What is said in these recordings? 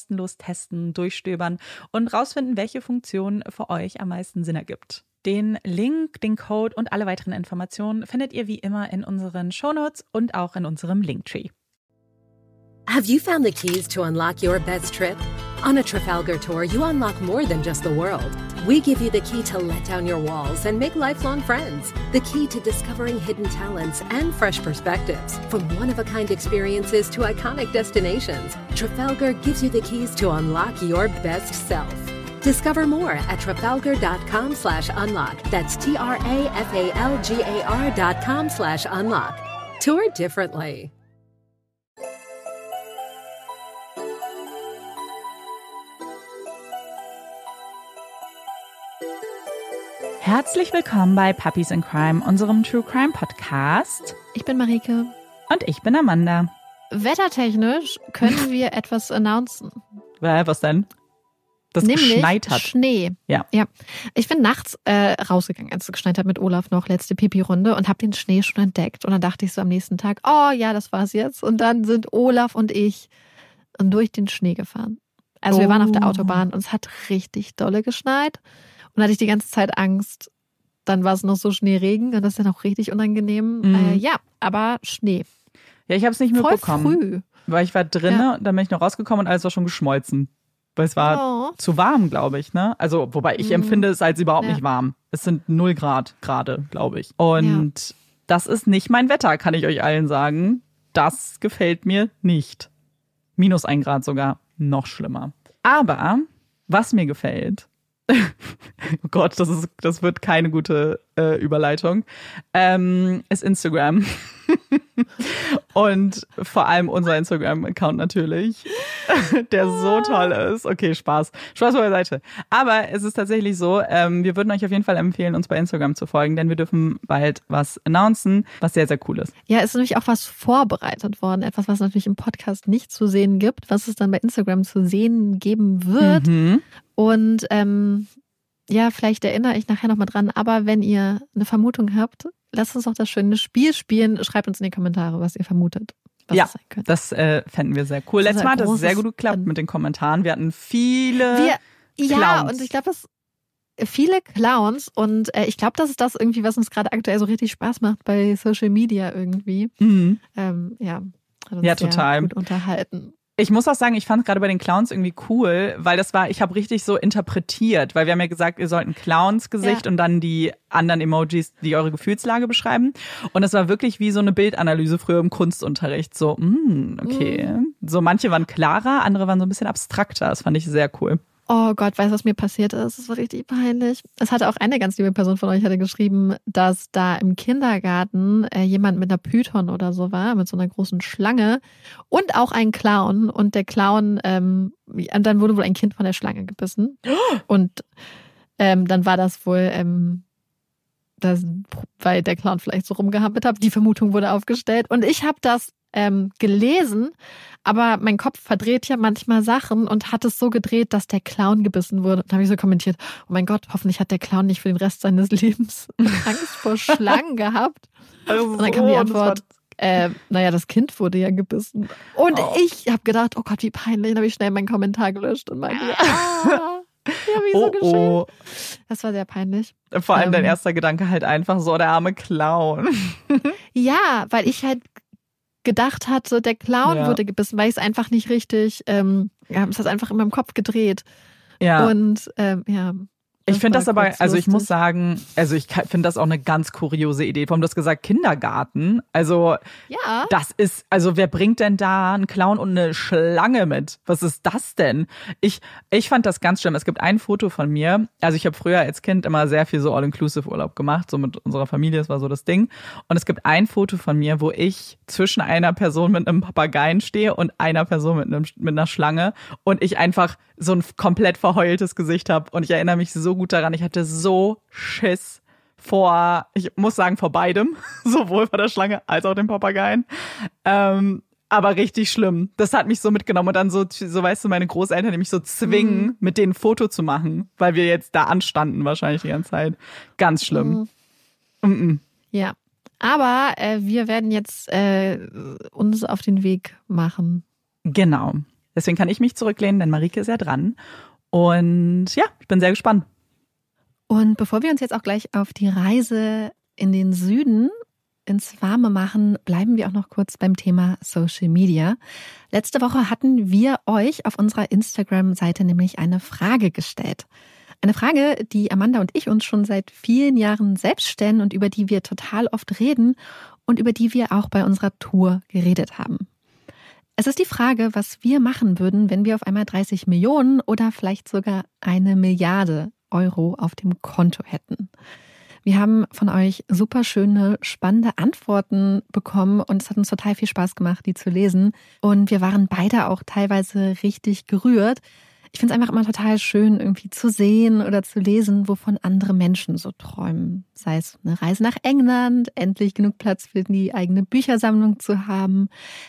kostenlos testen, durchstöbern und rausfinden, welche Funktion für euch am meisten Sinn ergibt. Den Link, den Code und alle weiteren Informationen findet ihr wie immer in unseren Shownotes und auch in unserem Linktree. Have you found the keys to unlock your best trip? On a Trafalgar tour, you unlock more than just the world. We give you the key to let down your walls and make lifelong friends. The key to discovering hidden talents and fresh perspectives. From one of a kind experiences to iconic destinations, Trafalgar gives you the keys to unlock your best self. Discover more at trafalgar.com slash unlock. That's T R A F A L G A R dot com slash unlock. Tour differently. Herzlich willkommen bei Puppies in Crime, unserem True Crime Podcast. Ich bin Marike. Und ich bin Amanda. Wettertechnisch können wir etwas announcen. Was denn? Das Nämlich geschneit hat. Schnee. Ja. ja. Ich bin nachts äh, rausgegangen, als es geschneit hat mit Olaf noch, letzte Pipi-Runde und habe den Schnee schon entdeckt. Und dann dachte ich so am nächsten Tag, oh ja, das war's jetzt. Und dann sind Olaf und ich durch den Schnee gefahren. Also oh. wir waren auf der Oh. Autobahn und es hat richtig dolle geschneit. Und hatte ich die ganze Zeit Angst. Dann war es noch so Schneeregen und das ist dann auch richtig unangenehm. Mhm. Äh, ja, aber Schnee. Ja, ich habe es nicht Voll mitbekommen. früh. Weil ich war drinnen, Ja. dann bin ich noch rausgekommen und alles war schon geschmolzen. Weil es war Oh. zu warm, glaube ich, ne? Also, wobei ich Mhm. empfinde es als überhaupt Ja. nicht warm. Es sind 0 Grad gerade, glaube ich. Und das ist nicht mein Wetter, kann ich euch allen sagen. Das gefällt mir nicht. Minus ein Grad sogar. Noch schlimmer. Aber was mir gefällt, oh Gott, das, ist, das wird keine gute äh, Überleitung, ähm, ist Instagram. und vor allem unser Instagram-Account natürlich, der so toll ist. Okay, Spaß. Spaß beiseite. Aber es ist tatsächlich so, ähm, wir würden euch auf jeden Fall empfehlen, uns bei Instagram zu folgen, denn wir dürfen bald was announcen, was sehr, sehr cool ist. Ja, ist nämlich auch was vorbereitet worden. Etwas, was natürlich im Podcast nicht zu sehen gibt, was es dann bei Instagram zu sehen geben wird. Mhm. Und ähm, ja, vielleicht erinnere ich nachher nochmal dran, aber wenn ihr eine Vermutung habt, lasst uns doch das schöne Spiel spielen. Schreibt uns in die Kommentare, was ihr vermutet. Was Ja, es sein könnte. Das äh, fänden wir sehr cool. Letztes Mal hat das sehr gut geklappt mit den Kommentaren. Wir hatten viele. Wir, ja, Clowns. und ich glaube, das viele Clowns und äh, ich glaube, das ist das irgendwie, was uns gerade aktuell so richtig Spaß macht bei Social Media irgendwie. Mhm. Ähm, ja, hat uns Ja, total. gut unterhalten. Ich muss auch sagen, ich fand gerade bei den Clowns irgendwie cool, weil das war, ich habe richtig so interpretiert, weil wir haben ja gesagt, ihr sollt ein Clowns-Gesicht Ja. und dann die anderen Emojis, die eure Gefühlslage beschreiben. Und das war wirklich wie so eine Bildanalyse früher im Kunstunterricht. So, mm, okay. So manche waren klarer, andere waren so ein bisschen abstrakter. Das fand ich sehr cool. Oh Gott, weißt du, was mir passiert ist? Es war richtig peinlich. Es hatte auch eine ganz liebe Person von euch hatte geschrieben, dass da im Kindergarten äh, jemand mit einer Python oder so war, mit so einer großen Schlange und auch ein Clown. Und der Clown, ähm, und dann wurde wohl ein Kind von der Schlange gebissen. Und ähm, dann war das wohl, ähm, das, weil der Clown vielleicht so rumgehampelt hat. Die Vermutung wurde aufgestellt. Und ich habe das ähm, gelesen, aber mein Kopf verdreht ja manchmal Sachen und hat es so gedreht, dass der Clown gebissen wurde. Und habe ich so kommentiert, oh mein Gott, hoffentlich hat der Clown nicht für den Rest seines Lebens Angst vor Schlangen gehabt. Und dann kam die Antwort, äh, naja, das Kind wurde ja gebissen. Und Oh. ich habe gedacht, oh Gott, wie peinlich. Dann habe ich schnell meinen Kommentar gelöscht und meinte, ah, ich habe mich so Oh, geschämt. oh. Das war sehr peinlich. Vor allem dein Ähm. erster Gedanke halt einfach so, der arme Clown. Ja, weil ich halt gedacht hatte, der Clown Ja. wurde gebissen, weil ich es einfach nicht richtig, ähm, ja, es hat einfach in meinem Kopf gedreht. Ja. Und ähm, ja. Ich finde das aber, also ich muss sagen, also ich finde das auch eine ganz kuriose Idee. Allem, du hast gesagt Kindergarten. Also Ja. das ist, also wer bringt denn da einen Clown und eine Schlange mit? Was ist das denn? Ich, ich fand das ganz schlimm. Es gibt ein Foto von mir. Also ich habe früher als Kind immer sehr viel so All-Inclusive-Urlaub gemacht, so mit unserer Familie, das war so das Ding. Und es gibt ein Foto von mir, wo ich zwischen einer Person mit einem Papageien stehe und einer Person mit, einem, mit einer Schlange und ich einfach so ein komplett verheultes Gesicht habe. Und ich erinnere mich so gut daran, ich hatte so Schiss vor, ich muss sagen, vor beidem, sowohl vor der Schlange als auch dem Papageien. Ähm, aber richtig schlimm. Das hat mich so mitgenommen und dann so, so weißt du, meine Großeltern, die mich so zwingen, mit denen ein Foto zu machen, weil wir jetzt da anstanden wahrscheinlich die ganze Zeit. Ganz schlimm. Mhm. Ja. Aber äh, wir werden jetzt äh, uns auf den Weg machen. Genau. Deswegen kann ich mich zurücklehnen, denn Marike ist ja dran. Und ja, ich bin sehr gespannt. Und bevor wir uns jetzt auch gleich auf die Reise in den Süden ins Warme machen, bleiben wir auch noch kurz beim Thema Social Media. Letzte Woche hatten wir euch auf unserer Instagram-Seite nämlich eine Frage gestellt. Eine Frage, die Amanda und ich uns schon seit vielen Jahren selbst stellen und über die wir total oft reden und über die wir auch bei unserer Tour geredet haben. Es ist die Frage, was wir machen würden, wenn wir auf einmal 30 Millionen oder vielleicht sogar eine Milliarde Euro auf dem Konto hätten. Wir haben von euch super schöne, spannende Antworten bekommen und es hat uns total viel Spaß gemacht, die zu lesen. Und wir waren beide auch teilweise richtig gerührt. Ich finde es einfach immer total schön, irgendwie zu sehen oder zu lesen, wovon andere Menschen so träumen. Sei es eine Reise nach England, endlich genug Platz für die eigene Büchersammlung zu haben,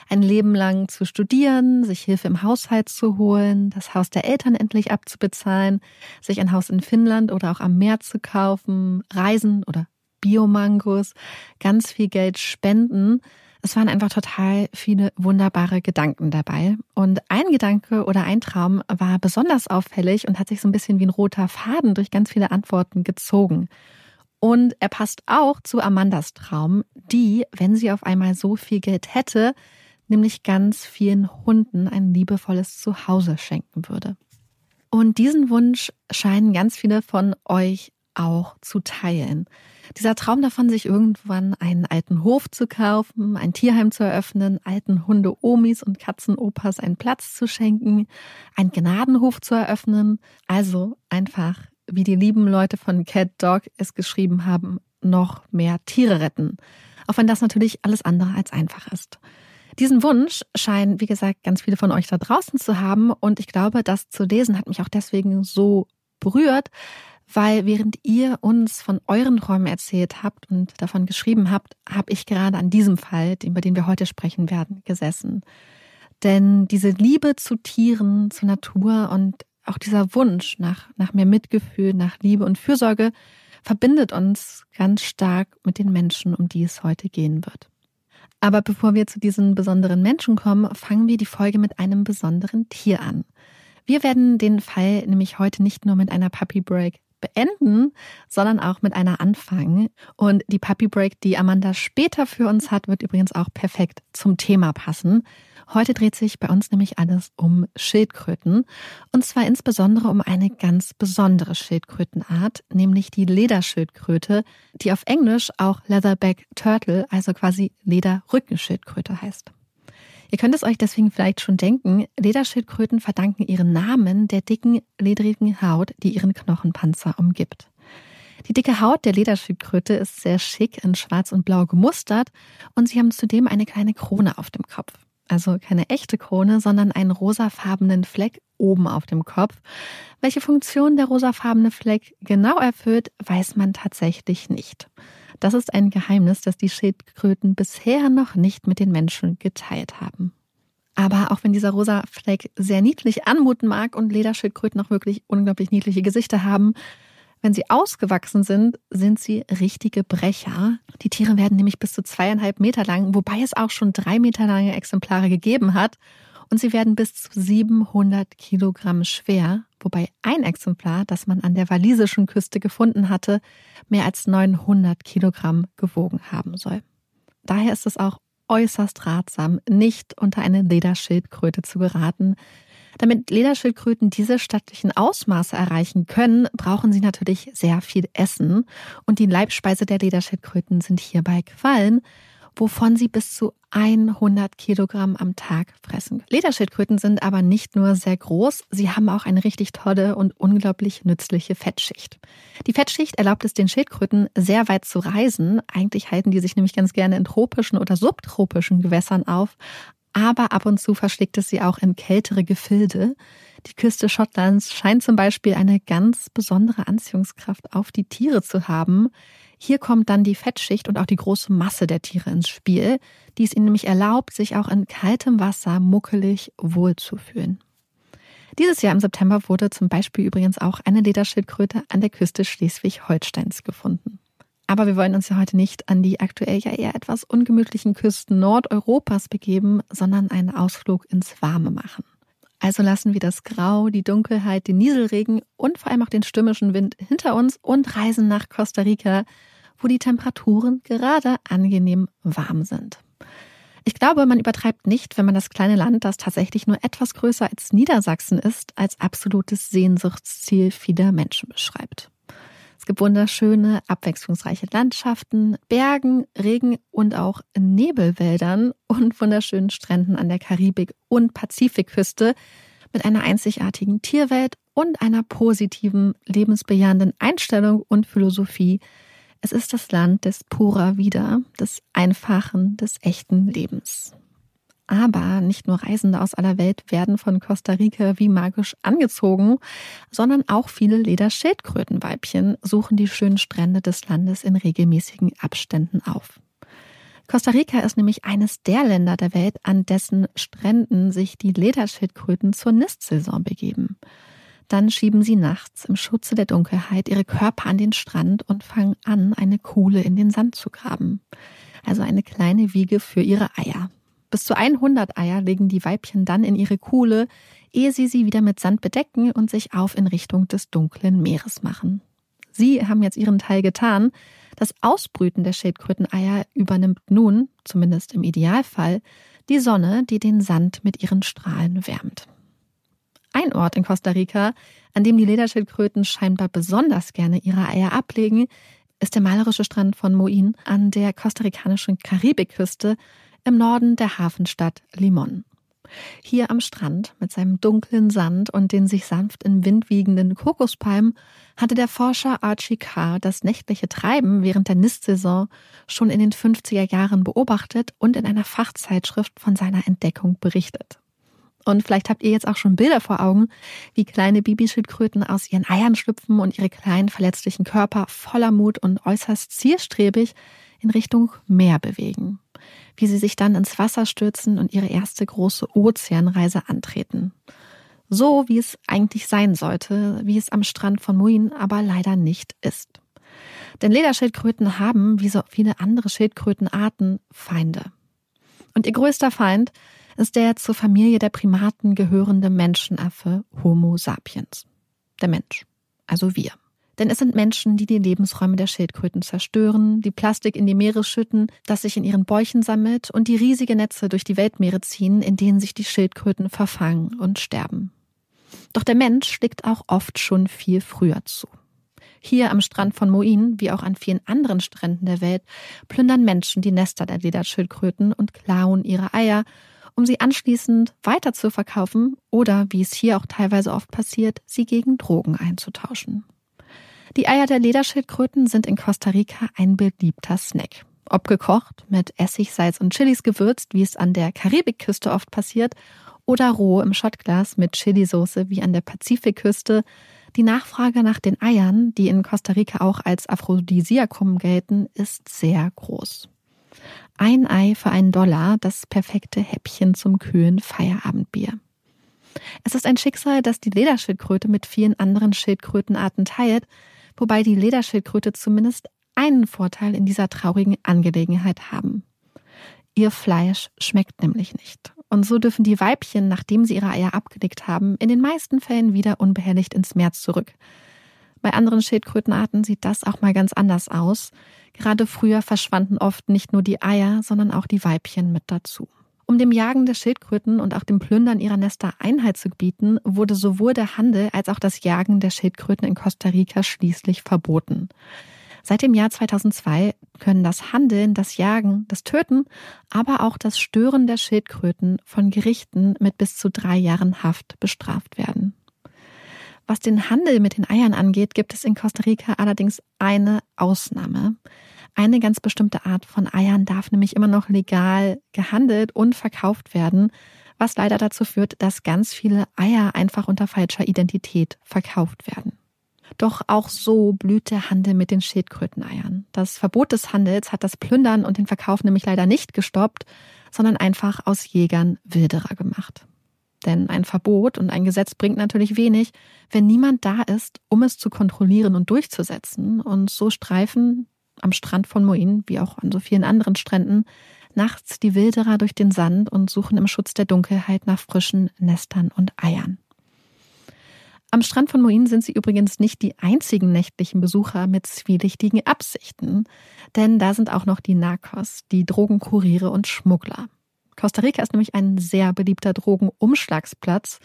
ein Leben lang zu studieren, sich Hilfe im Haushalt zu holen, das Haus der Eltern endlich abzubezahlen, sich ein Haus in Finnland oder auch am Meer zu kaufen, Reisen oder Biomangos, ganz viel Geld spenden. Es waren einfach total viele wunderbare Gedanken dabei. Und ein Gedanke oder ein Traum war besonders auffällig und hat sich so ein bisschen wie ein roter Faden durch ganz viele Antworten gezogen. Und er passt auch zu Amandas Traum, die, wenn sie auf einmal so viel Geld hätte, nämlich ganz vielen Hunden ein liebevolles Zuhause schenken würde. Und diesen Wunsch scheinen ganz viele von euch auch zu teilen. Dieser Traum davon, sich irgendwann einen alten Hof zu kaufen, ein Tierheim zu eröffnen, alten Hunde-Omis und Katzenopas einen Platz zu schenken, einen Gnadenhof zu eröffnen. Also einfach, wie die lieben Leute von Cat Dog es geschrieben haben, noch mehr Tiere retten. Auch wenn das natürlich alles andere als einfach ist. Diesen Wunsch scheinen, wie gesagt, ganz viele von euch da draußen zu haben. Und ich glaube, das zu lesen hat mich auch deswegen so berührt, weil während ihr uns von euren Träumen erzählt habt und davon geschrieben habt, habe ich gerade an diesem Fall, über den wir heute sprechen werden, gesessen. Denn diese Liebe zu Tieren, zur Natur und auch dieser Wunsch nach, nach mehr Mitgefühl, nach Liebe und Fürsorge verbindet uns ganz stark mit den Menschen, um die es heute gehen wird. Aber bevor wir zu diesen besonderen Menschen kommen, fangen wir die Folge mit einem besonderen Tier an. Wir werden den Fall nämlich heute nicht nur mit einer Puppy Break beenden, sondern auch mit einer anfangen. Und die Puppy Break, die Amanda später für uns hat, wird übrigens auch perfekt zum Thema passen. Heute dreht sich bei uns nämlich alles um Schildkröten. Und zwar insbesondere um eine ganz besondere Schildkrötenart, nämlich die Lederschildkröte, die auf Englisch auch Leatherback Turtle, also quasi Lederrückenschildkröte heißt. Ihr könnt es euch deswegen vielleicht schon denken, Lederschildkröten verdanken ihren Namen der dicken, ledrigen Haut, die ihren Knochenpanzer umgibt. Die dicke Haut der Lederschildkröte ist sehr schick in schwarz und blau gemustert und sie haben zudem eine kleine Krone auf dem Kopf. Also keine echte Krone, sondern einen rosafarbenen Fleck oben auf dem Kopf. Welche Funktion der rosafarbene Fleck genau erfüllt, weiß man tatsächlich nicht. Das ist ein Geheimnis, das die Schildkröten bisher noch nicht mit den Menschen geteilt haben. Aber auch wenn dieser rosa Fleck sehr niedlich anmuten mag und Lederschildkröten auch wirklich unglaublich niedliche Gesichter haben, wenn sie ausgewachsen sind, sind sie richtige Brecher. Die Tiere werden nämlich bis zu zweieinhalb Meter lang, wobei es auch schon drei Meter lange Exemplare gegeben hat und sie werden bis zu 700 Kilogramm schwer, wobei ein Exemplar, das man an der walisischen Küste gefunden hatte, mehr als 900 Kilogramm gewogen haben soll. Daher ist es auch äußerst ratsam, nicht unter eine Lederschildkröte zu geraten. Damit Lederschildkröten diese stattlichen Ausmaße erreichen können, brauchen sie natürlich sehr viel Essen. Und die Leibspeise der Lederschildkröten sind hierbei Quallen, wovon sie bis zu 100 Kilogramm am Tag fressen. Lederschildkröten sind aber nicht nur sehr groß, sie haben auch eine richtig tolle und unglaublich nützliche Fettschicht. Die Fettschicht erlaubt es den Schildkröten sehr weit zu reisen. Eigentlich halten die sich nämlich ganz gerne in tropischen oder subtropischen Gewässern auf, aber ab und zu verschlägt es sie auch in kältere Gefilde. Die Küste Schottlands scheint zum Beispiel eine ganz besondere Anziehungskraft auf die Tiere zu haben. Hier kommt dann die Fettschicht und auch die große Masse der Tiere ins Spiel, die es ihnen nämlich erlaubt, sich auch in kaltem Wasser muckelig wohlzufühlen. Dieses Jahr im September wurde zum Beispiel übrigens auch eine Lederschildkröte an der Küste Schleswig-Holsteins gefunden. Aber wir wollen uns ja heute nicht an die aktuell ja eher etwas ungemütlichen Küsten Nordeuropas begeben, sondern einen Ausflug ins Warme machen. Also lassen wir das Grau, die Dunkelheit, den Nieselregen und vor allem auch den stürmischen Wind hinter uns und reisen nach Costa Rica, wo die Temperaturen gerade angenehm warm sind. Ich glaube, man übertreibt nicht, wenn man das kleine Land, das tatsächlich nur etwas größer als Niedersachsen ist, als absolutes Sehnsuchtsziel vieler Menschen beschreibt. Es gibt wunderschöne, abwechslungsreiche Landschaften, Bergen, Regen und auch Nebelwäldern und wunderschönen Stränden an der Karibik- und Pazifikküste mit einer einzigartigen Tierwelt und einer positiven, lebensbejahenden Einstellung und Philosophie, es ist das Land des Pura Vida, des Einfachen, des echten Lebens. Aber nicht nur Reisende aus aller Welt werden von Costa Rica wie magisch angezogen, sondern auch viele Lederschildkrötenweibchen suchen die schönen Strände des Landes in regelmäßigen Abständen auf. Costa Rica ist nämlich eines der Länder der Welt, an dessen Stränden sich die Lederschildkröten zur Nistsaison begeben. Dann schieben sie nachts im Schutze der Dunkelheit ihre Körper an den Strand und fangen an, eine Kuhle in den Sand zu graben. Also eine kleine Wiege für ihre Eier. Bis zu 100 Eier legen die Weibchen dann in ihre Kuhle, ehe sie sie wieder mit Sand bedecken und sich auf in Richtung des dunklen Meeres machen. Sie haben jetzt ihren Teil getan. Das Ausbrüten der Schildkröteneier übernimmt nun, zumindest im Idealfall, die Sonne, die den Sand mit ihren Strahlen wärmt. Ein Ort in Costa Rica, an dem die Lederschildkröten scheinbar besonders gerne ihre Eier ablegen, ist der malerische Strand von Moin an der kostarikanischen Karibikküste im Norden der Hafenstadt Limon. Hier am Strand mit seinem dunklen Sand und den sich sanft im Wind wiegenden Kokospalmen hatte der Forscher Archie Carr das nächtliche Treiben während der Nistsaison schon in den 50er Jahren beobachtet und in einer Fachzeitschrift von seiner Entdeckung berichtet. Und vielleicht habt ihr jetzt auch schon Bilder vor Augen, wie kleine Babyschildkröten aus ihren Eiern schlüpfen und ihre kleinen verletzlichen Körper voller Mut und äußerst zielstrebig in Richtung Meer bewegen. Wie sie sich dann ins Wasser stürzen und ihre erste große Ozeanreise antreten. So wie es eigentlich sein sollte, wie es am Strand von Muin aber leider nicht ist. Denn Lederschildkröten haben, wie so viele andere Schildkrötenarten, Feinde. Und ihr größter Feind ist der zur Familie der Primaten gehörende Menschenaffe Homo sapiens. Der Mensch, also wir. Denn es sind Menschen, die die Lebensräume der Schildkröten zerstören, die Plastik in die Meere schütten, das sich in ihren Bäuchen sammelt und die riesige Netze durch die Weltmeere ziehen, in denen sich die Schildkröten verfangen und sterben. Doch der Mensch schlägt auch oft schon viel früher zu. Hier am Strand von Moin, wie auch an vielen anderen Stränden der Welt, plündern Menschen die Nester der Lederschildkröten und klauen ihre Eier um sie anschließend weiter zu verkaufen oder, wie es hier auch teilweise oft passiert, sie gegen Drogen einzutauschen. Die Eier der Lederschildkröten sind in Costa Rica ein beliebter Snack. Ob gekocht, mit Essig, Salz und Chilis gewürzt, wie es an der Karibikküste oft passiert, oder roh im Schottglas mit Chilisauce wie an der Pazifikküste, die Nachfrage nach den Eiern, die in Costa Rica auch als Aphrodisiakum gelten, ist sehr groß. Ein Ei für einen Dollar, das perfekte Häppchen zum kühlen Feierabendbier. Es ist ein Schicksal, das die Lederschildkröte mit vielen anderen Schildkrötenarten teilt, wobei die Lederschildkröte zumindest einen Vorteil in dieser traurigen Angelegenheit haben. Ihr Fleisch schmeckt nämlich nicht. Und so dürfen die Weibchen, nachdem sie ihre Eier abgelegt haben, in den meisten Fällen wieder unbehelligt ins Meer zurück. Bei anderen Schildkrötenarten sieht das auch mal ganz anders aus. Gerade früher verschwanden oft nicht nur die Eier, sondern auch die Weibchen mit dazu. Um dem Jagen der Schildkröten und auch dem Plündern ihrer Nester Einhalt zu bieten, wurde sowohl der Handel als auch das Jagen der Schildkröten in Costa Rica schließlich verboten. Seit dem Jahr 2002 können das Handeln, das Jagen, das Töten, aber auch das Stören der Schildkröten von Gerichten mit bis zu drei Jahren Haft bestraft werden. Was den Handel mit den Eiern angeht, gibt es in Costa Rica allerdings eine Ausnahme. Eine ganz bestimmte Art von Eiern darf nämlich immer noch legal gehandelt und verkauft werden, was leider dazu führt, dass ganz viele Eier einfach unter falscher Identität verkauft werden. Doch auch so blüht der Handel mit den Schildkröteneiern. Das Verbot des Handels hat das Plündern und den Verkauf nämlich leider nicht gestoppt, sondern einfach aus Jägern Wilderer gemacht. Denn ein Verbot und ein Gesetz bringt natürlich wenig, wenn niemand da ist, um es zu kontrollieren und durchzusetzen. Und so streifen am Strand von Moin, wie auch an so vielen anderen Stränden, nachts die Wilderer durch den Sand und suchen im Schutz der Dunkelheit nach frischen Nestern und Eiern. Am Strand von Moin sind sie übrigens nicht die einzigen nächtlichen Besucher mit zwielichtigen Absichten, denn da sind auch noch die Narcos, die Drogenkuriere und Schmuggler. Costa Rica ist nämlich ein sehr beliebter Drogenumschlagsplatz.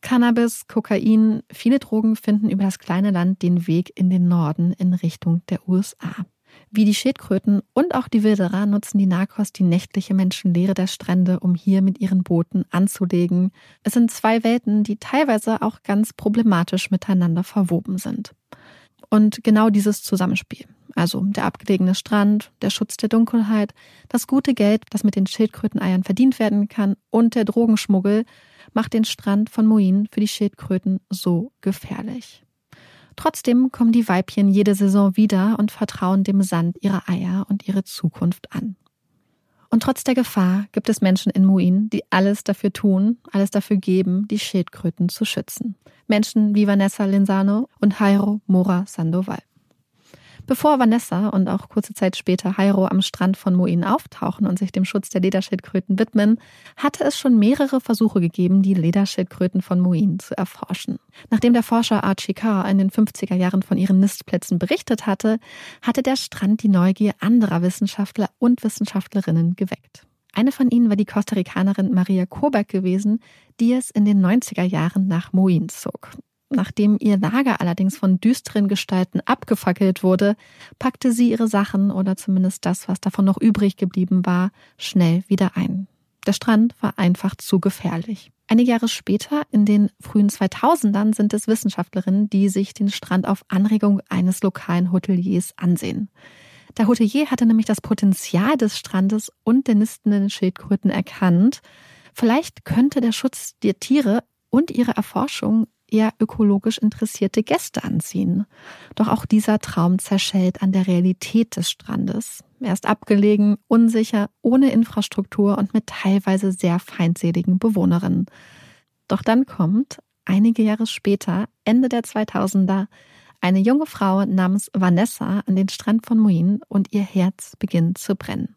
Cannabis, Kokain, viele Drogen finden über das kleine Land den Weg in den Norden in Richtung der USA. Wie die Schildkröten und auch die Wilderer nutzen die Narcos die nächtliche Menschenleere der Strände, um hier mit ihren Booten anzulegen. Es sind zwei Welten, die teilweise auch ganz problematisch miteinander verwoben sind. Und genau dieses Zusammenspiel, also der abgelegene Strand, der Schutz der Dunkelheit, das gute Geld, das mit den Schildkröteneiern verdient werden kann und der Drogenschmuggel macht den Strand von Moin für die Schildkröten so gefährlich. Trotzdem kommen die Weibchen jede Saison wieder und vertrauen dem Sand ihre Eier und ihre Zukunft an. Und trotz der Gefahr gibt es Menschen in Muin, die alles dafür tun, alles dafür geben, die Schildkröten zu schützen. Menschen wie Vanessa Linsano und Jairo Mora Sandoval. Bevor Vanessa und auch kurze Zeit später Jairo am Strand von Moin auftauchen und sich dem Schutz der Lederschildkröten widmen, hatte es schon mehrere Versuche gegeben, die Lederschildkröten von Moin zu erforschen. Nachdem der Forscher Archie Carr in den 50er Jahren von ihren Nistplätzen berichtet hatte, hatte der Strand die Neugier anderer Wissenschaftler und Wissenschaftlerinnen geweckt. Eine von ihnen war die Costa Ricanerin Maria Koberg gewesen, die es in den 90er Jahren nach Moin zog. Nachdem ihr Lager allerdings von düsteren Gestalten abgefackelt wurde, packte sie ihre Sachen oder zumindest das, was davon noch übrig geblieben war, schnell wieder ein. Der Strand war einfach zu gefährlich. Einige Jahre später, in den frühen 2000ern, sind es Wissenschaftlerinnen, die sich den Strand auf Anregung eines lokalen Hoteliers ansehen. Der Hotelier hatte nämlich das Potenzial des Strandes und der nistenden Schildkröten erkannt. Vielleicht könnte der Schutz der Tiere und ihre Erforschung eher ökologisch interessierte Gäste anziehen. Doch auch dieser Traum zerschellt an der Realität des Strandes. Er ist abgelegen, unsicher, ohne Infrastruktur und mit teilweise sehr feindseligen Bewohnerinnen. Doch dann kommt, einige Jahre später, Ende der 2000er, eine junge Frau namens Vanessa an den Strand von Moin und ihr Herz beginnt zu brennen.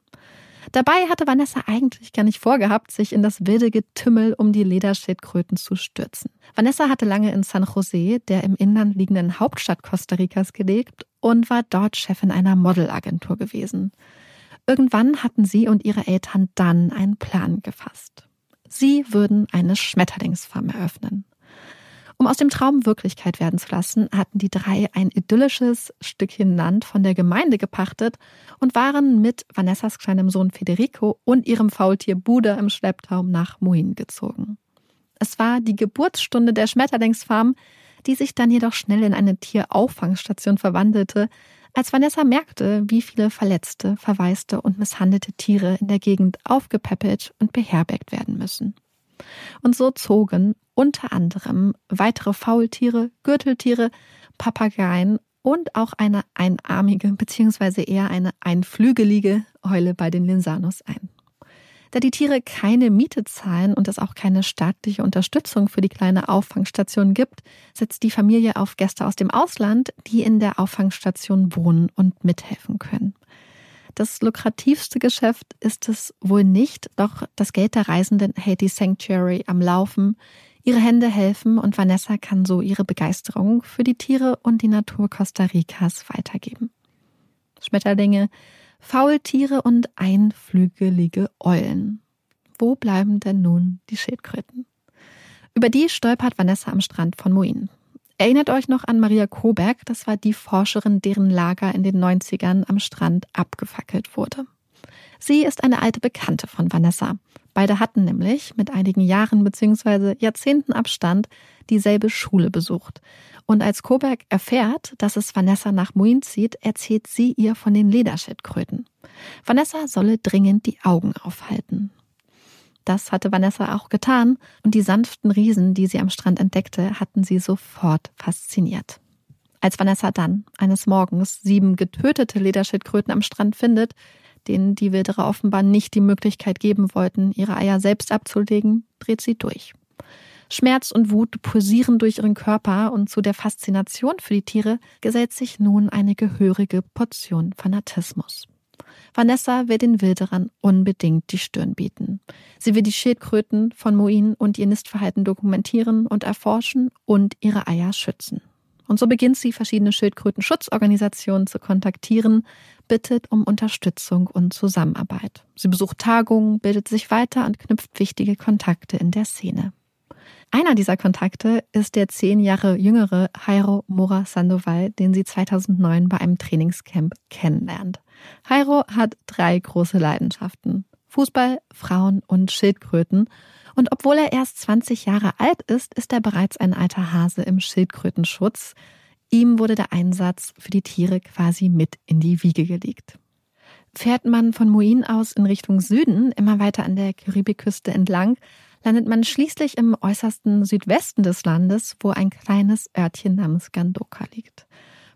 Dabei hatte Vanessa eigentlich gar nicht vorgehabt, sich in das wilde Getümmel um die Lederschildkröten zu stürzen. Vanessa hatte lange in San Jose, der im Inland liegenden Hauptstadt Costa Ricas, gelebt und war dort Chefin einer Modelagentur gewesen. Irgendwann hatten sie und ihre Eltern dann einen Plan gefasst. Sie würden eine Schmetterlingsfarm eröffnen. Um aus dem Traum Wirklichkeit werden zu lassen, hatten die drei ein idyllisches Stückchen Land von der Gemeinde gepachtet und waren mit Vanessas kleinem Sohn Federico und ihrem Faultier Buda im Schlepptau nach Moin gezogen. Es war die Geburtsstunde der Schmetterlingsfarm, die sich dann jedoch schnell in eine Tierauffangstation verwandelte, als Vanessa merkte, wie viele verletzte, verwaiste und misshandelte Tiere in der Gegend aufgepäppelt und beherbergt werden müssen. Und so zogen unter anderem weitere Faultiere, Gürteltiere, Papageien und auch eine einarmige bzw. eher eine einflügelige Eule bei den Linsanos ein. Da die Tiere keine Miete zahlen und es auch keine staatliche Unterstützung für die kleine Auffangstation gibt, setzt die Familie auf Gäste aus dem Ausland, die in der Auffangstation wohnen und mithelfen können. Das lukrativste Geschäft ist es wohl nicht, doch das Geld der Reisenden hält die Sanctuary am Laufen. Ihre Hände helfen und Vanessa kann so ihre Begeisterung für die Tiere und die Natur Costa Ricas weitergeben. Schmetterlinge, Faultiere und einflügelige Eulen. Wo bleiben denn nun die Schildkröten? Über die stolpert Vanessa am Strand von Moin. Erinnert euch noch an Maria Koberg? Das war die Forscherin, deren Lager in den 90ern am Strand abgefackelt wurde. Sie ist eine alte Bekannte von Vanessa. Beide hatten nämlich mit einigen Jahren bzw. Jahrzehnten Abstand dieselbe Schule besucht. Und als Koberg erfährt, dass es Vanessa nach Muin zieht, erzählt sie ihr von den Lederschildkröten. Vanessa solle dringend die Augen aufhalten. Das hatte Vanessa auch getan und die sanften Riesen, die sie am Strand entdeckte, hatten sie sofort fasziniert. Als Vanessa dann eines Morgens sieben getötete Lederschildkröten am Strand findet, denen die Wilderer offenbar nicht die Möglichkeit geben wollten, ihre Eier selbst abzulegen, dreht sie durch. Schmerz und Wut pulsieren durch ihren Körper und zu der Faszination für die Tiere gesellt sich nun eine gehörige Portion Fanatismus. Vanessa will den Wilderern unbedingt die Stirn bieten. Sie will die Schildkröten von Moin und ihr Nistverhalten dokumentieren und erforschen und ihre Eier schützen. Und so beginnt sie, verschiedene Schildkrötenschutzorganisationen zu kontaktieren, bittet um Unterstützung und Zusammenarbeit. Sie besucht Tagungen, bildet sich weiter und knüpft wichtige Kontakte in der Szene. Einer dieser Kontakte ist der zehn Jahre jüngere Jairo Mora Sandoval, den sie 2009 bei einem Trainingscamp kennenlernt. Jairo hat drei große Leidenschaften. Fußball, Frauen und Schildkröten. Und obwohl er erst 20 Jahre alt ist, ist er bereits ein alter Hase im Schildkrötenschutz. Ihm wurde der Einsatz für die Tiere quasi mit in die Wiege gelegt. Fährt man von Moin aus in Richtung Süden, immer weiter an der Karibikküste entlang, landet man schließlich im äußersten Südwesten des Landes, wo ein kleines Örtchen namens Gandoka liegt.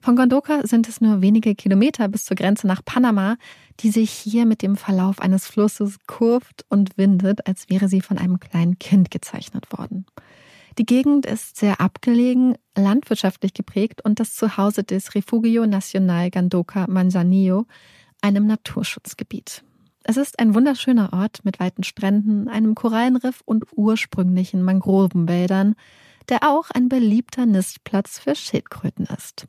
Von Gondoka sind es nur wenige Kilometer bis zur Grenze nach Panama, die sich hier mit dem Verlauf eines Flusses kurft und windet, als wäre sie von einem kleinen Kind gezeichnet worden. Die Gegend ist sehr abgelegen, landwirtschaftlich geprägt und das Zuhause des Refugio Nacional Gandoka Manzanillo, einem Naturschutzgebiet. Es ist ein wunderschöner Ort mit weiten Stränden, einem Korallenriff und ursprünglichen Mangrovenwäldern, der auch ein beliebter Nistplatz für Schildkröten ist.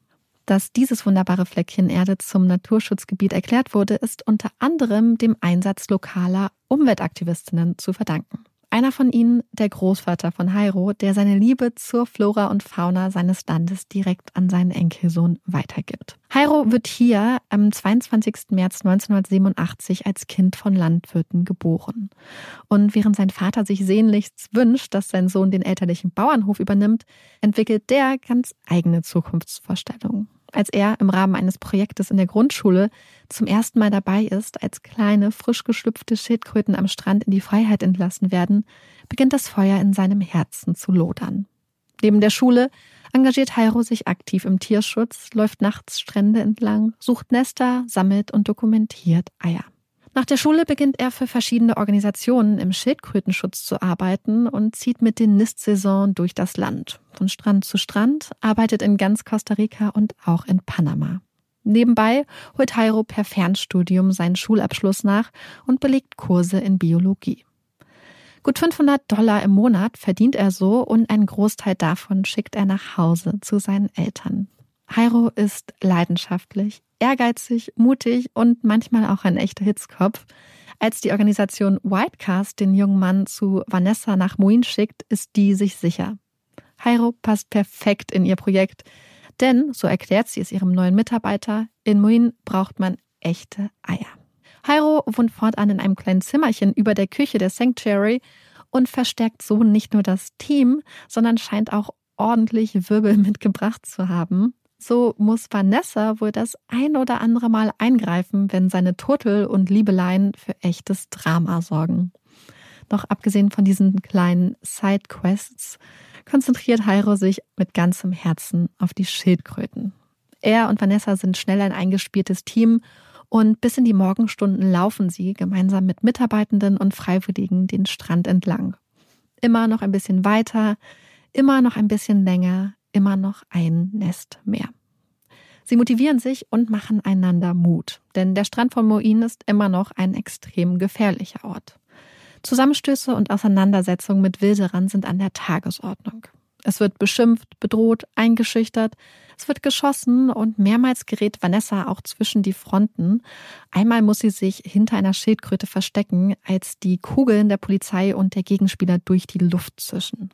Dass dieses wunderbare Fleckchen Erde zum Naturschutzgebiet erklärt wurde, ist unter anderem dem Einsatz lokaler Umweltaktivistinnen zu verdanken. Einer von ihnen, der Großvater von Hairo, der seine Liebe zur Flora und Fauna seines Landes direkt an seinen Enkelsohn weitergibt. Hairo wird hier am 22. März 1987 als Kind von Landwirten geboren. Und während sein Vater sich sehnlichst wünscht, dass sein Sohn den elterlichen Bauernhof übernimmt, entwickelt der ganz eigene Zukunftsvorstellungen als er im Rahmen eines Projektes in der Grundschule zum ersten Mal dabei ist, als kleine, frisch geschlüpfte Schildkröten am Strand in die Freiheit entlassen werden, beginnt das Feuer in seinem Herzen zu lodern. Neben der Schule engagiert Hairo sich aktiv im Tierschutz, läuft nachts Strände entlang, sucht Nester, sammelt und dokumentiert Eier. Nach der Schule beginnt er für verschiedene Organisationen im Schildkrötenschutz zu arbeiten und zieht mit den Nistsaison durch das Land. Von Strand zu Strand, arbeitet in ganz Costa Rica und auch in Panama. Nebenbei holt Jairo per Fernstudium seinen Schulabschluss nach und belegt Kurse in Biologie. Gut 500 Dollar im Monat verdient er so und einen Großteil davon schickt er nach Hause zu seinen Eltern. Jairo ist leidenschaftlich, ehrgeizig, mutig und manchmal auch ein echter Hitzkopf. Als die Organisation Whitecast den jungen Mann zu Vanessa nach Moin schickt, ist die sich sicher. Jairo passt perfekt in ihr Projekt, denn, so erklärt sie es ihrem neuen Mitarbeiter, in Moin braucht man echte Eier. Jairo wohnt fortan in einem kleinen Zimmerchen über der Küche der Sanctuary und verstärkt so nicht nur das Team, sondern scheint auch ordentlich Wirbel mitgebracht zu haben. So muss Vanessa wohl das ein oder andere Mal eingreifen, wenn seine Turtel und Liebeleien für echtes Drama sorgen. Doch abgesehen von diesen kleinen Sidequests konzentriert Jairo sich mit ganzem Herzen auf die Schildkröten. Er und Vanessa sind schnell ein eingespieltes Team und bis in die Morgenstunden laufen sie gemeinsam mit Mitarbeitenden und Freiwilligen den Strand entlang. Immer noch ein bisschen weiter, immer noch ein bisschen länger, immer noch ein Nest mehr. Sie motivieren sich und machen einander Mut, denn der Strand von Moin ist immer noch ein extrem gefährlicher Ort. Zusammenstöße und Auseinandersetzungen mit Wilderern sind an der Tagesordnung. Es wird beschimpft, bedroht, eingeschüchtert, es wird geschossen und mehrmals gerät Vanessa auch zwischen die Fronten. Einmal muss sie sich hinter einer Schildkröte verstecken, als die Kugeln der Polizei und der Gegenspieler durch die Luft zischen.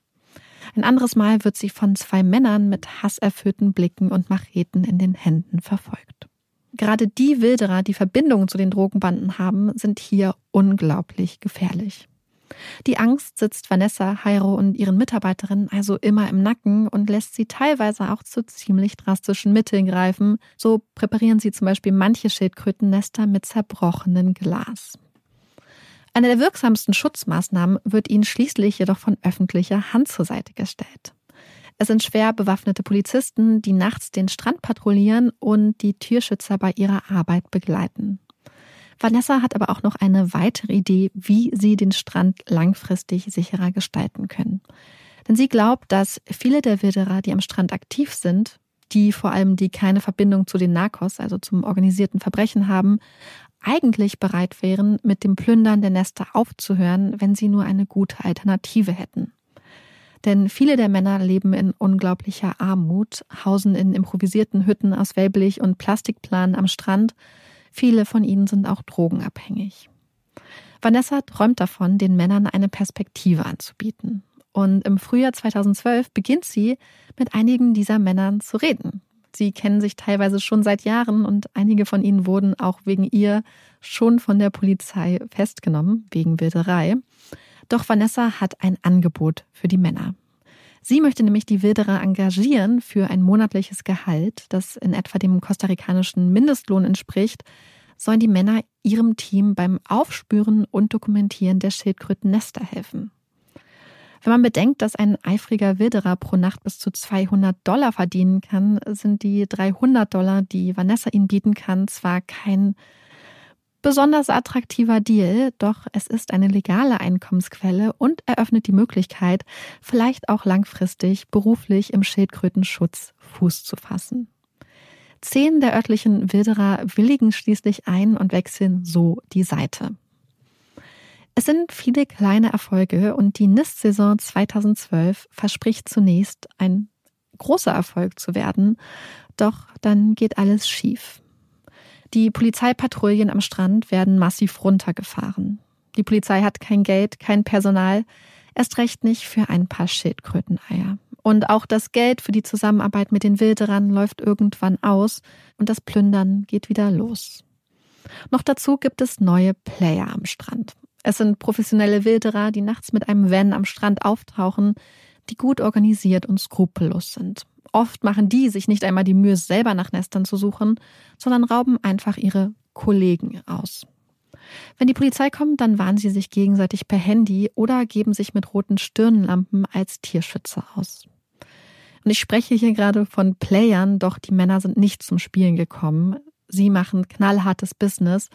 Ein anderes Mal wird sie von zwei Männern mit hasserfüllten Blicken und Macheten in den Händen verfolgt. Gerade die Wilderer, die Verbindungen zu den Drogenbanden haben, sind hier unglaublich gefährlich. Die Angst sitzt Vanessa, Jairo und ihren Mitarbeiterinnen also immer im Nacken und lässt sie teilweise auch zu ziemlich drastischen Mitteln greifen. So präparieren sie zum Beispiel manche Schildkrötennester mit zerbrochenem Glas. Eine der wirksamsten Schutzmaßnahmen wird ihnen schließlich jedoch von öffentlicher Hand zur Seite gestellt. Es sind schwer bewaffnete Polizisten, die nachts den Strand patrouillieren und die Tierschützer bei ihrer Arbeit begleiten. Vanessa hat aber auch noch eine weitere Idee, wie sie den Strand langfristig sicherer gestalten können. Denn sie glaubt, dass viele der Wilderer, die am Strand aktiv sind, die vor allem die keine Verbindung zu den Narcos, also zum organisierten Verbrechen haben, eigentlich bereit wären, mit dem Plündern der Nester aufzuhören, wenn sie nur eine gute Alternative hätten. Denn viele der Männer leben in unglaublicher Armut, hausen in improvisierten Hütten aus Wellblech und Plastikplanen am Strand. Viele von ihnen sind auch drogenabhängig. Vanessa träumt davon, den Männern eine Perspektive anzubieten. Und im Frühjahr 2012 beginnt sie, mit einigen dieser Männern zu reden. Sie kennen sich teilweise schon seit Jahren und einige von ihnen wurden auch wegen ihr schon von der Polizei festgenommen, wegen Wilderei. Doch Vanessa hat ein Angebot für die Männer. Sie möchte nämlich die Wilderer engagieren für ein monatliches Gehalt, das in etwa dem kostarikanischen Mindestlohn entspricht, sollen die Männer ihrem Team beim Aufspüren und Dokumentieren der Schildkrötennester helfen. Wenn man bedenkt, dass ein eifriger Wilderer pro Nacht bis zu 200 Dollar verdienen kann, sind die 300 Dollar, die Vanessa ihnen bieten kann, zwar kein besonders attraktiver Deal, doch es ist eine legale Einkommensquelle und eröffnet die Möglichkeit, vielleicht auch langfristig beruflich im Schildkrötenschutz Fuß zu fassen. Zehn der örtlichen Wilderer willigen schließlich ein und wechseln so die Seite. Es sind viele kleine Erfolge und die NIST-Saison 2012 verspricht zunächst ein großer Erfolg zu werden, doch dann geht alles schief. Die Polizeipatrouillen am Strand werden massiv runtergefahren. Die Polizei hat kein Geld, kein Personal, erst recht nicht für ein paar Schildkröteneier. Und auch das Geld für die Zusammenarbeit mit den Wilderern läuft irgendwann aus und das Plündern geht wieder los. Noch dazu gibt es neue Player am Strand. Es sind professionelle Wilderer, die nachts mit einem Van am Strand auftauchen, die gut organisiert und skrupellos sind. Oft machen die sich nicht einmal die Mühe, selber nach Nestern zu suchen, sondern rauben einfach ihre Kollegen aus. Wenn die Polizei kommt, dann warnen sie sich gegenseitig per Handy oder geben sich mit roten Stirnlampen als Tierschützer aus. Und ich spreche hier gerade von Playern, doch die Männer sind nicht zum Spielen gekommen. Sie machen knallhartes Business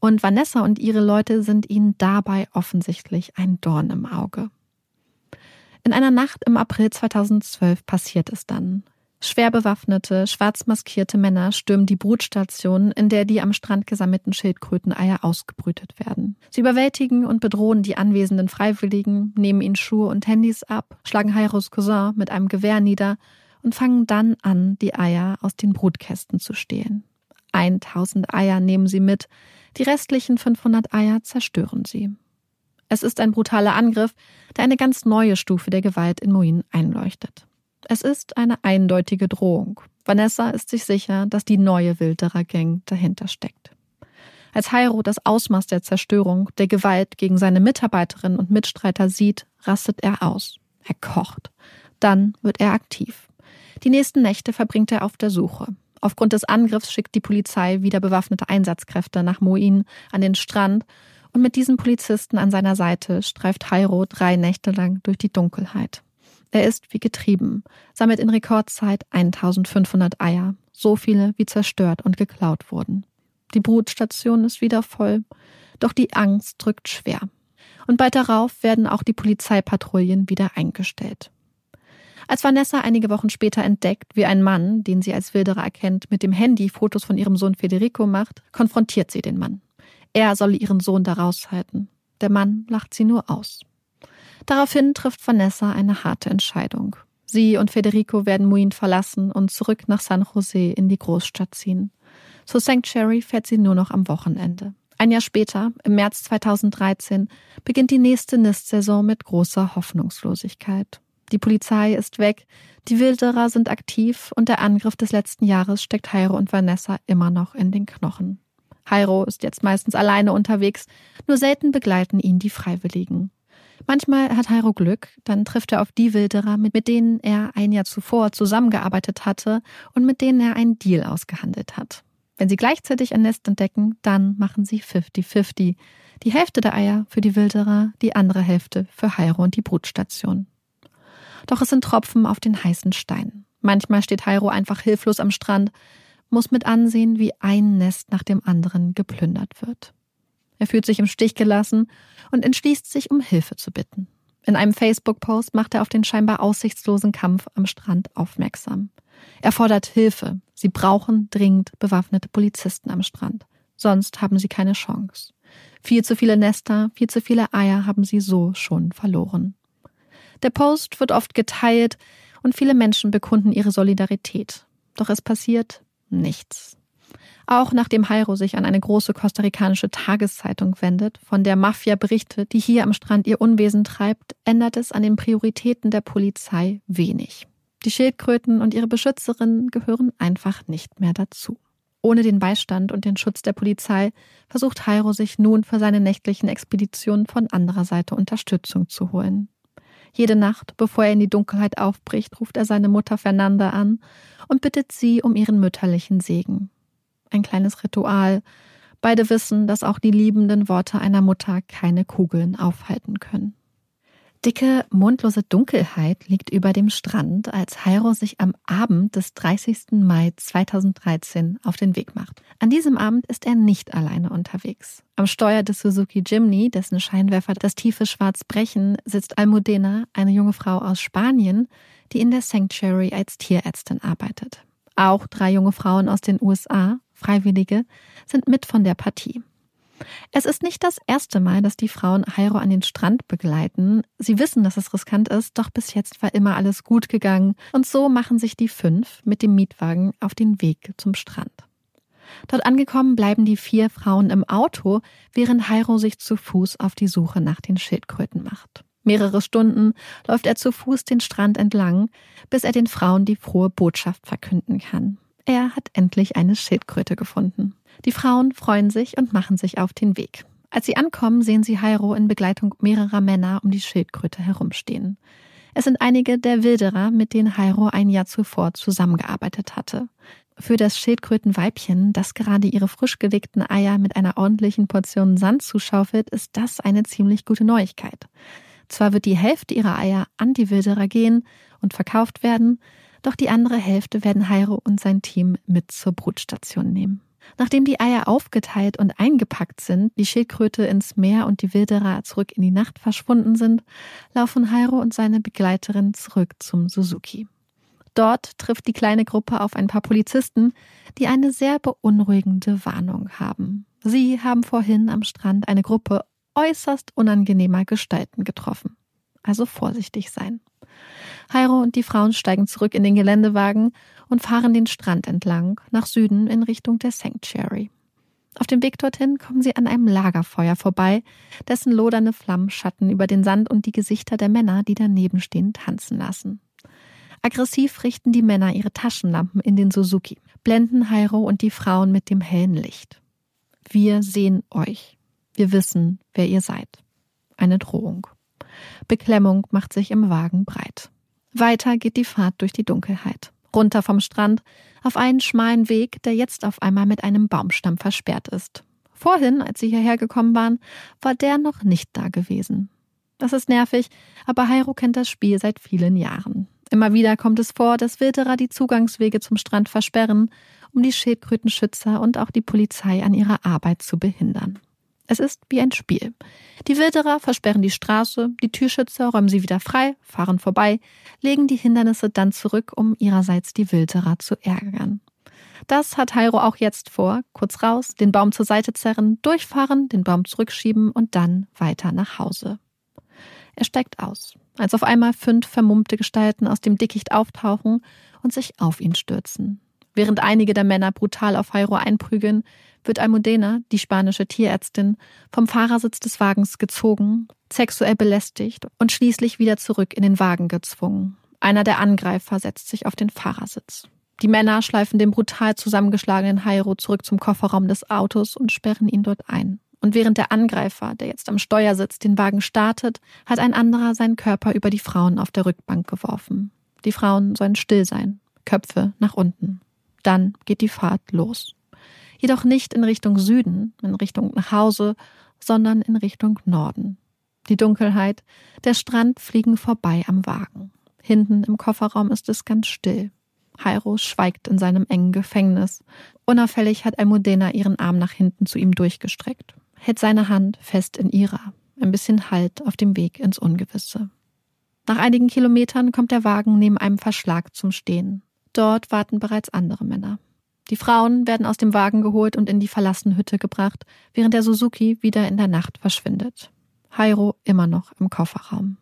und Vanessa und ihre Leute sind ihnen dabei offensichtlich ein Dorn im Auge. In einer Nacht im April 2012 passiert es dann. Schwer bewaffnete, schwarz maskierte Männer stürmen die Brutstation, in der die am Strand gesammelten Schildkröteneier ausgebrütet werden. Sie überwältigen und bedrohen die anwesenden Freiwilligen, nehmen ihnen Schuhe und Handys ab, schlagen Hairos Cousin mit einem Gewehr nieder und fangen dann an, die Eier aus den Brutkästen zu stehlen. 1000 Eier nehmen sie mit, die restlichen 500 Eier zerstören sie. Es ist ein brutaler Angriff, der eine ganz neue Stufe der Gewalt in Moin einleuchtet. Es ist eine eindeutige Drohung. Vanessa ist sich sicher, dass die neue Wilderer-Gang dahinter steckt. Als Hairo das Ausmaß der Zerstörung, der Gewalt gegen seine Mitarbeiterinnen und Mitstreiter sieht, rastet er aus. Er kocht. Dann wird er aktiv. Die nächsten Nächte verbringt er auf der Suche. Aufgrund des Angriffs schickt die Polizei wieder bewaffnete Einsatzkräfte nach Moin an den Strand und mit diesen Polizisten an seiner Seite streift Hairo drei Nächte lang durch die Dunkelheit. Er ist wie getrieben, sammelt in Rekordzeit 1500 Eier, so viele wie zerstört und geklaut wurden. Die Brutstation ist wieder voll, doch die Angst drückt schwer. Und bald darauf werden auch die Polizeipatrouillen wieder eingestellt. Als Vanessa einige Wochen später entdeckt, wie ein Mann, den sie als Wilderer erkennt, mit dem Handy Fotos von ihrem Sohn Federico macht, konfrontiert sie den Mann. Er solle ihren Sohn da raushalten. Der Mann lacht sie nur aus. Daraufhin trifft Vanessa eine harte Entscheidung. Sie und Federico werden Muin verlassen und zurück nach San Jose in die Großstadt ziehen. Zu Sanctuary fährt sie nur noch am Wochenende. Ein Jahr später, im März 2013, beginnt die nächste Nistsaison mit großer Hoffnungslosigkeit. Die Polizei ist weg, die Wilderer sind aktiv und der Angriff des letzten Jahres steckt Heiro und Vanessa immer noch in den Knochen. Hairo ist jetzt meistens alleine unterwegs, nur selten begleiten ihn die Freiwilligen. Manchmal hat Hairo Glück, dann trifft er auf die Wilderer, mit denen er ein Jahr zuvor zusammengearbeitet hatte und mit denen er einen Deal ausgehandelt hat. Wenn sie gleichzeitig ein Nest entdecken, dann machen sie 50-50. Die Hälfte der Eier für die Wilderer, die andere Hälfte für Hairo und die Brutstation. Doch es sind Tropfen auf den heißen Stein. Manchmal steht Hairo einfach hilflos am Strand, muss mit ansehen, wie ein Nest nach dem anderen geplündert wird. Er fühlt sich im Stich gelassen und entschließt sich, um Hilfe zu bitten. In einem Facebook-Post macht er auf den scheinbar aussichtslosen Kampf am Strand aufmerksam. Er fordert Hilfe. Sie brauchen dringend bewaffnete Polizisten am Strand. Sonst haben sie keine Chance. Viel zu viele Nester, viel zu viele Eier haben sie so schon verloren. Der Post wird oft geteilt und viele Menschen bekunden ihre Solidarität. Doch es passiert nichts. Auch nachdem Jairo sich an eine große kostarikanische Tageszeitung wendet, von der Mafia berichtet, die hier am Strand ihr Unwesen treibt, ändert es an den Prioritäten der Polizei wenig. Die Schildkröten und ihre Beschützerinnen gehören einfach nicht mehr dazu. Ohne den Beistand und den Schutz der Polizei versucht Jairo sich nun für seine nächtlichen Expeditionen von anderer Seite Unterstützung zu holen. Jede Nacht, bevor er in die Dunkelheit aufbricht, ruft er seine Mutter Fernanda an und bittet sie um ihren mütterlichen Segen. Ein kleines Ritual. Beide wissen, dass auch die liebenden Worte einer Mutter keine Kugeln aufhalten können. Dicke, mondlose Dunkelheit liegt über dem Strand, als Hairo sich am Abend des 30. Mai 2013 auf den Weg macht. An diesem Abend ist er nicht alleine unterwegs. Am Steuer des Suzuki Jimny, dessen Scheinwerfer das tiefe Schwarz brechen, sitzt Almudena, eine junge Frau aus Spanien, die in der Sanctuary als Tierärztin arbeitet. Auch drei junge Frauen aus den USA, Freiwillige, sind mit von der Partie. Es ist nicht das erste Mal, dass die Frauen Hairo an den Strand begleiten. Sie wissen, dass es riskant ist, doch bis jetzt war immer alles gut gegangen. Und so machen sich die fünf mit dem Mietwagen auf den Weg zum Strand. Dort angekommen bleiben die vier Frauen im Auto, während Hairo sich zu Fuß auf die Suche nach den Schildkröten macht. Mehrere Stunden läuft er zu Fuß den Strand entlang, bis er den Frauen die frohe Botschaft verkünden kann. Er hat endlich eine Schildkröte gefunden. Die Frauen freuen sich und machen sich auf den Weg. Als sie ankommen, sehen sie Hairo in Begleitung mehrerer Männer um die Schildkröte herumstehen. Es sind einige der Wilderer, mit denen Hairo ein Jahr zuvor zusammengearbeitet hatte. Für das Schildkrötenweibchen, das gerade ihre frisch gelegten Eier mit einer ordentlichen Portion Sand zuschaufelt, ist das eine ziemlich gute Neuigkeit. Zwar wird die Hälfte ihrer Eier an die Wilderer gehen und verkauft werden, doch die andere Hälfte werden Hairo und sein Team mit zur Brutstation nehmen. Nachdem die Eier aufgeteilt und eingepackt sind, die Schildkröte ins Meer und die Wilderer zurück in die Nacht verschwunden sind, laufen Hairo und seine Begleiterin zurück zum Suzuki. Dort trifft die kleine Gruppe auf ein paar Polizisten, die eine sehr beunruhigende Warnung haben. Sie haben vorhin am Strand eine Gruppe äußerst unangenehmer Gestalten getroffen. Also vorsichtig sein. Hairo und die Frauen steigen zurück in den Geländewagen und fahren den Strand entlang nach Süden in Richtung der Sanctuary. Auf dem Weg dorthin kommen sie an einem Lagerfeuer vorbei, dessen lodernde Flammen Schatten über den Sand und die Gesichter der Männer, die daneben stehen, tanzen lassen. Aggressiv richten die Männer ihre Taschenlampen in den Suzuki, blenden Hairo und die Frauen mit dem hellen Licht. Wir sehen euch. Wir wissen, wer ihr seid. Eine Drohung. Beklemmung macht sich im Wagen breit. Weiter geht die Fahrt durch die Dunkelheit. Runter vom Strand auf einen schmalen Weg, der jetzt auf einmal mit einem Baumstamm versperrt ist. Vorhin, als sie hierher gekommen waren, war der noch nicht da gewesen. Das ist nervig, aber Hairo kennt das Spiel seit vielen Jahren. Immer wieder kommt es vor, dass Wilderer die Zugangswege zum Strand versperren, um die Schildkrötenschützer und auch die Polizei an ihrer Arbeit zu behindern. Es ist wie ein Spiel. Die Wilderer versperren die Straße, die Türschützer räumen sie wieder frei, fahren vorbei, legen die Hindernisse dann zurück, um ihrerseits die Wilderer zu ärgern. Das hat Hairo auch jetzt vor. Kurz raus, den Baum zur Seite zerren, durchfahren, den Baum zurückschieben und dann weiter nach Hause. Er steigt aus, als auf einmal fünf vermummte Gestalten aus dem Dickicht auftauchen und sich auf ihn stürzen. Während einige der Männer brutal auf Hairo einprügeln, wird Almudena, die spanische Tierärztin, vom Fahrersitz des Wagens gezogen, sexuell belästigt und schließlich wieder zurück in den Wagen gezwungen. Einer der Angreifer setzt sich auf den Fahrersitz. Die Männer schleifen den brutal zusammengeschlagenen Hairo zurück zum Kofferraum des Autos und sperren ihn dort ein. Und während der Angreifer, der jetzt am Steuer sitzt, den Wagen startet, hat ein anderer seinen Körper über die Frauen auf der Rückbank geworfen. Die Frauen sollen still sein, Köpfe nach unten. Dann geht die Fahrt los jedoch nicht in Richtung Süden, in Richtung nach Hause, sondern in Richtung Norden. Die Dunkelheit, der Strand fliegen vorbei am Wagen. Hinten im Kofferraum ist es ganz still. Jairo schweigt in seinem engen Gefängnis. Unauffällig hat Almudena ihren Arm nach hinten zu ihm durchgestreckt, hält seine Hand fest in ihrer, ein bisschen Halt auf dem Weg ins Ungewisse. Nach einigen Kilometern kommt der Wagen neben einem Verschlag zum Stehen. Dort warten bereits andere Männer. Die Frauen werden aus dem Wagen geholt und in die verlassene Hütte gebracht, während der Suzuki wieder in der Nacht verschwindet. Hairo immer noch im Kofferraum.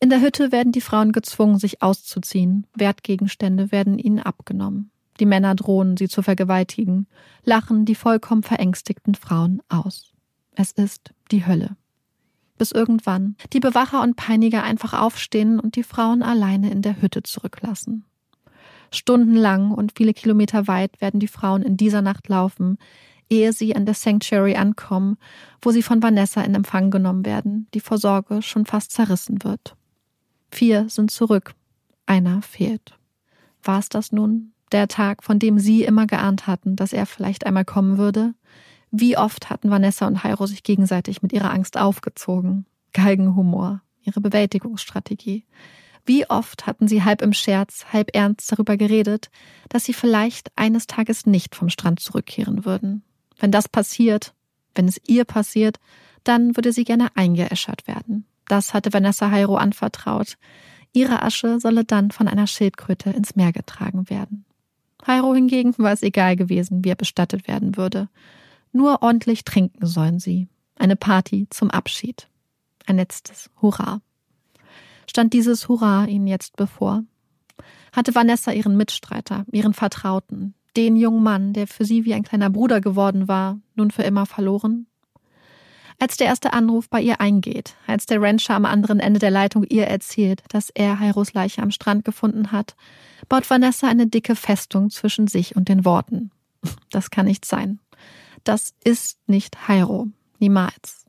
In der Hütte werden die Frauen gezwungen, sich auszuziehen. Wertgegenstände werden ihnen abgenommen. Die Männer drohen, sie zu vergewaltigen, lachen die vollkommen verängstigten Frauen aus. Es ist die Hölle. Bis irgendwann die Bewacher und Peiniger einfach aufstehen und die Frauen alleine in der Hütte zurücklassen. Stundenlang und viele Kilometer weit werden die Frauen in dieser Nacht laufen, ehe sie an der Sanctuary ankommen, wo sie von Vanessa in Empfang genommen werden, die vor Sorge schon fast zerrissen wird. Vier sind zurück, einer fehlt. War es das nun, der Tag, von dem sie immer geahnt hatten, dass er vielleicht einmal kommen würde? Wie oft hatten Vanessa und Jairo sich gegenseitig mit ihrer Angst aufgezogen? Galgenhumor, ihre Bewältigungsstrategie. Wie oft hatten sie halb im Scherz, halb ernst darüber geredet, dass sie vielleicht eines Tages nicht vom Strand zurückkehren würden. Wenn das passiert, wenn es ihr passiert, dann würde sie gerne eingeäschert werden. Das hatte Vanessa Hairo anvertraut. Ihre Asche solle dann von einer Schildkröte ins Meer getragen werden. Hairo hingegen war es egal gewesen, wie er bestattet werden würde. Nur ordentlich trinken sollen sie. Eine Party zum Abschied. Ein letztes Hurra stand dieses Hurra ihnen jetzt bevor. Hatte Vanessa ihren Mitstreiter, ihren Vertrauten, Den jungen Mann, der für sie wie ein kleiner Bruder geworden war, nun für immer verloren? Als der erste Anruf bei ihr eingeht, als der Rancher am anderen Ende der Leitung ihr erzählt, dass er Heiros Leiche am Strand gefunden hat, baut Vanessa eine dicke Festung zwischen sich und den Worten. Das kann nicht sein. Das ist nicht Hairo. Niemals.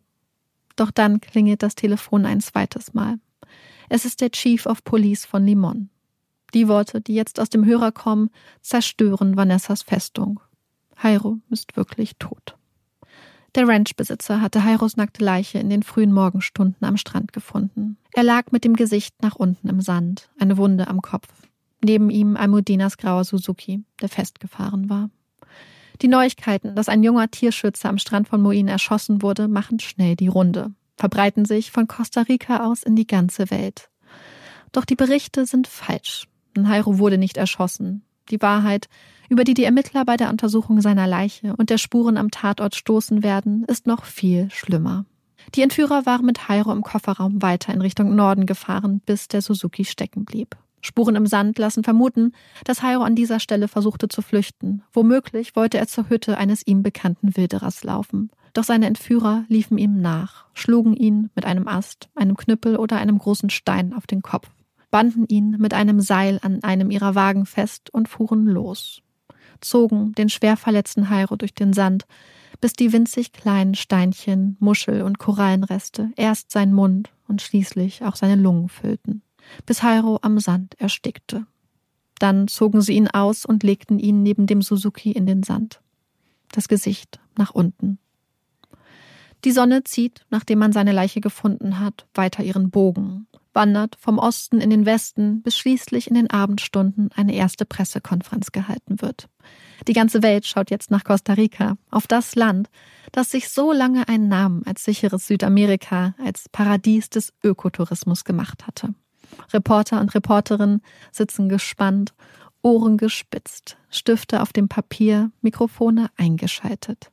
Doch dann klingelt das Telefon ein zweites Mal. Es ist der Chief of Police von Limon. Die Worte, die jetzt aus dem Hörer kommen, zerstören Vanessas Festung. Hairo ist wirklich tot. Der Ranchbesitzer hatte Hairos nackte Leiche in den frühen Morgenstunden am Strand gefunden. Er lag mit dem Gesicht nach unten im Sand, eine Wunde am Kopf. Neben ihm Almudinas grauer Suzuki, der festgefahren war. Die Neuigkeiten, dass ein junger Tierschützer am Strand von Moin erschossen wurde, machen schnell die Runde, verbreiten sich von Costa Rica aus in die ganze Welt. Doch die Berichte sind falsch. Nairo wurde nicht erschossen. Die Wahrheit, über die die Ermittler bei der Untersuchung seiner Leiche und der Spuren am Tatort stoßen werden, ist noch viel schlimmer. Die Entführer waren mit Hairo im Kofferraum weiter in Richtung Norden gefahren, bis der Suzuki stecken blieb. Spuren im Sand lassen vermuten, dass Hairo an dieser Stelle versuchte zu flüchten. Womöglich wollte er zur Hütte eines ihm bekannten Wilderers laufen. Doch seine Entführer liefen ihm nach, schlugen ihn mit einem Ast, einem Knüppel oder einem großen Stein auf den Kopf, banden ihn mit einem Seil an einem ihrer Wagen fest und fuhren los zogen den schwer verletzten Hairo durch den Sand, bis die winzig kleinen Steinchen, Muschel und Korallenreste erst seinen Mund und schließlich auch seine Lungen füllten, bis Hairo am Sand erstickte. Dann zogen sie ihn aus und legten ihn neben dem Suzuki in den Sand. Das Gesicht nach unten. Die Sonne zieht, nachdem man seine Leiche gefunden hat, weiter ihren Bogen, wandert vom Osten in den Westen, bis schließlich in den Abendstunden eine erste Pressekonferenz gehalten wird. Die ganze Welt schaut jetzt nach Costa Rica, auf das Land, das sich so lange einen Namen als sicheres Südamerika, als Paradies des Ökotourismus gemacht hatte. Reporter und Reporterinnen sitzen gespannt, Ohren gespitzt, Stifte auf dem Papier, Mikrofone eingeschaltet.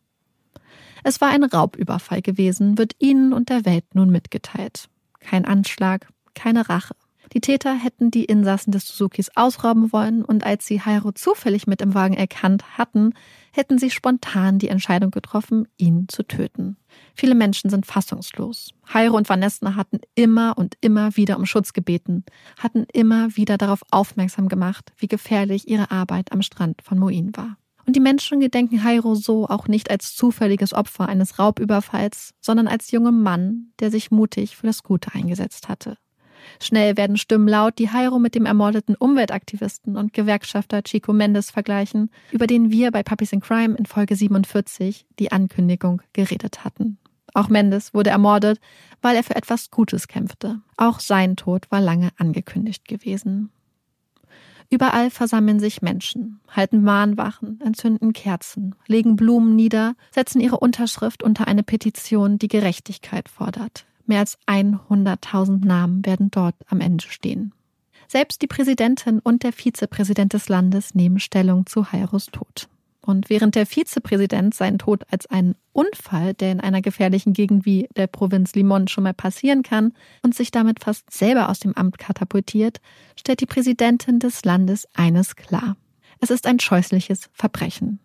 Es war ein Raubüberfall gewesen, wird Ihnen und der Welt nun mitgeteilt. Kein Anschlag, keine Rache. Die Täter hätten die Insassen des Suzukis ausrauben wollen und als sie Hairo zufällig mit im Wagen erkannt hatten, hätten sie spontan die Entscheidung getroffen, ihn zu töten. Viele Menschen sind fassungslos. Hairo und Vanessa hatten immer und immer wieder um Schutz gebeten, hatten immer wieder darauf aufmerksam gemacht, wie gefährlich ihre Arbeit am Strand von Moin war. Und die Menschen gedenken Hairo so auch nicht als zufälliges Opfer eines Raubüberfalls, sondern als jungen Mann, der sich mutig für das Gute eingesetzt hatte. Schnell werden Stimmen laut, die Jairo mit dem ermordeten Umweltaktivisten und Gewerkschafter Chico Mendes vergleichen, über den wir bei Puppies in Crime in Folge 47 die Ankündigung geredet hatten. Auch Mendes wurde ermordet, weil er für etwas Gutes kämpfte. Auch sein Tod war lange angekündigt gewesen. Überall versammeln sich Menschen, halten Mahnwachen, entzünden Kerzen, legen Blumen nieder, setzen ihre Unterschrift unter eine Petition, die Gerechtigkeit fordert. Mehr als 100.000 Namen werden dort am Ende stehen. Selbst die Präsidentin und der Vizepräsident des Landes nehmen Stellung zu Hairos Tod. Und während der Vizepräsident seinen Tod als einen Unfall, der in einer gefährlichen Gegend wie der Provinz Limon schon mal passieren kann, und sich damit fast selber aus dem Amt katapultiert, stellt die Präsidentin des Landes eines klar. Es ist ein scheußliches Verbrechen.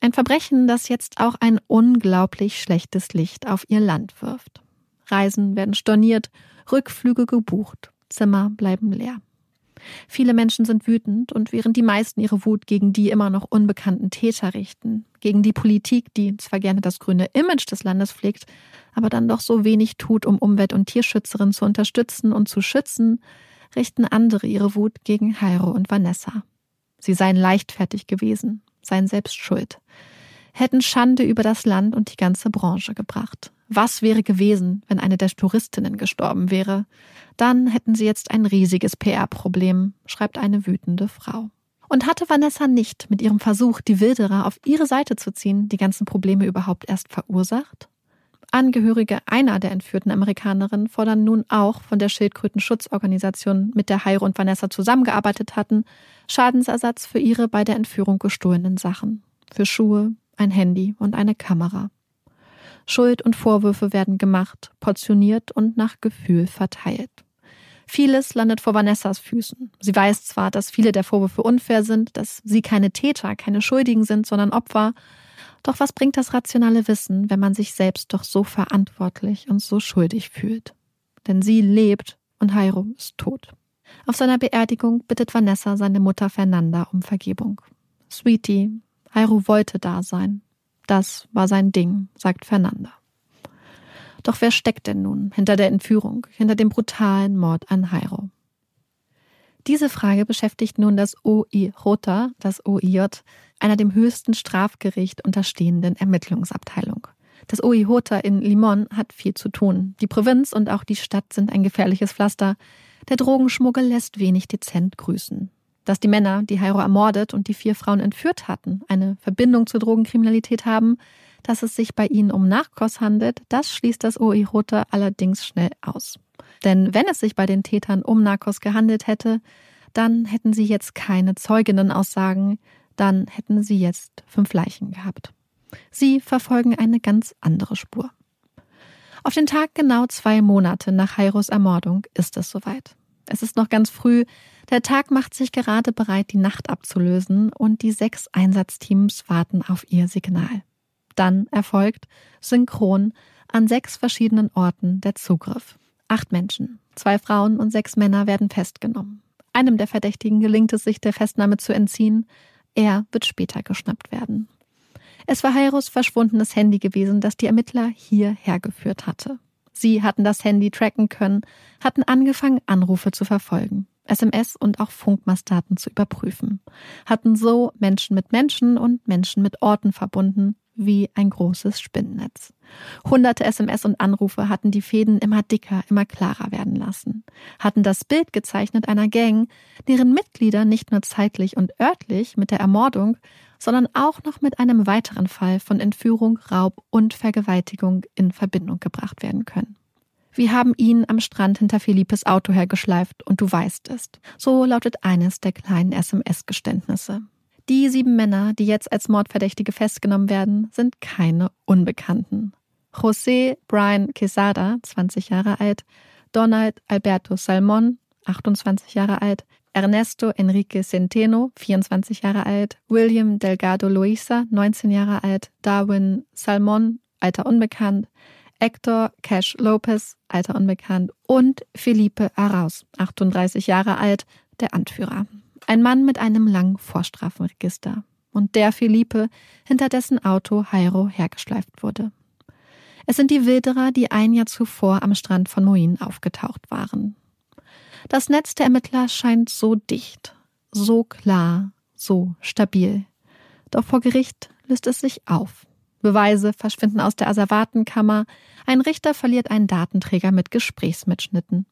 Ein Verbrechen, das jetzt auch ein unglaublich schlechtes Licht auf ihr Land wirft. Reisen werden storniert, Rückflüge gebucht, Zimmer bleiben leer. Viele Menschen sind wütend und während die meisten ihre Wut gegen die immer noch unbekannten Täter richten, gegen die Politik, die zwar gerne das grüne Image des Landes pflegt, aber dann doch so wenig tut, um Umwelt- und Tierschützerinnen zu unterstützen und zu schützen, richten andere ihre Wut gegen Jairo und Vanessa. Sie seien leichtfertig gewesen, seien selbst schuld, hätten Schande über das Land und die ganze Branche gebracht. Was wäre gewesen, wenn eine der Touristinnen gestorben wäre? Dann hätten sie jetzt ein riesiges PR-Problem, schreibt eine wütende Frau. Und hatte Vanessa nicht mit ihrem Versuch, die Wilderer auf ihre Seite zu ziehen, die ganzen Probleme überhaupt erst verursacht? Angehörige einer der entführten Amerikanerinnen fordern nun auch von der Schildkrötenschutzorganisation, mit der Heiro und Vanessa zusammengearbeitet hatten, Schadensersatz für ihre bei der Entführung gestohlenen Sachen. Für Schuhe, ein Handy und eine Kamera. Schuld und Vorwürfe werden gemacht, portioniert und nach Gefühl verteilt. Vieles landet vor Vanessas Füßen. Sie weiß zwar, dass viele der Vorwürfe unfair sind, dass sie keine Täter, keine Schuldigen sind, sondern Opfer. Doch was bringt das rationale Wissen, wenn man sich selbst doch so verantwortlich und so schuldig fühlt? Denn sie lebt und Jairo ist tot. Auf seiner Beerdigung bittet Vanessa seine Mutter Fernanda um Vergebung. Sweetie, Jairo wollte da sein. Das war sein Ding, sagt Fernanda. Doch wer steckt denn nun hinter der Entführung, hinter dem brutalen Mord an Jairo? Diese Frage beschäftigt nun das OI Rota, das OIJ, einer dem höchsten Strafgericht unterstehenden Ermittlungsabteilung. Das OI Rota in Limon hat viel zu tun. Die Provinz und auch die Stadt sind ein gefährliches Pflaster. Der Drogenschmuggel lässt wenig dezent grüßen. Dass die Männer, die Jairo ermordet und die vier Frauen entführt hatten, eine Verbindung zur Drogenkriminalität haben, dass es sich bei ihnen um Nachkos handelt, das schließt das OI-Rote allerdings schnell aus. Denn wenn es sich bei den Tätern um Narcos gehandelt hätte, dann hätten sie jetzt keine Zeuginnenaussagen, dann hätten sie jetzt fünf Leichen gehabt. Sie verfolgen eine ganz andere Spur. Auf den Tag genau zwei Monate nach Jairos Ermordung ist es soweit. Es ist noch ganz früh, der Tag macht sich gerade bereit, die Nacht abzulösen und die sechs Einsatzteams warten auf ihr Signal. Dann erfolgt synchron an sechs verschiedenen Orten der Zugriff. Acht Menschen, zwei Frauen und sechs Männer werden festgenommen. Einem der Verdächtigen gelingt es sich, der Festnahme zu entziehen. Er wird später geschnappt werden. Es war Heiros verschwundenes Handy gewesen, das die Ermittler hierher geführt hatte. Sie hatten das Handy tracken können, hatten angefangen, Anrufe zu verfolgen, SMS und auch Funkmastdaten zu überprüfen, hatten so Menschen mit Menschen und Menschen mit Orten verbunden, wie ein großes Spinnennetz. Hunderte SMS und Anrufe hatten die Fäden immer dicker, immer klarer werden lassen, hatten das Bild gezeichnet einer Gang, deren Mitglieder nicht nur zeitlich und örtlich mit der Ermordung, sondern auch noch mit einem weiteren Fall von Entführung, Raub und Vergewaltigung in Verbindung gebracht werden können. Wir haben ihn am Strand hinter Philippes Auto hergeschleift und du weißt es. So lautet eines der kleinen SMS-Geständnisse. Die sieben Männer, die jetzt als Mordverdächtige festgenommen werden, sind keine Unbekannten. José Brian Quesada, 20 Jahre alt, Donald Alberto Salmon, 28 Jahre alt, Ernesto Enrique Centeno, 24 Jahre alt, William Delgado Luisa, 19 Jahre alt, Darwin Salmon, Alter unbekannt, Hector Cash Lopez, Alter unbekannt und Felipe Arauz, 38 Jahre alt, der Anführer. Ein Mann mit einem langen Vorstrafenregister. Und der Philippe, hinter dessen Auto Jairo hergeschleift wurde. Es sind die Wilderer, die ein Jahr zuvor am Strand von Moin aufgetaucht waren. Das Netz der Ermittler scheint so dicht, so klar, so stabil. Doch vor Gericht löst es sich auf. Beweise verschwinden aus der Asservatenkammer. Ein Richter verliert einen Datenträger mit Gesprächsmitschnitten.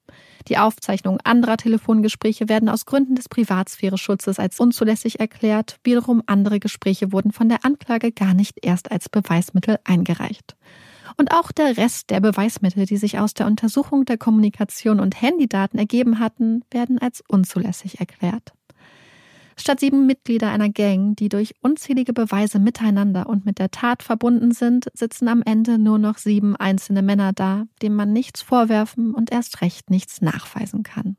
Die Aufzeichnungen anderer Telefongespräche werden aus Gründen des Privatsphäre-Schutzes als unzulässig erklärt. Wiederum andere Gespräche wurden von der Anklage gar nicht erst als Beweismittel eingereicht. Und auch der Rest der Beweismittel, die sich aus der Untersuchung der Kommunikation und Handydaten ergeben hatten, werden als unzulässig erklärt. Statt sieben Mitglieder einer Gang, die durch unzählige Beweise miteinander und mit der Tat verbunden sind, sitzen am Ende nur noch sieben einzelne Männer da, denen man nichts vorwerfen und erst recht nichts nachweisen kann.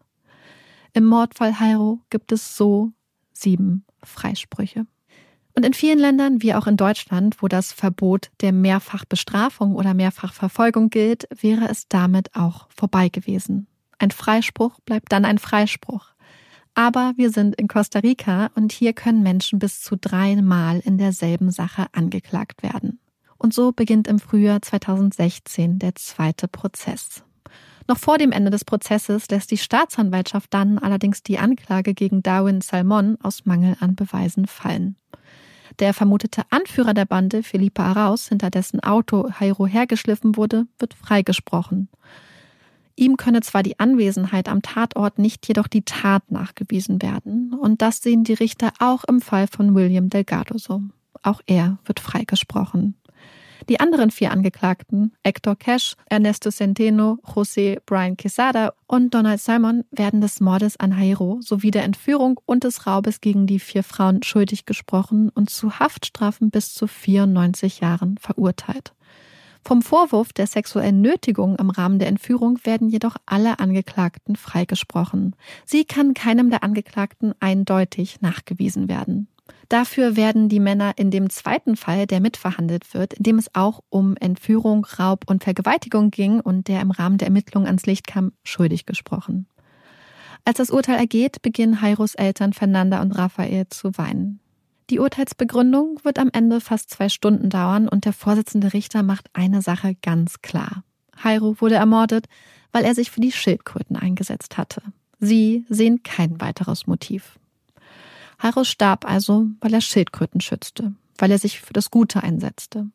Im Mordfall Jairo gibt es so sieben Freisprüche. Und in vielen Ländern, wie auch in Deutschland, wo das Verbot der Mehrfachbestrafung oder Mehrfachverfolgung gilt, wäre es damit auch vorbei gewesen. Ein Freispruch bleibt dann ein Freispruch. Aber wir sind in Costa Rica und hier können Menschen bis zu dreimal in derselben Sache angeklagt werden. Und so beginnt im Frühjahr 2016 der zweite Prozess. Noch vor dem Ende des Prozesses lässt die Staatsanwaltschaft dann allerdings die Anklage gegen Darwin Salmon aus Mangel an Beweisen fallen. Der vermutete Anführer der Bande, Felipe Arauz, hinter dessen Auto Jairo hergeschliffen wurde, wird freigesprochen. Ihm könne zwar die Anwesenheit am Tatort nicht jedoch die Tat nachgewiesen werden, und das sehen die Richter auch im Fall von William Delgado so. Auch er wird freigesprochen. Die anderen vier Angeklagten, Hector Cash, Ernesto Centeno, José Brian Quesada und Donald Simon, werden des Mordes an Jairo sowie der Entführung und des Raubes gegen die vier Frauen schuldig gesprochen und zu Haftstrafen bis zu 94 Jahren verurteilt Vom Vorwurf der sexuellen Nötigung im Rahmen der Entführung werden jedoch alle Angeklagten freigesprochen. Sie kann keinem der Angeklagten eindeutig nachgewiesen werden. Dafür werden die Männer in dem zweiten Fall, der mitverhandelt wird, in dem es auch um Entführung, Raub und Vergewaltigung ging und der im Rahmen der Ermittlungen ans Licht kam, schuldig gesprochen. Als das Urteil ergeht, beginnen Heiros Eltern Fernanda und Raphael zu weinen. Die Urteilsbegründung wird am Ende fast zwei Stunden dauern und der Vorsitzende Richter macht eine Sache ganz klar. Jairo wurde ermordet, weil er sich für die Schildkröten eingesetzt hatte. Sie sehen kein weiteres Motiv. Jairo starb also, weil er Schildkröten schützte, weil er sich für das Gute einsetzte.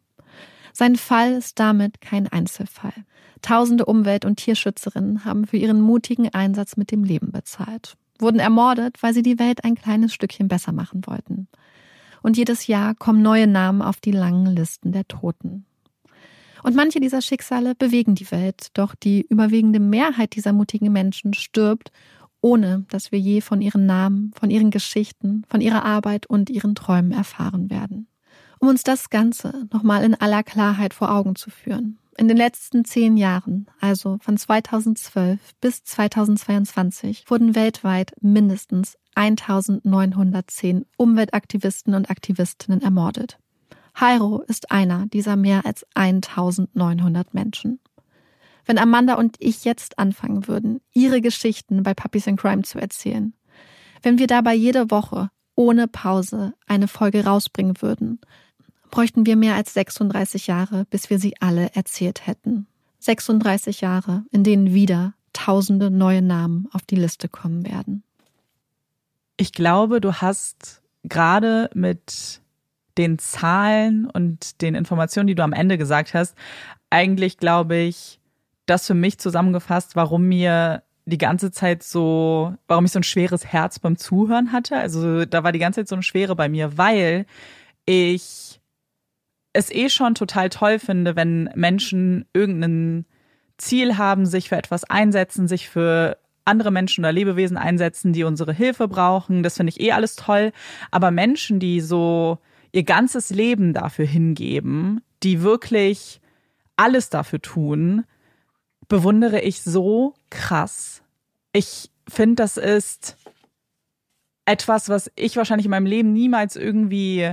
Sein Fall ist damit kein Einzelfall. Tausende Umwelt- und Tierschützerinnen haben für ihren mutigen Einsatz mit dem Leben bezahlt, wurden ermordet, weil sie die Welt ein kleines Stückchen besser machen wollten und jedes Jahr kommen neue Namen auf die langen Listen der Toten. Und manche dieser Schicksale bewegen die Welt, doch die überwiegende Mehrheit dieser mutigen Menschen stirbt, ohne dass wir je von ihren Namen, von ihren Geschichten, von ihrer Arbeit und ihren Träumen erfahren werden. Um uns das Ganze nochmal in aller Klarheit vor Augen zu führen. In den letzten zehn Jahren, also von 2012 bis 2022, wurden weltweit mindestens 1910 Umweltaktivisten und Aktivistinnen ermordet. Jairo ist einer dieser mehr als 1900 Menschen. Wenn Amanda und ich jetzt anfangen würden, ihre Geschichten bei Puppies in Crime zu erzählen, wenn wir dabei jede Woche ohne Pause eine Folge rausbringen würden, bräuchten wir mehr als 36 Jahre, bis wir sie alle erzählt hätten. 36 Jahre, in denen wieder tausende neue Namen auf die Liste kommen werden. Ich glaube, du hast gerade mit den Zahlen und den Informationen, die du am Ende gesagt hast, eigentlich, glaube ich, das für mich zusammengefasst, warum mir die ganze Zeit so, warum ich so ein schweres Herz beim Zuhören hatte. Also da war die ganze Zeit so eine Schwere bei mir, weil ich es eh schon total toll finde, wenn Menschen irgendein Ziel haben, sich für etwas einsetzen, sich für andere Menschen oder Lebewesen einsetzen, die unsere Hilfe brauchen. Das finde ich eh alles toll. Aber Menschen, die so ihr ganzes Leben dafür hingeben, die wirklich alles dafür tun, bewundere ich so krass. Ich finde, das ist etwas, was ich wahrscheinlich in meinem Leben niemals irgendwie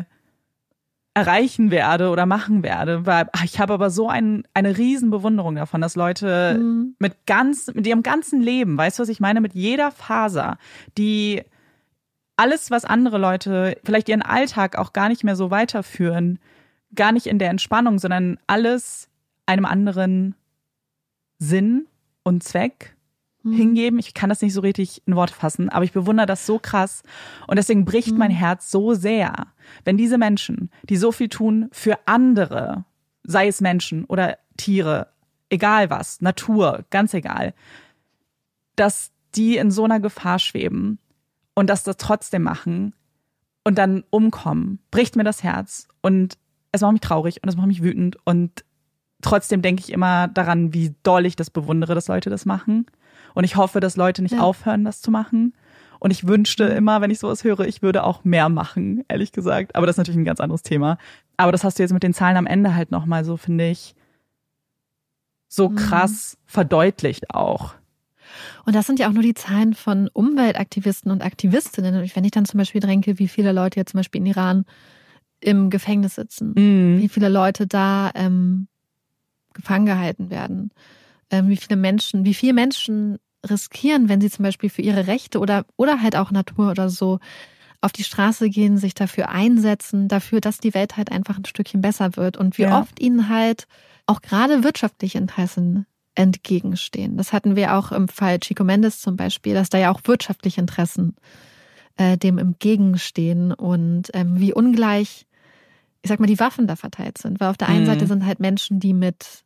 erreichen werde oder machen werde. Weil ich habe aber so ein, eine Riesenbewunderung davon, dass Leute mhm. mit ganz, mit ihrem ganzen Leben, weißt du, was ich meine, mit jeder Faser, die alles, was andere Leute vielleicht ihren Alltag auch gar nicht mehr so weiterführen, gar nicht in der Entspannung, sondern alles einem anderen Sinn und Zweck mhm. hingeben. Ich kann das nicht so richtig in Worte fassen, aber ich bewundere das so krass. Und deswegen bricht mhm. mein Herz so sehr, wenn diese Menschen, die so viel tun für andere, sei es Menschen oder Tiere, egal was, Natur, ganz egal, dass die in so einer Gefahr schweben und dass das trotzdem machen und dann umkommen, bricht mir das Herz und es macht mich traurig und es macht mich wütend und trotzdem denke ich immer daran, wie doll ich das bewundere, dass Leute das machen. Und ich hoffe, dass Leute nicht ja. aufhören, das zu machen. Und ich wünschte mhm. immer, wenn ich sowas höre, ich würde auch mehr machen, ehrlich gesagt. Aber das ist natürlich ein ganz anderes Thema. Aber das hast du jetzt mit den Zahlen am Ende halt nochmal so, finde ich, so mhm. krass verdeutlicht auch. Und das sind ja auch nur die Zahlen von Umweltaktivisten und Aktivistinnen. Und wenn ich dann zum Beispiel denke, wie viele Leute jetzt zum Beispiel in Iran im Gefängnis sitzen, mhm. wie viele Leute da ähm, gefangen gehalten werden, ähm, wie viele Menschen, wie viele Menschen riskieren, wenn sie zum Beispiel für ihre Rechte oder, oder halt auch Natur oder so auf die Straße gehen, sich dafür einsetzen, dafür, dass die Welt halt einfach ein Stückchen besser wird und wie ja. oft ihnen halt auch gerade wirtschaftliche Interessen entgegenstehen. Das hatten wir auch im Fall Chico Mendes zum Beispiel, dass da ja auch wirtschaftliche Interessen äh, dem entgegenstehen und ähm, wie ungleich, ich sag mal, die Waffen da verteilt sind. Weil auf der einen mhm. Seite sind halt Menschen, die mit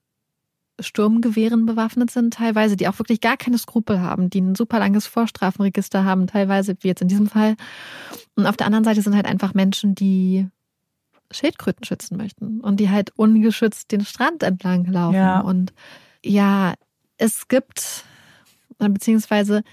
Sturmgewehren bewaffnet sind, teilweise, die auch wirklich gar keine Skrupel haben, die ein super langes Vorstrafenregister haben, teilweise, wie jetzt in diesem Fall. Und auf der anderen Seite sind halt einfach Menschen, die Schildkröten schützen möchten und die halt ungeschützt den Strand entlang laufen. Ja. Und ja, es gibt, beziehungsweise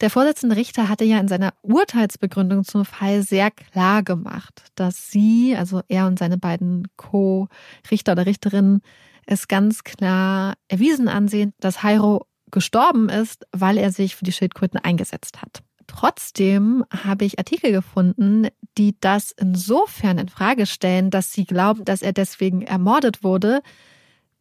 der Vorsitzende Richter hatte ja in seiner Urteilsbegründung zum Fall sehr klar gemacht, dass sie, also er und seine beiden Co-Richter oder Richterinnen, es ganz klar erwiesen ansehen, dass Hairo gestorben ist, weil er sich für die Schildkröten eingesetzt hat. Trotzdem habe ich Artikel gefunden, die das insofern in Frage stellen, dass sie glauben, dass er deswegen ermordet wurde,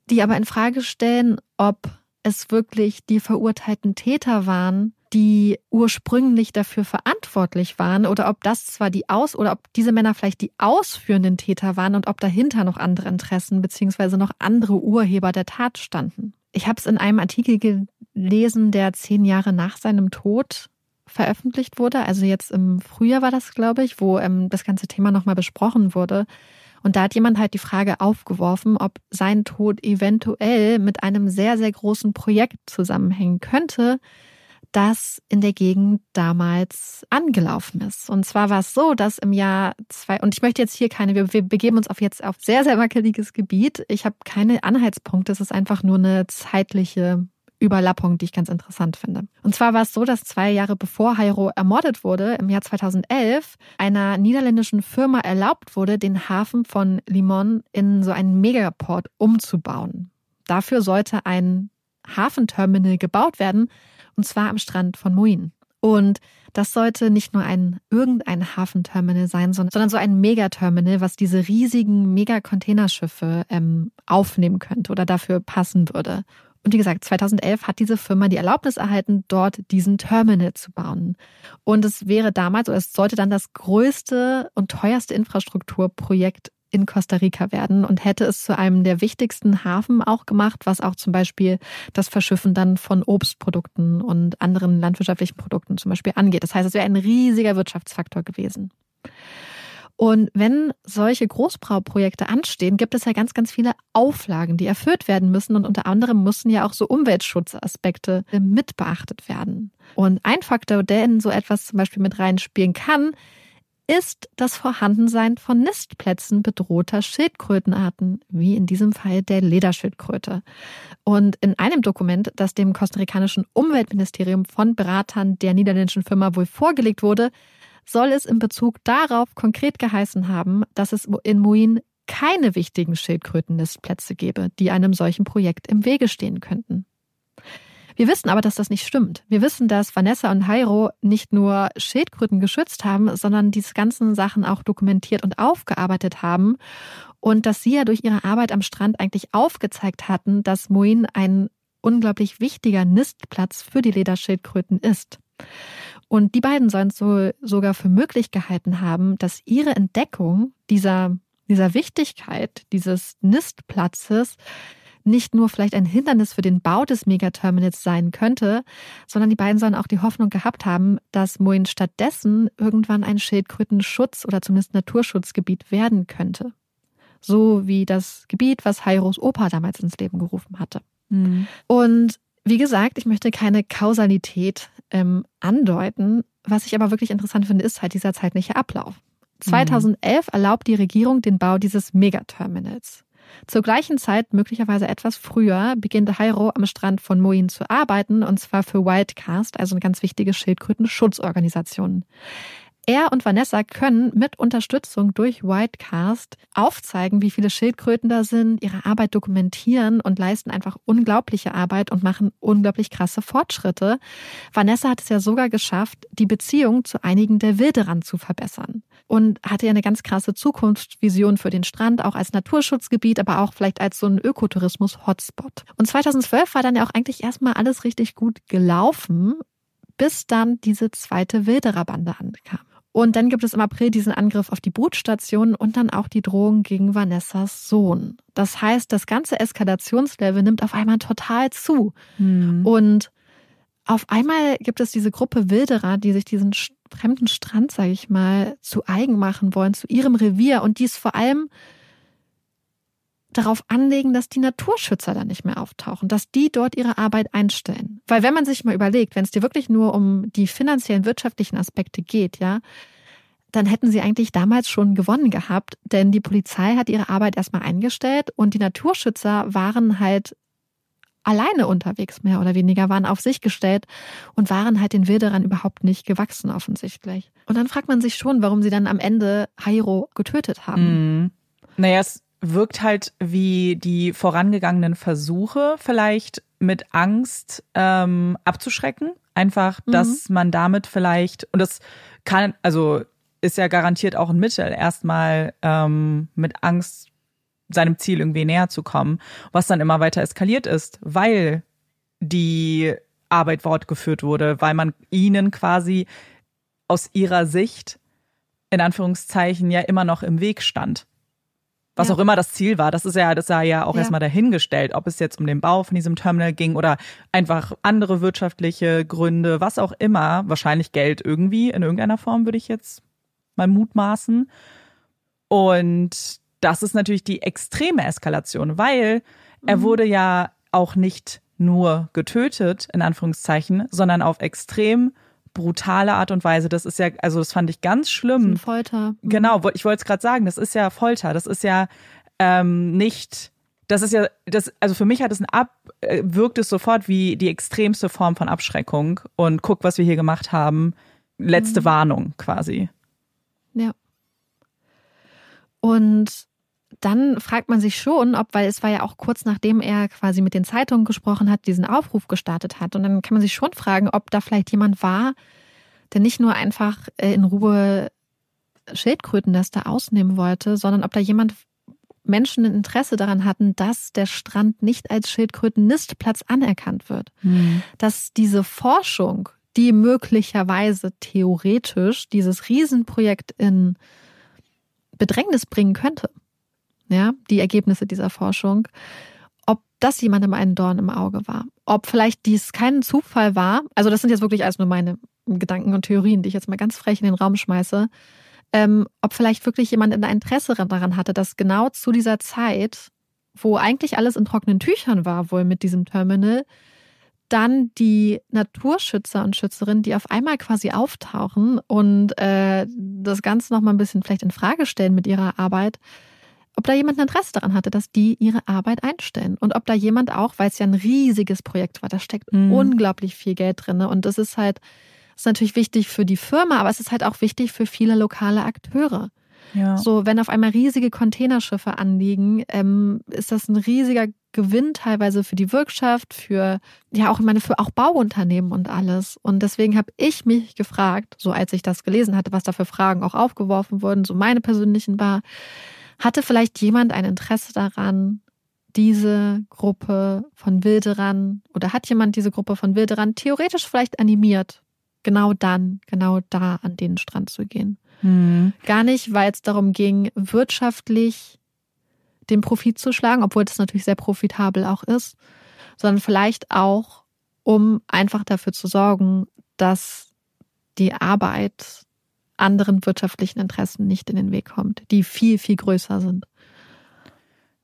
die aber in Frage stellen, ob es wirklich die verurteilten Täter waren, die ursprünglich dafür verantwortlich waren oder ob das zwar die Aus- oder ob diese Männer vielleicht die ausführenden Täter waren und ob dahinter noch andere Interessen beziehungsweise noch andere Urheber der Tat standen. Ich habe es in einem Artikel gelesen, der zehn Jahre nach seinem Tod veröffentlicht wurde. Also jetzt im Frühjahr war das, glaube ich, wo ähm, das ganze Thema nochmal besprochen wurde. Und da hat jemand halt die Frage aufgeworfen, ob sein Tod eventuell mit einem sehr, sehr großen Projekt zusammenhängen könnte, das in der Gegend damals angelaufen ist. Und zwar war es so, dass im Jahr zwei, und ich möchte jetzt hier keine, wir, wir begeben uns auf jetzt auf sehr, sehr wackeliges Gebiet. Ich habe keine Anhaltspunkte, es ist einfach nur eine zeitliche Überlappung, die ich ganz interessant finde. Und zwar war es so, dass zwei Jahre bevor Hairo ermordet wurde, im Jahr 2011, einer niederländischen Firma erlaubt wurde, den Hafen von Limon in so einen Megaport umzubauen. Dafür sollte ein Hafenterminal gebaut werden, und zwar am Strand von Moin. Und das sollte nicht nur ein irgendein Hafenterminal sein, sondern so ein Megaterminal, was diese riesigen Mega-Containerschiffe ähm, aufnehmen könnte oder dafür passen würde. Und wie gesagt, 2011 hat diese Firma die Erlaubnis erhalten, dort diesen Terminal zu bauen. Und es wäre damals, oder es sollte dann das größte und teuerste Infrastrukturprojekt in Costa Rica werden und hätte es zu einem der wichtigsten Hafen auch gemacht, was auch zum Beispiel das Verschiffen dann von Obstprodukten und anderen landwirtschaftlichen Produkten zum Beispiel angeht. Das heißt, es wäre ein riesiger Wirtschaftsfaktor gewesen. Und wenn solche Großbrauprojekte anstehen, gibt es ja ganz, ganz viele Auflagen, die erfüllt werden müssen. Und unter anderem müssen ja auch so Umweltschutzaspekte mit beachtet werden. Und ein Faktor, der in so etwas zum Beispiel mit reinspielen kann, ist das Vorhandensein von Nistplätzen bedrohter Schildkrötenarten, wie in diesem Fall der Lederschildkröte. Und in einem Dokument, das dem kostarikanischen Umweltministerium von Beratern der niederländischen Firma wohl vorgelegt wurde, soll es in Bezug darauf konkret geheißen haben, dass es in Muin keine wichtigen Schildkrötennistplätze gäbe, die einem solchen Projekt im Wege stehen könnten. Wir wissen aber, dass das nicht stimmt. Wir wissen, dass Vanessa und Jairo nicht nur Schildkröten geschützt haben, sondern diese ganzen Sachen auch dokumentiert und aufgearbeitet haben und dass sie ja durch ihre Arbeit am Strand eigentlich aufgezeigt hatten, dass Moin ein unglaublich wichtiger Nistplatz für die Lederschildkröten ist. Und die beiden sollen es so, sogar für möglich gehalten haben, dass ihre Entdeckung dieser, dieser Wichtigkeit dieses Nistplatzes nicht nur vielleicht ein Hindernis für den Bau des Megaterminals sein könnte, sondern die beiden sollen auch die Hoffnung gehabt haben, dass Moin stattdessen irgendwann ein Schildkrötenschutz oder zumindest Naturschutzgebiet werden könnte. So wie das Gebiet, was Hairos Opa damals ins Leben gerufen hatte. Mhm. Und wie gesagt, ich möchte keine Kausalität ähm, andeuten. Was ich aber wirklich interessant finde, ist halt dieser zeitliche Ablauf. 2011 mhm. erlaubt die Regierung den Bau dieses Megaterminals. Zur gleichen Zeit, möglicherweise etwas früher, beginnt Hairo am Strand von Moin zu arbeiten, und zwar für Wildcast, also eine ganz wichtige Schildkröten-Schutzorganisation. Er und Vanessa können mit Unterstützung durch Whitecast aufzeigen, wie viele Schildkröten da sind, ihre Arbeit dokumentieren und leisten einfach unglaubliche Arbeit und machen unglaublich krasse Fortschritte. Vanessa hat es ja sogar geschafft, die Beziehung zu einigen der Wilderern zu verbessern und hatte ja eine ganz krasse Zukunftsvision für den Strand, auch als Naturschutzgebiet, aber auch vielleicht als so ein Ökotourismus-Hotspot. Und 2012 war dann ja auch eigentlich erstmal alles richtig gut gelaufen, bis dann diese zweite Wildererbande ankam. Und dann gibt es im April diesen Angriff auf die Brutstation und dann auch die Drohung gegen Vanessas Sohn. Das heißt, das ganze Eskalationslevel nimmt auf einmal total zu. Hm. Und auf einmal gibt es diese Gruppe Wilderer, die sich diesen fremden Strand, sage ich mal, zu eigen machen wollen, zu ihrem Revier und dies vor allem darauf anlegen, dass die Naturschützer da nicht mehr auftauchen, dass die dort ihre Arbeit einstellen. Weil wenn man sich mal überlegt, wenn es dir wirklich nur um die finanziellen, wirtschaftlichen Aspekte geht, ja, dann hätten sie eigentlich damals schon gewonnen gehabt, denn die Polizei hat ihre Arbeit erstmal eingestellt und die Naturschützer waren halt alleine unterwegs, mehr oder weniger, waren auf sich gestellt und waren halt den Wilderern überhaupt nicht gewachsen offensichtlich. Und dann fragt man sich schon, warum sie dann am Ende Hairo getötet haben. Mhm. Naja, es wirkt halt wie die vorangegangenen Versuche, vielleicht mit Angst ähm, abzuschrecken. Einfach, mhm. dass man damit vielleicht, und das kann, also ist ja garantiert auch ein Mittel, erstmal ähm, mit Angst seinem Ziel irgendwie näher zu kommen, was dann immer weiter eskaliert ist, weil die Arbeit fortgeführt wurde, weil man ihnen quasi aus ihrer Sicht in Anführungszeichen ja immer noch im Weg stand. Was ja. auch immer das Ziel war, das ist ja, das sei ja auch ja. erstmal dahingestellt, ob es jetzt um den Bau von diesem Terminal ging oder einfach andere wirtschaftliche Gründe, was auch immer, wahrscheinlich Geld irgendwie in irgendeiner Form, würde ich jetzt mal mutmaßen. Und das ist natürlich die extreme Eskalation, weil mhm. er wurde ja auch nicht nur getötet, in Anführungszeichen, sondern auf extrem brutale Art und Weise. Das ist ja, also das fand ich ganz schlimm. Das Folter. Mhm. Genau, ich wollte es gerade sagen, das ist ja Folter. Das ist ja ähm, nicht, das ist ja, das, also für mich hat es ein Ab, äh, wirkt es sofort wie die extremste Form von Abschreckung. Und guck, was wir hier gemacht haben. Letzte mhm. Warnung quasi. Ja. Und dann fragt man sich schon, ob, weil es war ja auch kurz nachdem er quasi mit den Zeitungen gesprochen hat, diesen Aufruf gestartet hat. Und dann kann man sich schon fragen, ob da vielleicht jemand war, der nicht nur einfach äh, in Ruhe Schildkrötennester ausnehmen wollte, sondern ob da jemand Menschen ein Interesse daran hatten, dass der Strand nicht als Schildkrötennistplatz anerkannt wird. Mhm. Dass diese Forschung, die möglicherweise theoretisch dieses Riesenprojekt in Bedrängnis bringen könnte, ja, die Ergebnisse dieser Forschung, ob das jemandem ein Dorn im Auge war. Ob vielleicht dies kein Zufall war. Also das sind jetzt wirklich alles nur meine Gedanken und Theorien, die ich jetzt mal ganz frech in den Raum schmeiße. Ähm, ob vielleicht wirklich jemand ein Interesse daran hatte, dass genau zu dieser Zeit, wo eigentlich alles in trockenen Tüchern war, wohl mit diesem Terminal, dann die Naturschützer und Schützerinnen, die auf einmal quasi auftauchen und äh, das Ganze noch mal ein bisschen vielleicht in Frage stellen mit ihrer Arbeit, ob da jemand ein Interesse daran hatte, dass die ihre Arbeit einstellen. Und ob da jemand auch, weil es ja ein riesiges Projekt war, da steckt mhm. unglaublich viel Geld drin. Und das ist halt, das ist natürlich wichtig für die Firma, aber es ist halt auch wichtig für viele lokale Akteure. Ja. So, wenn auf einmal riesige Containerschiffe anliegen, ähm, ist das ein riesiger Gewinn teilweise für die Wirtschaft, für ja auch ich meine für auch Bauunternehmen und alles. Und deswegen habe ich mich gefragt, so als ich das gelesen hatte, was da für Fragen auch aufgeworfen wurden, so meine persönlichen war, hatte vielleicht jemand ein Interesse daran, diese Gruppe von Wilderern oder hat jemand diese Gruppe von Wilderern theoretisch vielleicht animiert, genau dann, genau da an den Strand zu gehen? Hm. Gar nicht, weil es darum ging, wirtschaftlich den Profit zu schlagen, obwohl das natürlich sehr profitabel auch ist, sondern vielleicht auch, um einfach dafür zu sorgen, dass die Arbeit anderen wirtschaftlichen Interessen nicht in den Weg kommt, die viel, viel größer sind.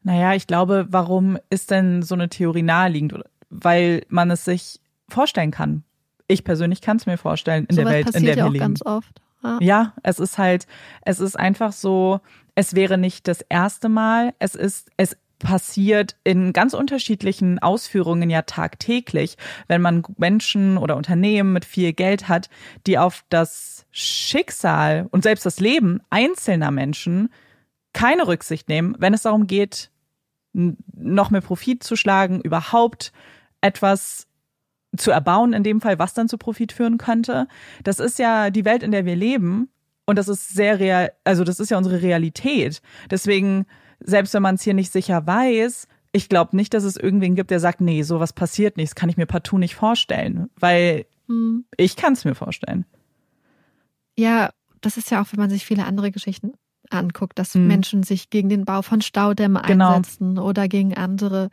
Naja, ich glaube, warum ist denn so eine Theorie naheliegend? Weil man es sich vorstellen kann. Ich persönlich kann es mir vorstellen in so der Welt, in der wir ja auch leben. ganz oft. Ja. ja, es ist halt, es ist einfach so, es wäre nicht das erste Mal, es ist, es passiert in ganz unterschiedlichen Ausführungen ja tagtäglich, wenn man Menschen oder Unternehmen mit viel Geld hat, die auf das Schicksal und selbst das Leben einzelner Menschen keine Rücksicht nehmen, wenn es darum geht, noch mehr Profit zu schlagen, überhaupt etwas zu erbauen, in dem Fall, was dann zu Profit führen könnte. Das ist ja die Welt, in der wir leben. Und das ist sehr real, also das ist ja unsere Realität. Deswegen selbst wenn man es hier nicht sicher weiß, ich glaube nicht, dass es irgendwen gibt, der sagt, nee, sowas passiert nicht, das kann ich mir partout nicht vorstellen, weil hm. ich kann es mir vorstellen. Ja, das ist ja auch, wenn man sich viele andere Geschichten anguckt, dass hm. Menschen sich gegen den Bau von Staudämmen genau. einsetzen oder gegen andere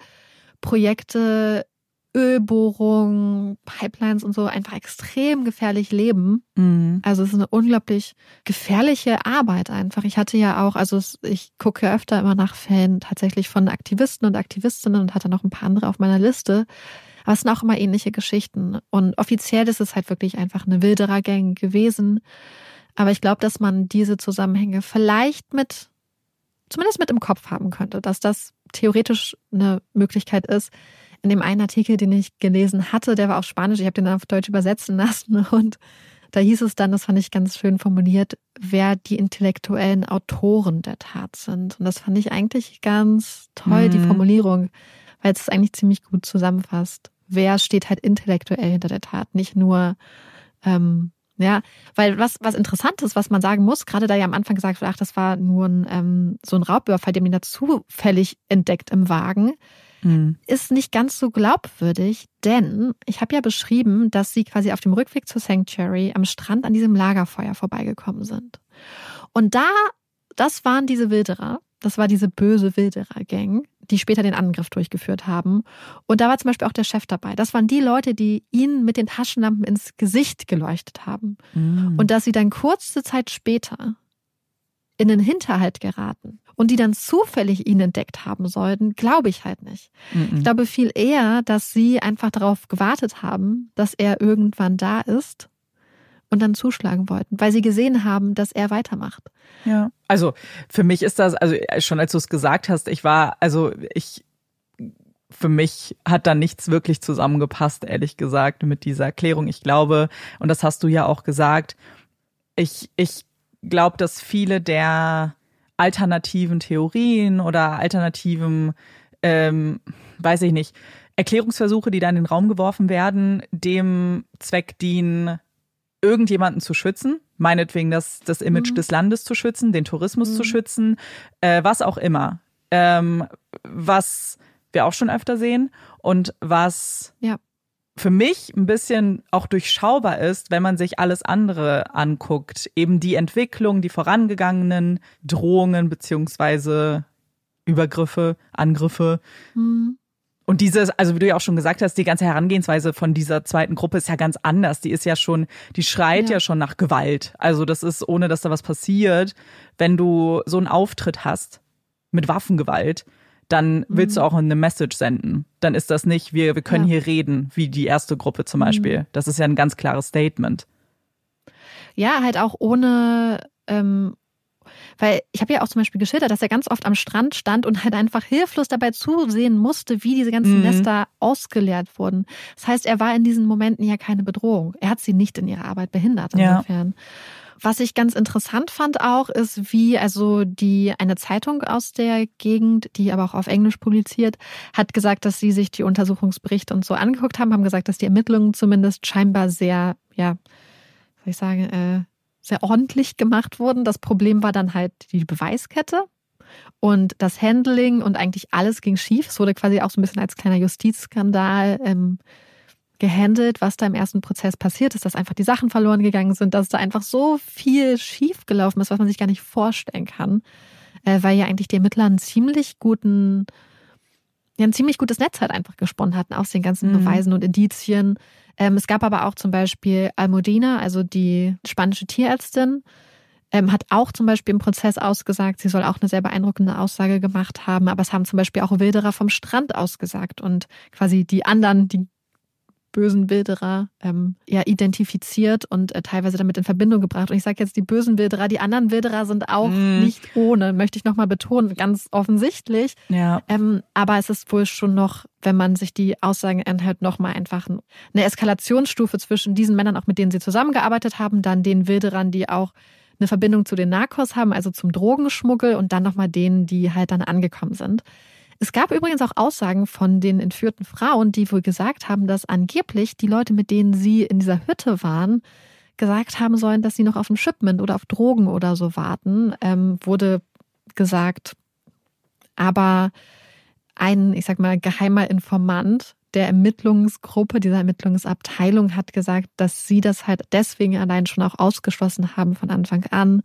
Projekte Ölbohrungen, Pipelines und so einfach extrem gefährlich leben. Mhm. Also es ist eine unglaublich gefährliche Arbeit einfach. Ich hatte ja auch, also ich gucke öfter immer nach Fällen tatsächlich von Aktivisten und Aktivistinnen und hatte noch ein paar andere auf meiner Liste. Aber es sind auch immer ähnliche Geschichten. Und offiziell ist es halt wirklich einfach eine Wilderer-Gang gewesen. Aber ich glaube, dass man diese Zusammenhänge vielleicht mit, zumindest mit im Kopf haben könnte, dass das theoretisch eine Möglichkeit ist, in dem einen Artikel, den ich gelesen hatte, der war auf Spanisch, ich habe den dann auf Deutsch übersetzen lassen und Da hieß es dann, das fand ich ganz schön formuliert, wer die intellektuellen Autoren der Tat sind. Und das fand ich eigentlich ganz toll, mhm. die Formulierung, weil es eigentlich ziemlich gut zusammenfasst. Wer steht halt intellektuell hinter der Tat, nicht nur ähm, ja, weil was, was interessant ist, was man sagen muss, gerade da ja am Anfang gesagt wird, ach, das war nur ein, ähm, so ein Raubüberfall, den man da zufällig entdeckt im Wagen, mhm. ist nicht ganz so glaubwürdig, denn ich habe ja beschrieben, dass sie quasi auf dem Rückweg zur Sanctuary am Strand an diesem Lagerfeuer vorbeigekommen sind. Und da, das waren diese Wilderer, das war diese böse Wilderer-Gang, die später den Angriff durchgeführt haben. Und da war zum Beispiel auch der Chef dabei. Das waren die Leute, die ihn mit den Taschenlampen ins Gesicht geleuchtet haben. Mhm. Und dass sie dann kurze Zeit später in den Hinterhalt geraten und die dann zufällig ihn entdeckt haben sollten, glaube ich halt nicht. Mhm. Ich glaube viel eher, dass sie einfach darauf gewartet haben, dass er irgendwann da ist und dann zuschlagen wollten, weil sie gesehen haben, dass er weitermacht. Ja. Also für mich ist das, also schon als du es gesagt hast, ich war, also ich, für mich hat da nichts wirklich zusammengepasst, ehrlich gesagt, mit dieser Erklärung. Ich glaube, und das hast du ja auch gesagt, ich, ich glaube, dass viele der alternativen Theorien oder alternativen, ähm, weiß ich nicht, Erklärungsversuche, die da in den Raum geworfen werden, dem Zweck dienen, irgendjemanden zu schützen, meinetwegen das, das Image mhm. des Landes zu schützen, den Tourismus mhm. zu schützen, äh, was auch immer. Ähm, was wir auch schon öfter sehen und was ja. Für mich ein bisschen auch durchschaubar ist, wenn man sich alles andere anguckt. Eben die Entwicklung, die vorangegangenen Drohungen beziehungsweise Übergriffe, Angriffe. Mhm. Und dieses, also wie du ja auch schon gesagt hast, die ganze Herangehensweise von dieser zweiten Gruppe ist ja ganz anders. Die ist ja schon, die schreit ja, ja schon nach Gewalt. Also das ist, ohne dass da was passiert, wenn du so einen Auftritt hast mit Waffengewalt, dann willst mhm. du auch eine Message senden. Dann ist das nicht, wir, wir können ja. hier reden, wie die erste Gruppe zum Beispiel. Mhm. Das ist ja ein ganz klares Statement. Ja, halt auch ohne, ähm, weil ich habe ja auch zum Beispiel geschildert, dass er ganz oft am Strand stand und halt einfach hilflos dabei zusehen musste, wie diese ganzen mhm. Nester ausgeleert wurden. Das heißt, er war in diesen Momenten ja keine Bedrohung. Er hat sie nicht in ihrer Arbeit behindert insofern. Ja. Was ich ganz interessant fand auch, ist, wie also die eine Zeitung aus der Gegend, die aber auch auf Englisch publiziert, hat gesagt, dass sie sich die Untersuchungsberichte und so angeguckt haben, haben gesagt, dass die Ermittlungen zumindest scheinbar sehr, ja, soll ich sagen, äh, sehr ordentlich gemacht wurden. Das Problem war dann halt die Beweiskette und das Handling und eigentlich alles ging schief. Es wurde quasi auch so ein bisschen als kleiner Justizskandal ähm, gehandelt, was da im ersten Prozess passiert ist, dass einfach die Sachen verloren gegangen sind, dass da einfach so viel schief gelaufen ist, was man sich gar nicht vorstellen kann, äh, weil ja eigentlich die Ermittler einen ziemlich guten, ja, ein ziemlich gutes Netz halt einfach gesponnen hatten aus den ganzen mhm. Beweisen und Indizien. Ähm, es gab aber auch zum Beispiel Almudena, also die spanische Tierärztin, ähm, hat auch zum Beispiel im Prozess ausgesagt, sie soll auch eine sehr beeindruckende Aussage gemacht haben, aber es haben zum Beispiel auch Wilderer vom Strand ausgesagt und quasi die anderen, die bösen Wilderer ähm, ja identifiziert und äh, teilweise damit in Verbindung gebracht. Und ich sage jetzt die bösen Wilderer, die anderen Wilderer sind auch mm. nicht ohne, möchte ich nochmal betonen, ganz offensichtlich. Ja. Ähm, aber es ist wohl schon noch, wenn man sich die Aussagen anhört, nochmal einfach eine Eskalationsstufe zwischen diesen Männern, auch mit denen sie zusammengearbeitet haben, dann den Wilderern, die auch eine Verbindung zu den Narcos haben, also zum Drogenschmuggel und dann nochmal denen, die halt dann angekommen sind. Es gab übrigens auch Aussagen von den entführten Frauen, die wohl gesagt haben, dass angeblich die Leute, mit denen sie in dieser Hütte waren, gesagt haben sollen, dass sie noch auf ein Shipment oder auf Drogen oder so warten, ähm, wurde gesagt. Aber ein, ich sag mal, geheimer Informant der Ermittlungsgruppe, dieser Ermittlungsabteilung hat gesagt, dass sie das halt deswegen allein schon auch ausgeschlossen haben von Anfang an,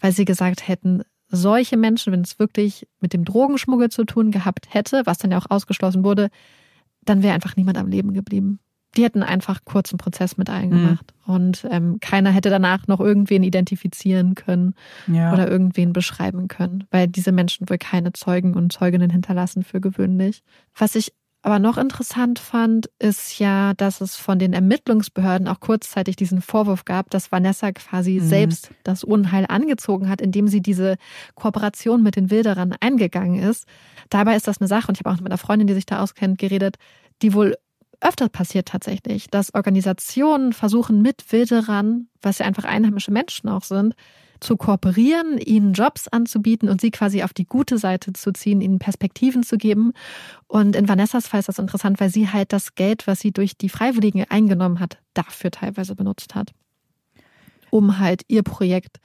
weil sie gesagt hätten, solche Menschen, wenn es wirklich mit dem Drogenschmuggel zu tun gehabt hätte, was dann ja auch ausgeschlossen wurde, dann wäre einfach niemand am Leben geblieben. Die hätten einfach kurzen Prozess mit eingemacht mhm. und ähm, keiner hätte danach noch irgendwen identifizieren können ja. oder irgendwen beschreiben können, weil diese Menschen wohl keine Zeugen und Zeuginnen hinterlassen für gewöhnlich. Was ich aber noch interessant fand, ist ja, dass es von den Ermittlungsbehörden auch kurzzeitig diesen Vorwurf gab, dass Vanessa quasi mhm. selbst das Unheil angezogen hat, indem sie diese Kooperation mit den Wilderern eingegangen ist. Dabei ist das eine Sache, und ich habe auch mit einer Freundin, die sich da auskennt, geredet, die wohl öfter passiert tatsächlich, dass Organisationen versuchen mit Wilderern, was ja einfach einheimische Menschen auch sind, zu kooperieren, ihnen Jobs anzubieten und sie quasi auf die gute Seite zu ziehen, ihnen Perspektiven zu geben. Und in Vanessas Fall ist das interessant, weil sie halt das Geld, was sie durch die Freiwilligen eingenommen hat, dafür teilweise benutzt hat, um halt ihr Projekt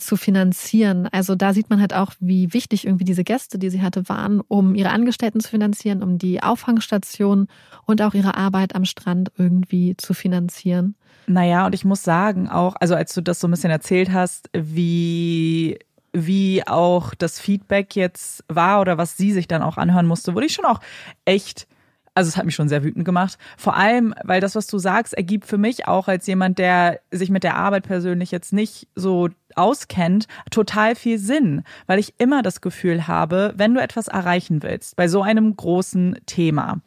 zu finanzieren. Also da sieht man halt auch, wie wichtig irgendwie diese Gäste, die sie hatte, waren, um ihre Angestellten zu finanzieren, um die Auffangstation und auch ihre Arbeit am Strand irgendwie zu finanzieren. Naja, und ich muss sagen auch, also als du das so ein bisschen erzählt hast, wie wie auch das Feedback jetzt war oder was sie sich dann auch anhören musste, wurde ich schon auch echt also es hat mich schon sehr wütend gemacht. Vor allem, weil das, was du sagst, ergibt für mich auch als jemand, der sich mit der Arbeit persönlich jetzt nicht so auskennt, total viel Sinn, weil ich immer das Gefühl habe, wenn du etwas erreichen willst bei so einem großen Thema,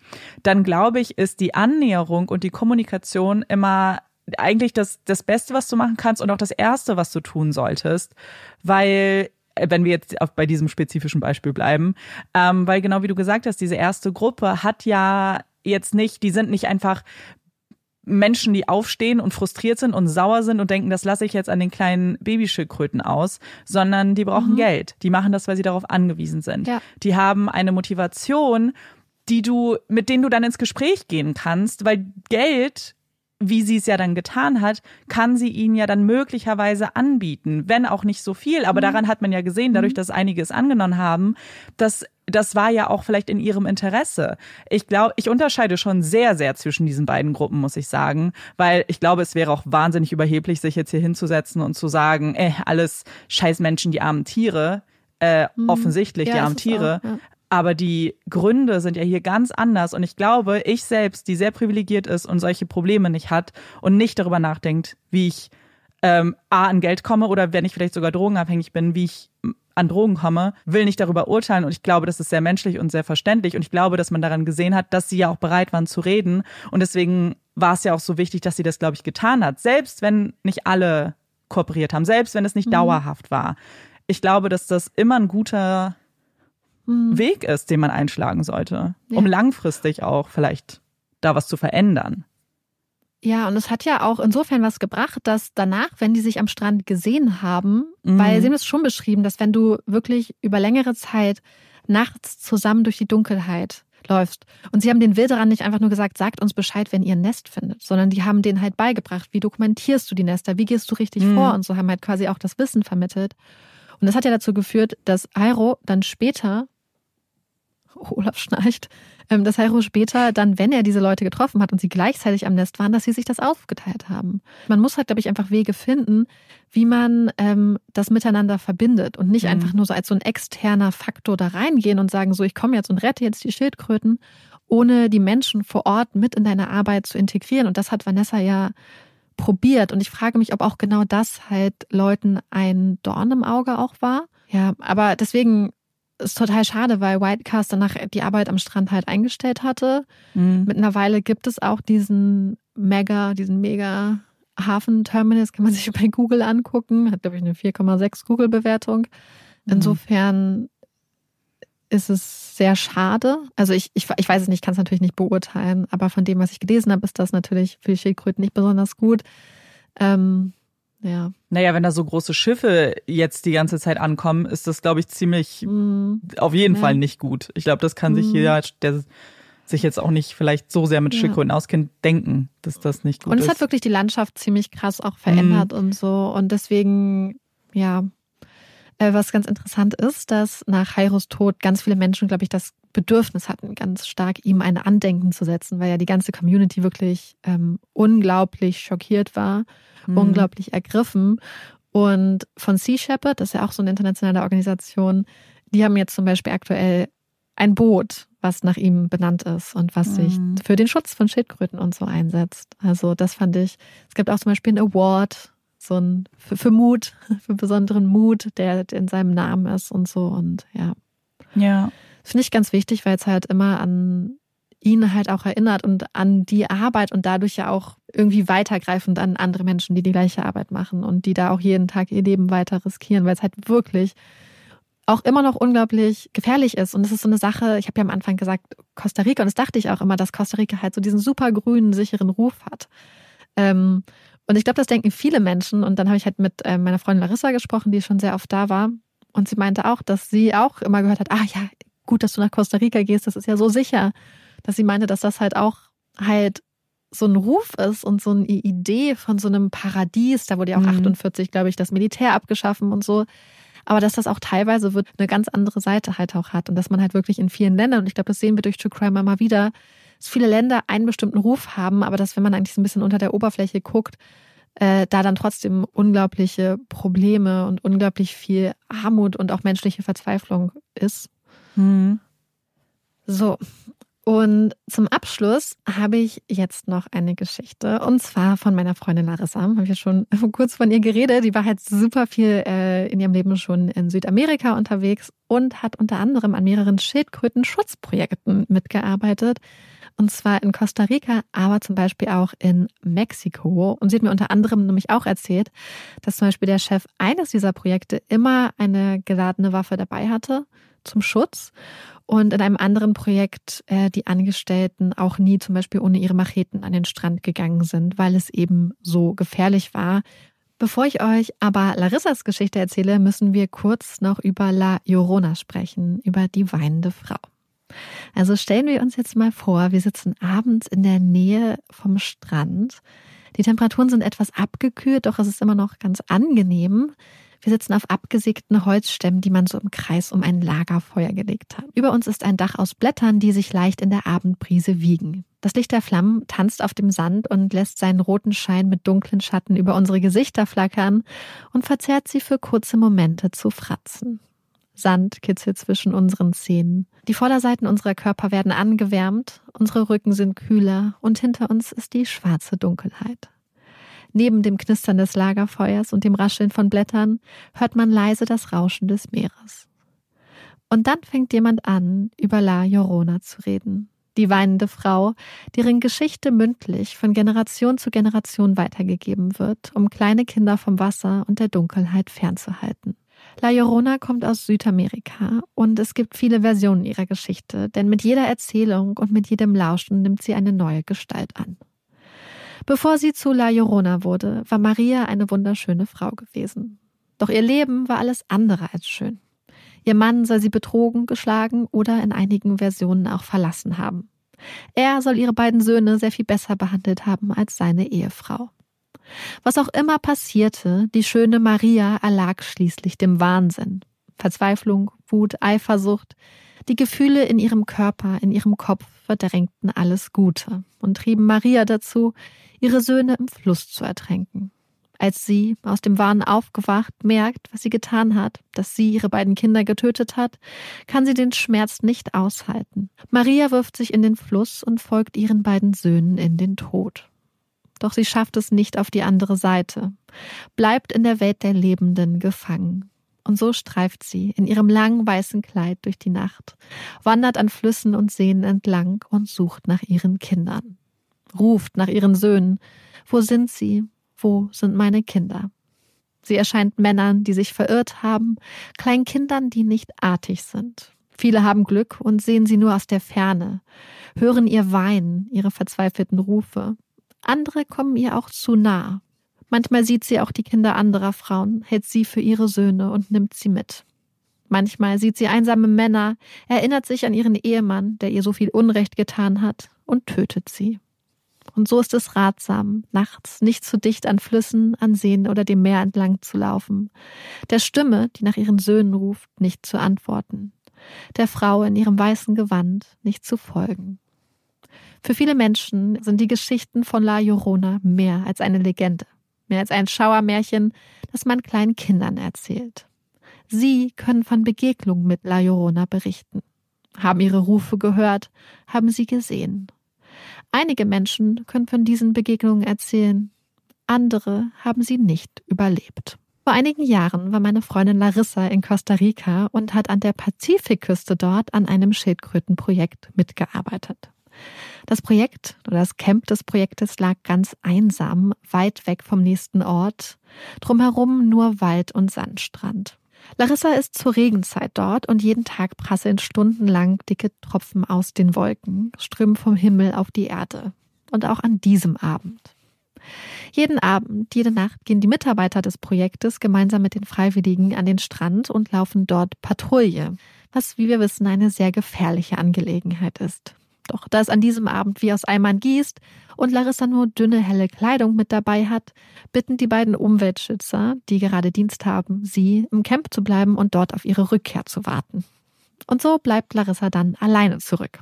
dann glaube ich, ist die Annäherung und die Kommunikation immer eigentlich das, das Beste, was du machen kannst und auch das Erste, was du tun solltest, weil wenn wir jetzt auf, bei diesem spezifischen Beispiel bleiben, ähm, weil genau wie du gesagt hast, diese erste Gruppe hat ja jetzt nicht, die sind nicht einfach Menschen, die aufstehen und frustriert sind und sauer sind und denken, das lasse ich jetzt an den kleinen Babyschildkröten aus, sondern die brauchen mhm. Geld. Die machen das, weil sie darauf angewiesen sind. Ja. Die haben eine Motivation, die du, mit denen du dann ins Gespräch gehen kannst, weil Geld wie sie es ja dann getan hat, kann sie ihnen ja dann möglicherweise anbieten, wenn auch nicht so viel. Aber mhm. daran hat man ja gesehen, dadurch, mhm. dass einige es angenommen haben, dass das war ja auch vielleicht in ihrem Interesse. Ich glaube, ich unterscheide schon sehr, sehr zwischen diesen beiden Gruppen, muss ich sagen, weil ich glaube, es wäre auch wahnsinnig überheblich, sich jetzt hier hinzusetzen und zu sagen, äh, alles scheiß Menschen, die armen Tiere. Äh, mhm. offensichtlich ja, die armen Tiere. Auch, ja. Aber die Gründe sind ja hier ganz anders. Und ich glaube, ich selbst, die sehr privilegiert ist und solche Probleme nicht hat und nicht darüber nachdenkt, wie ich ähm, A an Geld komme oder wenn ich vielleicht sogar drogenabhängig bin, wie ich an Drogen komme, will nicht darüber urteilen. Und ich glaube, das ist sehr menschlich und sehr verständlich. Und ich glaube, dass man daran gesehen hat, dass sie ja auch bereit waren zu reden. Und deswegen war es ja auch so wichtig, dass sie das, glaube ich, getan hat. Selbst wenn nicht alle kooperiert haben, selbst wenn es nicht mhm. dauerhaft war. Ich glaube, dass das immer ein guter mhm. Weg ist, den man einschlagen sollte, ja. um langfristig auch vielleicht da was zu verändern. Ja, und es hat ja auch insofern was gebracht, dass danach, wenn die sich am Strand gesehen haben, mhm. weil sie haben es schon beschrieben, dass wenn du wirklich über längere Zeit nachts zusammen durch die Dunkelheit läufst. Und sie haben den Wilderern nicht einfach nur gesagt, sagt uns Bescheid, wenn ihr ein Nest findet, sondern die haben denen halt beigebracht, wie dokumentierst du die Nester, wie gehst du richtig mhm. vor und so haben halt quasi auch das Wissen vermittelt. Und das hat ja dazu geführt, dass Airo dann später Olaf schnarcht, ähm, dass Heiro später dann, wenn er diese Leute getroffen hat und sie gleichzeitig am Nest waren, dass sie sich das aufgeteilt haben. Man muss halt, glaube ich, einfach Wege finden, wie man ähm, das miteinander verbindet und nicht mhm. einfach nur so als so ein externer Faktor da reingehen und sagen, so ich komme jetzt und rette jetzt die Schildkröten, ohne die Menschen vor Ort mit in deine Arbeit zu integrieren. Und das hat Vanessa ja probiert. Und ich frage mich, ob auch genau das halt Leuten ein Dorn im Auge auch war. Ja, aber deswegen ist total schade, weil Whitecast danach die Arbeit am Strand halt eingestellt hatte. Mhm. Mittlerweile gibt es auch diesen mega, diesen mega Hafenterminus, kann man sich bei Google angucken. Hat, glaube ich, eine 4,6 Google-Bewertung. Mhm. Insofern ist es sehr schade. Also ich, ich, ich weiß es nicht, kann es natürlich nicht beurteilen, aber von dem, was ich gelesen habe, ist das natürlich für die Schildkröten nicht besonders gut. Ähm, ja. Naja, wenn da so große Schiffe jetzt die ganze Zeit ankommen, ist das, glaube ich, ziemlich mhm. auf jeden ja. Fall nicht gut. Ich glaube, das kann mhm. sich jeder, der sich jetzt auch nicht vielleicht so sehr mit ja. Schildkröten auskennt, denken, dass das nicht gut ist. Und es ist. hat wirklich die Landschaft ziemlich krass auch verändert mhm. und so. Und deswegen, ja, was ganz interessant ist, dass nach Heiros Tod ganz viele Menschen, glaube ich, das Bedürfnis hatten, ganz stark ihm ein Andenken zu setzen, weil ja die ganze Community wirklich ähm, unglaublich schockiert war, mhm. unglaublich ergriffen. Und von Sea Shepherd, das ist ja auch so eine internationale Organisation, die haben jetzt zum Beispiel aktuell ein Boot, was nach ihm benannt ist und was sich mhm. für den Schutz von Schildkröten und so einsetzt. Also das fand ich. Es gibt auch zum Beispiel einen Award, so ein für, für Mut, für besonderen Mut, der, in seinem Namen ist und so und ja. Ja. Das finde ich ganz wichtig, weil es halt immer an ihn halt auch erinnert und an die Arbeit und dadurch ja auch irgendwie weitergreifend an andere Menschen, die die gleiche Arbeit machen und die da auch jeden Tag ihr Leben weiter riskieren, weil es halt wirklich auch immer noch unglaublich gefährlich ist. Und es ist so eine Sache, ich habe ja am Anfang gesagt, Costa Rica, und das dachte ich auch immer, dass Costa Rica halt so diesen super grünen, sicheren Ruf hat. Ähm, und ich glaube, das denken viele Menschen. Und dann habe ich halt mit äh, meiner Freundin Larissa gesprochen, die schon sehr oft da war. Und sie meinte auch, dass sie auch immer gehört hat, ah ja, gut, dass du nach Costa Rica gehst, das ist ja so sicher. Dass sie meinte, dass das halt auch halt so ein Ruf ist und so eine Idee von so einem Paradies. Da wurde ja auch mhm. 48, glaube ich, das Militär abgeschaffen und so. Aber dass das auch teilweise wird eine ganz andere Seite halt auch hat und dass man halt wirklich in vielen Ländern, und ich glaube, das sehen wir durch True Crime immer wieder, dass viele Länder einen bestimmten Ruf haben, aber dass, wenn man eigentlich so ein bisschen unter der Oberfläche guckt, äh, da dann trotzdem unglaubliche Probleme und unglaublich viel Armut und auch menschliche Verzweiflung ist. Mhm. So, und zum Abschluss habe ich jetzt noch eine Geschichte und zwar von meiner Freundin Larissa. Habe ich ja schon kurz von ihr geredet. Die war halt super viel äh, in ihrem Leben schon in Südamerika unterwegs und hat unter anderem an mehreren Schildkröten-Schutzprojekten mitgearbeitet. Und zwar in Costa Rica, aber zum Beispiel auch in Mexiko. Und sie hat mir unter anderem nämlich auch erzählt, dass zum Beispiel der Chef eines dieser Projekte immer eine geladene Waffe dabei hatte zum Schutz und in einem anderen Projekt äh, die Angestellten auch nie zum Beispiel ohne ihre Macheten an den Strand gegangen sind, weil es eben so gefährlich war. Bevor ich euch aber Larissas Geschichte erzähle, müssen wir kurz noch über La Llorona sprechen, über die weinende Frau. Also stellen wir uns jetzt mal vor, wir sitzen abends in der Nähe vom Strand. Die Temperaturen sind etwas abgekühlt, doch es ist immer noch ganz angenehm. Wir sitzen auf abgesägten Holzstämmen, die man so im Kreis um ein Lagerfeuer gelegt hat. Über uns ist ein Dach aus Blättern, die sich leicht in der Abendbrise wiegen. Das Licht der Flammen tanzt auf dem Sand und lässt seinen roten Schein mit dunklen Schatten über unsere Gesichter flackern und verzerrt sie für kurze Momente zu Fratzen. Sand kitzelt zwischen unseren Zähnen. Die Vorderseiten unserer Körper werden angewärmt, unsere Rücken sind kühler und hinter uns ist die schwarze Dunkelheit. Neben dem Knistern des Lagerfeuers und dem Rascheln von Blättern hört man leise das Rauschen des Meeres. Und dann fängt jemand an, über La Llorona zu reden. Die weinende Frau, deren Geschichte mündlich von Generation zu Generation weitergegeben wird, um kleine Kinder vom Wasser und der Dunkelheit fernzuhalten. La Llorona kommt aus Südamerika und es gibt viele Versionen ihrer Geschichte, denn mit jeder Erzählung und mit jedem Lauschen nimmt sie eine neue Gestalt an. Bevor sie zu La Llorona wurde, war Maria eine wunderschöne Frau gewesen. Doch ihr Leben war alles andere als schön. Ihr Mann soll sie betrogen, geschlagen oder in einigen Versionen auch verlassen haben. Er soll ihre beiden Söhne sehr viel besser behandelt haben als seine Ehefrau. Was auch immer passierte, die schöne Maria erlag schließlich dem Wahnsinn. Verzweiflung, Wut, Eifersucht, die Gefühle in ihrem Körper, in ihrem Kopf verdrängten alles Gute und trieben Maria dazu, ihre Söhne im Fluss zu ertränken. Als sie, aus dem Wahn aufgewacht, merkt, was sie getan hat, dass sie ihre beiden Kinder getötet hat, kann sie den Schmerz nicht aushalten. Maria wirft sich in den Fluss und folgt ihren beiden Söhnen in den Tod. Doch sie schafft es nicht auf die andere Seite, bleibt in der Welt der Lebenden gefangen. Und so streift sie in ihrem langen weißen Kleid durch die Nacht, wandert an Flüssen und Seen entlang und sucht nach ihren Kindern ruft nach ihren Söhnen. Wo sind sie? Wo sind meine Kinder? Sie erscheint Männern, die sich verirrt haben, kleinen Kindern, die nicht artig sind. Viele haben Glück und sehen sie nur aus der Ferne, hören ihr Weinen, ihre verzweifelten Rufe. Andere kommen ihr auch zu nah. Manchmal sieht sie auch die Kinder anderer Frauen, hält sie für ihre Söhne und nimmt sie mit. Manchmal sieht sie einsame Männer, erinnert sich an ihren Ehemann, der ihr so viel Unrecht getan hat, und tötet sie. Und so ist es ratsam, nachts nicht zu dicht an Flüssen, an Seen oder dem Meer entlang zu laufen, der Stimme, die nach ihren Söhnen ruft, nicht zu antworten, der Frau in ihrem weißen Gewand nicht zu folgen. Für viele Menschen sind die Geschichten von La Llorona mehr als eine Legende, mehr als ein Schauermärchen, das man kleinen Kindern erzählt. Sie können von Begegnungen mit La Llorona berichten, haben ihre Rufe gehört, haben sie gesehen Einige Menschen können von diesen Begegnungen erzählen, andere haben sie nicht überlebt. Vor einigen Jahren war meine Freundin Larissa in Costa Rica und hat an der Pazifikküste dort an einem Schildkrötenprojekt mitgearbeitet. Das Projekt oder das Camp des Projektes lag ganz einsam, weit weg vom nächsten Ort, drumherum nur Wald und Sandstrand. Larissa ist zur Regenzeit dort und jeden Tag prasseln stundenlang dicke Tropfen aus den Wolken, strömen vom Himmel auf die Erde. Und auch an diesem Abend. Jeden Abend, jede Nacht gehen die Mitarbeiter des Projektes gemeinsam mit den Freiwilligen an den Strand und laufen dort Patrouille, was, wie wir wissen, eine sehr gefährliche Angelegenheit ist. Doch da es an diesem Abend wie aus Eimern gießt und Larissa nur dünne, helle Kleidung mit dabei hat, bitten die beiden Umweltschützer, die gerade Dienst haben, sie im Camp zu bleiben und dort auf ihre Rückkehr zu warten. Und so bleibt Larissa dann alleine zurück.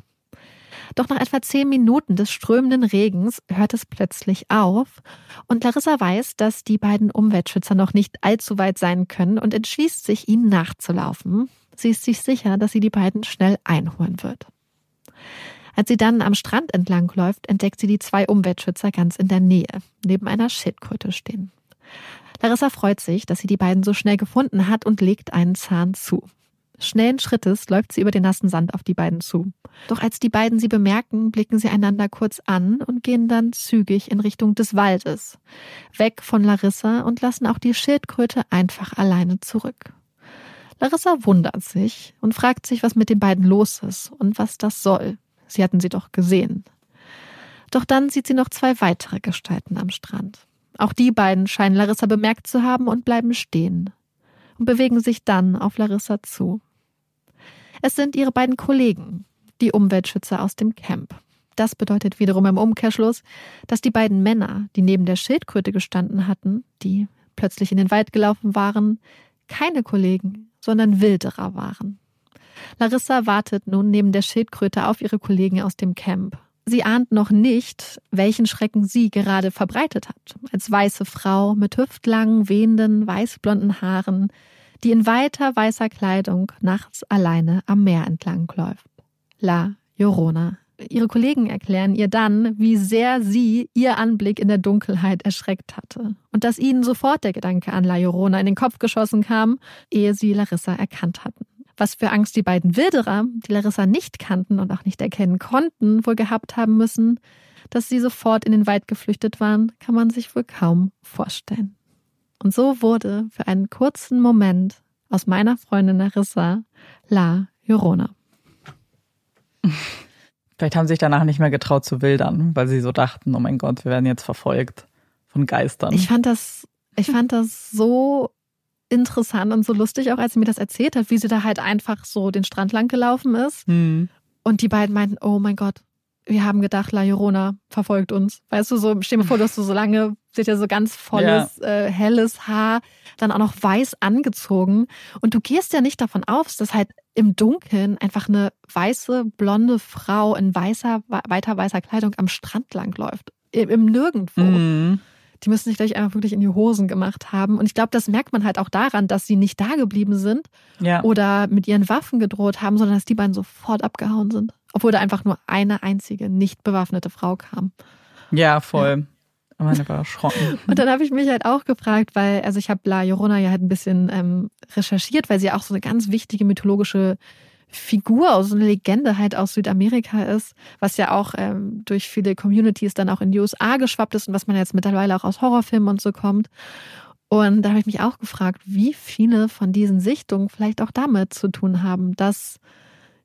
Doch nach etwa zehn Minuten des strömenden Regens hört es plötzlich auf und Larissa weiß, dass die beiden Umweltschützer noch nicht allzu weit sein können und entschließt sich, ihnen nachzulaufen. Sie ist sich sicher, dass sie die beiden schnell einholen wird. Als sie dann am Strand entlang läuft, entdeckt sie die zwei Umweltschützer ganz in der Nähe, neben einer Schildkröte stehen. Larissa freut sich, dass sie die beiden so schnell gefunden hat und legt einen Zahn zu. Schnellen Schrittes läuft sie über den nassen Sand auf die beiden zu. Doch als die beiden sie bemerken, blicken sie einander kurz an und gehen dann zügig in Richtung des Waldes. Weg von Larissa und lassen auch die Schildkröte einfach alleine zurück. Larissa wundert sich und fragt sich, was mit den beiden los ist und was das soll. Sie hatten sie doch gesehen. Doch dann sieht sie noch zwei weitere Gestalten am Strand. Auch die beiden scheinen Larissa bemerkt zu haben und bleiben stehen und bewegen sich dann auf Larissa zu. Es sind ihre beiden Kollegen, die Umweltschützer aus dem Camp. Das bedeutet wiederum im Umkehrschluss, dass die beiden Männer, die neben der Schildkröte gestanden hatten, die plötzlich in den Wald gelaufen waren, keine Kollegen, sondern Wilderer waren. Larissa wartet nun neben der Schildkröte auf ihre Kollegen aus dem Camp. Sie ahnt noch nicht, welchen Schrecken sie gerade verbreitet hat. Als weiße Frau mit hüftlangen, wehenden, weißblonden Haaren, die in weiter weißer Kleidung nachts alleine am Meer entlang läuft. La Llorona. Ihre Kollegen erklären ihr dann, wie sehr sie ihr Anblick in der Dunkelheit erschreckt hatte und dass ihnen sofort der Gedanke an La Llorona in den Kopf geschossen kam, ehe sie Larissa erkannt hatten. Was für Angst die beiden Wilderer, die Larissa nicht kannten und auch nicht erkennen konnten, wohl gehabt haben müssen, dass sie sofort in den Wald geflüchtet waren, kann man sich wohl kaum vorstellen. Und so wurde für einen kurzen Moment aus meiner Freundin Larissa La Llorona. Vielleicht haben sie sich danach nicht mehr getraut zu wildern, weil sie so dachten, oh mein Gott, wir werden jetzt verfolgt von Geistern. Ich fand das, ich fand das so interessant und so lustig, auch als sie mir das erzählt hat, wie sie da halt einfach so den Strand lang gelaufen ist. Hm. Und die beiden meinten, oh mein Gott, wir haben gedacht, La Llorona verfolgt uns. Weißt du, so, stell mir vor, du hast du so lange, sie hat ja so ganz volles, ja. äh, helles Haar, dann auch noch weiß angezogen. Und du gehst ja nicht davon aus, dass halt im Dunkeln einfach eine weiße, blonde Frau in weißer, weiter weißer Kleidung am Strand langläuft. Im, im Nirgendwo. Mhm. Die müssen sich gleich einfach wirklich in die Hosen gemacht haben. Und ich glaube, das merkt man halt auch daran, dass sie nicht da geblieben sind ja. oder mit ihren Waffen gedroht haben, sondern dass die beiden sofort abgehauen sind. Obwohl da einfach nur eine einzige nicht bewaffnete Frau kam. Ja, voll. Ja. Meine war erschrocken. Und dann habe ich mich halt auch gefragt, weil, also ich habe La Llorona ja halt ein bisschen ähm, recherchiert, weil sie auch so eine ganz wichtige mythologische Figur, aus so eine Legende halt aus Südamerika ist, was ja auch ähm, durch viele Communities dann auch in die USA geschwappt ist und was man jetzt mittlerweile auch aus Horrorfilmen und so kommt. Und da habe ich mich auch gefragt, wie viele von diesen Sichtungen vielleicht auch damit zu tun haben, dass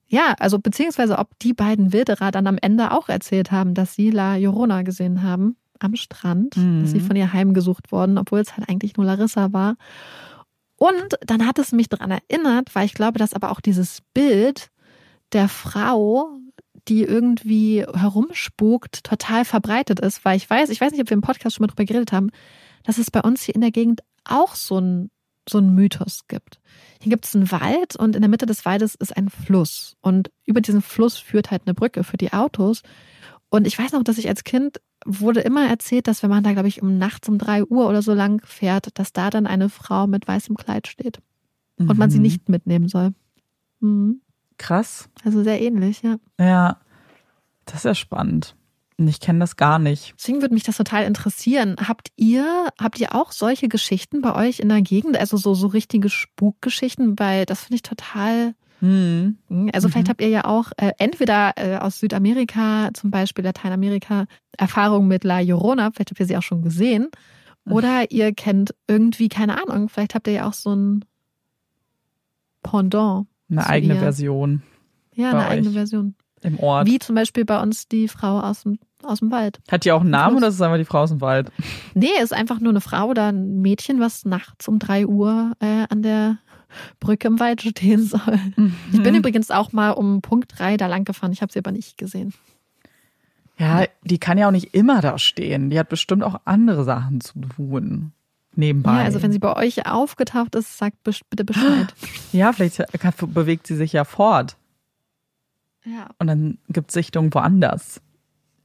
ja, also beziehungsweise ob die beiden Wilderer dann am Ende auch erzählt haben, dass sie La Llorona gesehen haben am Strand, mhm. dass sie von ihr heimgesucht wurden, obwohl es halt eigentlich nur Larissa war. Und dann hat es mich daran erinnert, weil ich glaube, dass aber auch dieses Bild der Frau, die irgendwie herumspukt, total verbreitet ist, weil ich weiß, ich weiß nicht, ob wir im Podcast schon mal drüber geredet haben, dass es bei uns hier in der Gegend auch so ein so einen Mythos gibt. Hier gibt es einen Wald und in der Mitte des Waldes ist ein Fluss. Und über diesen Fluss führt halt eine Brücke für die Autos. Und ich weiß noch, dass ich als Kind wurde immer erzählt, dass wenn man da, glaube ich, um nachts um drei Uhr oder so lang fährt, dass da dann eine Frau mit weißem Kleid steht. Und mhm. man sie mhm. nicht mitnehmen soll. Mhm. Krass. Also sehr ähnlich, ja. Ja, das ist ja spannend. Ich kenne das gar nicht. Deswegen würde mich das total interessieren. Habt ihr, habt ihr auch solche Geschichten bei euch in der Gegend? Also so, so richtige Spukgeschichten? Weil das finde ich total. Hm. Also vielleicht mhm. habt ihr ja auch äh, entweder äh, aus Südamerika, zum Beispiel Lateinamerika, Erfahrungen mit La Llorona, vielleicht habt ihr sie auch schon gesehen. Oder ihr kennt irgendwie, keine Ahnung, vielleicht habt ihr ja auch so ein Pendant. Eine eigene ihr. Version Ja, eine eigene. Version. im Ort. Wie zum Beispiel bei uns die Frau aus dem, aus dem Wald. Hat die auch einen Namen oder ist es einfach die Frau aus dem Wald? Nee, ist einfach nur eine Frau oder ein Mädchen, was nachts um drei Uhr äh, an der Brücke im Wald stehen soll. Ich Mhm. bin übrigens auch mal um Punkt drei da lang gefahren. Ich habe sie aber nicht gesehen. Ja, die kann ja auch nicht immer da stehen. Die hat bestimmt auch andere Sachen zu tun. Nebenbei. Ja, also wenn sie bei euch aufgetaucht ist, sagt bitte Bescheid. Ja, vielleicht bewegt sie sich ja fort. Ja. Und dann gibt es Sichtungen woanders.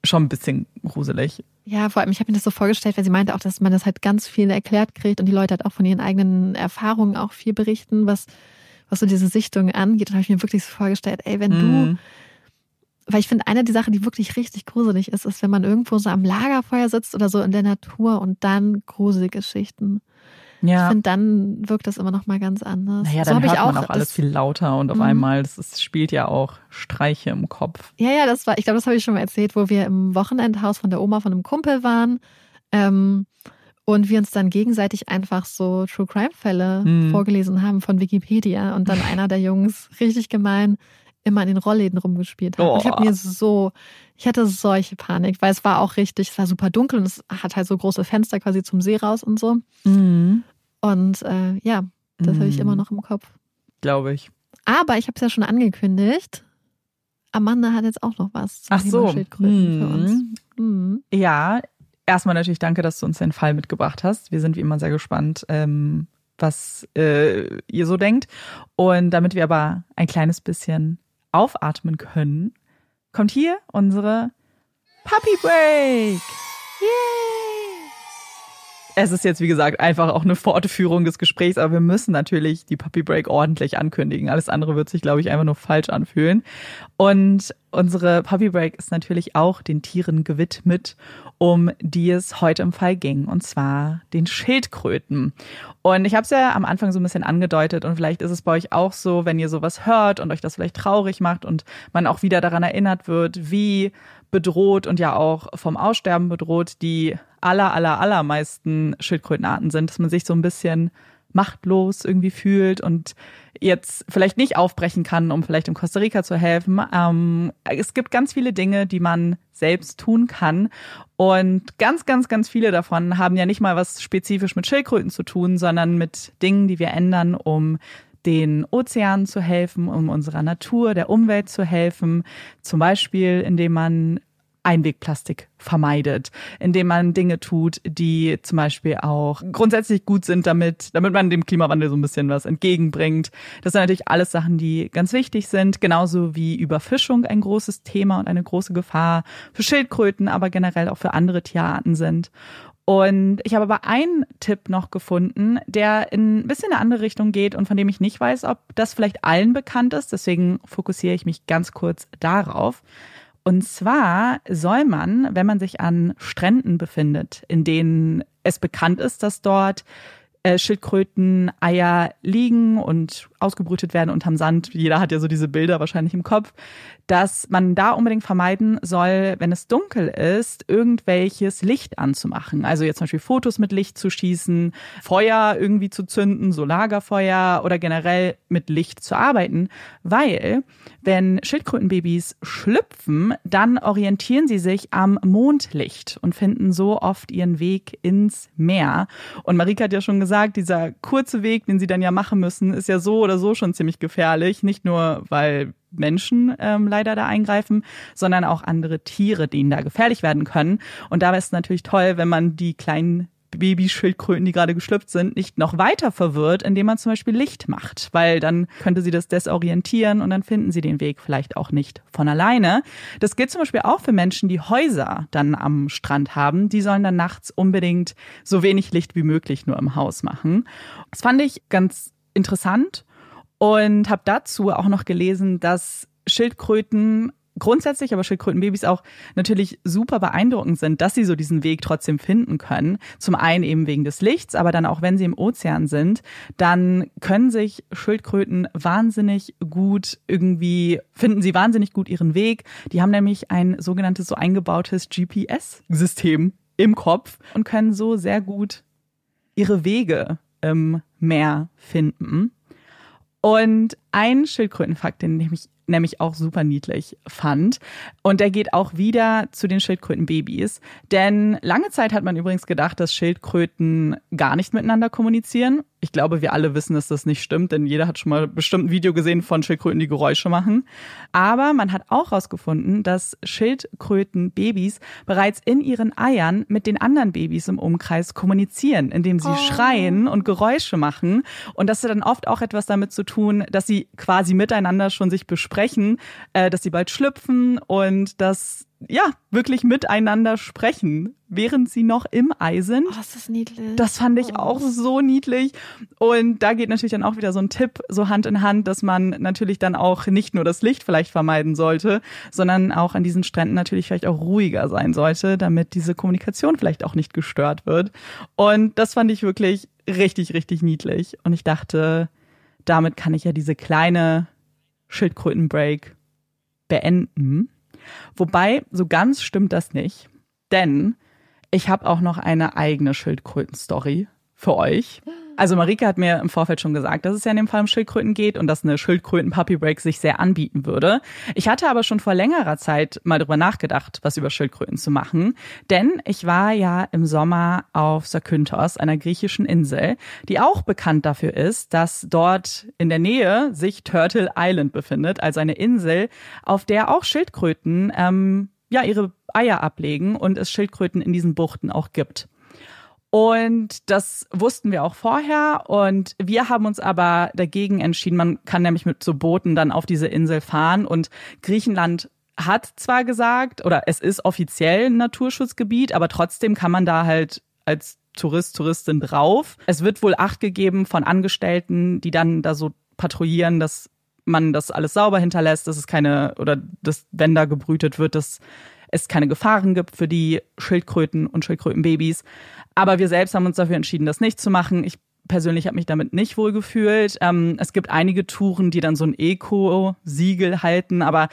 Schon ein bisschen gruselig. Ja, vor allem, ich habe mir das so vorgestellt, weil sie meinte auch, dass man das halt ganz viel erklärt kriegt und die Leute halt auch von ihren eigenen Erfahrungen auch viel berichten, was, was so diese Sichtung angeht. Und habe ich mir wirklich so vorgestellt, ey, wenn du, Mhm. weil ich finde, eine der Sachen, die wirklich richtig gruselig ist, ist, wenn man irgendwo so am Lagerfeuer sitzt oder so in der Natur und dann gruselige Geschichten. Ich Ja. finde, dann wirkt das immer noch mal ganz anders. Naja, so dann habe ich hört auch, man auch alles viel lauter und auf Mhm. einmal, das ist, spielt ja auch Streiche im Kopf. Ja, ja, das war, ich glaube, das habe ich schon mal erzählt, wo wir im Wochenendhaus von der Oma von einem Kumpel waren. Ähm, und wir uns dann gegenseitig einfach so True Crime Fälle Mhm. vorgelesen haben von Wikipedia und dann einer der Jungs richtig gemein immer in den Rollläden rumgespielt hat. Und ich habe Oh. mir so, ich hatte solche Panik, weil es war auch richtig, es war super dunkel und es hat halt so große Fenster quasi zum See raus und so. Mhm. Und äh, ja, das habe ich Mhm. immer noch im Kopf. Glaube ich. Aber ich habe es ja schon angekündigt. Amanda hat jetzt auch noch was zum Ach Thema so. Schildkröten für Mhm. uns. Mhm. Ja, erstmal natürlich danke, dass du uns den Fall mitgebracht hast. Wir sind wie immer sehr gespannt, ähm, was äh, ihr so denkt. Und damit wir aber ein kleines bisschen aufatmen können, kommt hier unsere Puppy Break. Es ist jetzt, wie gesagt, einfach auch eine Fortführung des Gesprächs, aber wir müssen natürlich die Puppy Break ordentlich ankündigen. Alles andere wird sich, glaube ich, einfach nur falsch anfühlen. Und unsere Puppy Break ist natürlich auch den Tieren gewidmet, um die es heute im Fall ging, und zwar den Schildkröten. Und ich habe es ja am Anfang so ein bisschen angedeutet und vielleicht ist es bei euch auch so, wenn ihr sowas hört und euch das vielleicht traurig macht und man auch wieder daran erinnert wird, wie bedroht und ja auch vom Aussterben bedroht die aller, aller, allermeisten Schildkrötenarten sind, dass man sich so ein bisschen machtlos irgendwie fühlt und jetzt vielleicht nicht aufbrechen kann, um vielleicht in Costa Rica zu helfen. Ähm, es gibt ganz viele Dinge, die man selbst tun kann. Und ganz, ganz, ganz viele davon haben ja nicht mal was spezifisch mit Schildkröten zu tun, sondern mit Dingen, die wir ändern, um den Ozeanen zu helfen, um unserer Natur, der Umwelt zu helfen. Zum Beispiel, indem man Einwegplastik vermeidet, indem man Dinge tut, die zum Beispiel auch grundsätzlich gut sind, damit, damit man dem Klimawandel so ein bisschen was entgegenbringt. Das sind natürlich alles Sachen, die ganz wichtig sind, genauso wie Überfischung ein großes Thema und eine große Gefahr für Schildkröten, aber generell auch für andere Tierarten sind. Und ich habe aber einen Tipp noch gefunden, der in ein bisschen eine andere Richtung geht und von dem ich nicht weiß, ob das vielleicht allen bekannt ist. Deswegen fokussiere ich mich ganz kurz darauf. Und zwar soll man, wenn man sich an Stränden befindet, in denen es bekannt ist, dass dort äh, Schildkröten-Eier liegen und ausgebrütet werden unterm Sand. Jeder hat ja so diese Bilder wahrscheinlich im Kopf, dass man da unbedingt vermeiden soll, wenn es dunkel ist, irgendwelches Licht anzumachen. Also jetzt zum Beispiel Fotos mit Licht zu schießen, Feuer irgendwie zu zünden, so Lagerfeuer oder generell mit Licht zu arbeiten, weil wenn Schildkrötenbabys schlüpfen, dann orientieren sie sich am Mondlicht und finden so oft ihren Weg ins Meer. Und Marika hat ja schon gesagt, dieser kurze Weg, den sie dann ja machen müssen, ist ja so oder so schon ziemlich gefährlich. Nicht nur, weil Menschen ähm, leider da eingreifen, sondern auch andere Tiere, die ihnen da gefährlich werden können. Und da wäre es natürlich toll, wenn man die kleinen Babyschildkröten, die gerade geschlüpft sind, nicht noch weiter verwirrt, indem man zum Beispiel Licht macht, weil dann könnte sie das desorientieren und dann finden sie den Weg vielleicht auch nicht von alleine. Das gilt zum Beispiel auch für Menschen, die Häuser dann am Strand haben. Die sollen dann nachts unbedingt so wenig Licht wie möglich nur im Haus machen. Das fand ich ganz interessant und habe dazu auch noch gelesen, dass Schildkröten grundsätzlich, aber Schildkrötenbabys auch natürlich super beeindruckend sind, dass sie so diesen Weg trotzdem finden können. Zum einen eben wegen des Lichts, aber dann auch wenn sie im Ozean sind, dann können sich Schildkröten wahnsinnig gut irgendwie, finden sie wahnsinnig gut ihren Weg. Die haben nämlich ein sogenanntes so eingebautes GPS-System im Kopf und können so sehr gut ihre Wege im Meer finden. Und ein Schildkrötenfakt, den ich nämlich auch super niedlich fand. Und der geht auch wieder zu den Schildkrötenbabys. Denn lange Zeit hat man übrigens gedacht, dass Schildkröten gar nicht miteinander kommunizieren. Ich glaube, wir alle wissen, dass das nicht stimmt, denn jeder hat schon mal bestimmt ein Video gesehen von Schildkröten, die Geräusche machen. Aber man hat auch herausgefunden, dass Schildkrötenbabys bereits in ihren Eiern mit den anderen Babys im Umkreis kommunizieren, indem sie oh. schreien und Geräusche machen. Und das hat dann oft auch etwas damit zu tun, dass sie quasi miteinander schon sich besprechen, äh, dass sie bald schlüpfen und dass ja, wirklich miteinander sprechen, während sie noch im Ei sind. Oh, das ist niedlich. Das fand ich oh. auch so niedlich. Und da geht natürlich dann auch wieder so ein Tipp so Hand in Hand, dass man natürlich dann auch nicht nur das Licht vielleicht vermeiden sollte, sondern auch an diesen Stränden natürlich vielleicht auch ruhiger sein sollte, damit diese Kommunikation vielleicht auch nicht gestört wird. Und das fand ich wirklich richtig, richtig niedlich. Und ich dachte, damit kann ich ja diese kleine Schildkrötenbreak beenden. Wobei, so ganz stimmt das nicht. Denn ich habe auch noch eine eigene Schildkröten-Story für euch. Also Marike hat mir im Vorfeld schon gesagt, dass es ja in dem Fall um Schildkröten geht und dass eine Schildkröten-Puppy-Break sich sehr anbieten würde. Ich hatte aber schon vor längerer Zeit mal drüber nachgedacht, was über Schildkröten zu machen. Denn ich war ja im Sommer auf Zakynthos, einer griechischen Insel, die auch bekannt dafür ist, dass dort in der Nähe sich Turtle Island befindet, also eine Insel, auf der auch Schildkröten ähm, ja ihre Eier ablegen und es Schildkröten in diesen Buchten auch gibt. Und das wussten wir auch vorher. Und wir haben uns aber dagegen entschieden. Man kann nämlich mit so Booten dann auf diese Insel fahren. Und Griechenland hat zwar gesagt, oder es ist offiziell ein Naturschutzgebiet, aber trotzdem kann man da halt als Tourist, Touristin drauf. Es wird wohl Acht gegeben von Angestellten, die dann da so patrouillieren, dass man das alles sauber hinterlässt, dass es keine, oder dass, wenn da gebrütet wird, dass es keine Gefahren gibt für die Schildkröten und Schildkrötenbabys. Aber wir selbst haben uns dafür entschieden, das nicht zu machen. Ich persönlich habe mich damit nicht wohl gefühlt. Ähm, es gibt einige Touren, die dann so ein Eco-Siegel halten, aber